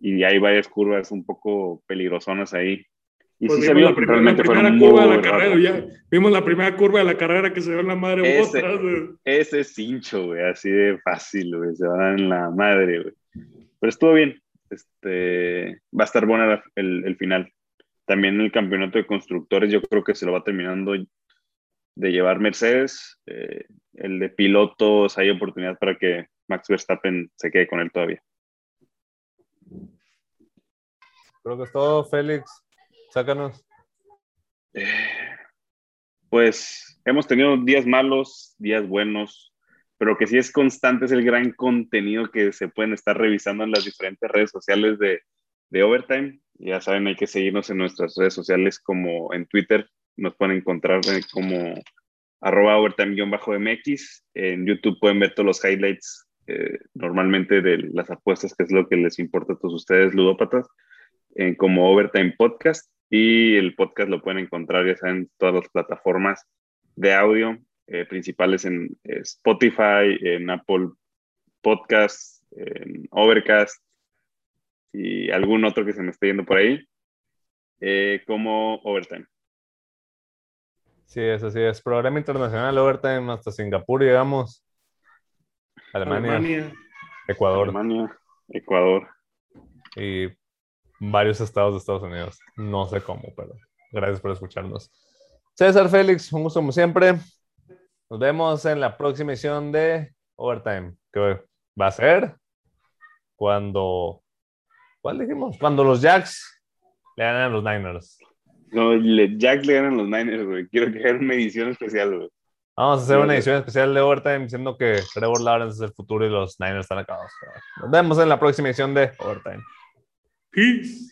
[SPEAKER 2] y hay varias curvas un poco peligrosonas ahí. Y
[SPEAKER 3] pues sí se vio, la, realmente la primera curva de la carrera, ya vimos la primera curva de la carrera que se dio en la madre.
[SPEAKER 2] Ese, ese es hincho, güey, así de fácil, güey, se va en la madre, güey. Pero estuvo bien, este, va a estar buena el, el final. También el campeonato de constructores yo creo que se lo va terminando de llevar Mercedes. Eh, el de pilotos, hay oportunidad para que Max Verstappen se quede con él todavía.
[SPEAKER 1] Creo que es todo, Félix. Sácanos.
[SPEAKER 2] Eh, pues hemos tenido días malos, días buenos, pero que sí es constante es el gran contenido que se pueden estar revisando en las diferentes redes sociales de, de Overtime. Ya saben, hay que seguirnos en nuestras redes sociales como en Twitter, nos pueden encontrar como arroba overtime-mx. En YouTube pueden ver todos los highlights eh, normalmente de las apuestas, que es lo que les importa a todos ustedes, ludópatas, como Overtime Podcast. Y el podcast lo pueden encontrar, ya saben, en todas las plataformas de audio eh, principales en eh, Spotify, en Apple Podcasts, en Overcast y algún otro que se me esté yendo por ahí, como Overtime.
[SPEAKER 1] Sí, es así es. Programa internacional Overtime hasta Singapur llegamos. Alemania, Ecuador.
[SPEAKER 2] Alemania, Ecuador.
[SPEAKER 1] Y varios estados de Estados Unidos. No sé cómo, pero gracias por escucharnos. César Félix, un gusto como siempre. Nos vemos en la próxima edición de Overtime, que va a ser cuando. ¿Cuál dijimos? Cuando los Jacks le ganan a los Niners.
[SPEAKER 2] No, le, Jacks le ganan los Niners, güey. Quiero que haga una edición especial, güey.
[SPEAKER 1] Vamos a hacer una edición especial de Overtime diciendo que Trevor Lawrence es el futuro y los Niners están acabados. Nos vemos en la próxima edición de Overtime.
[SPEAKER 3] Peace.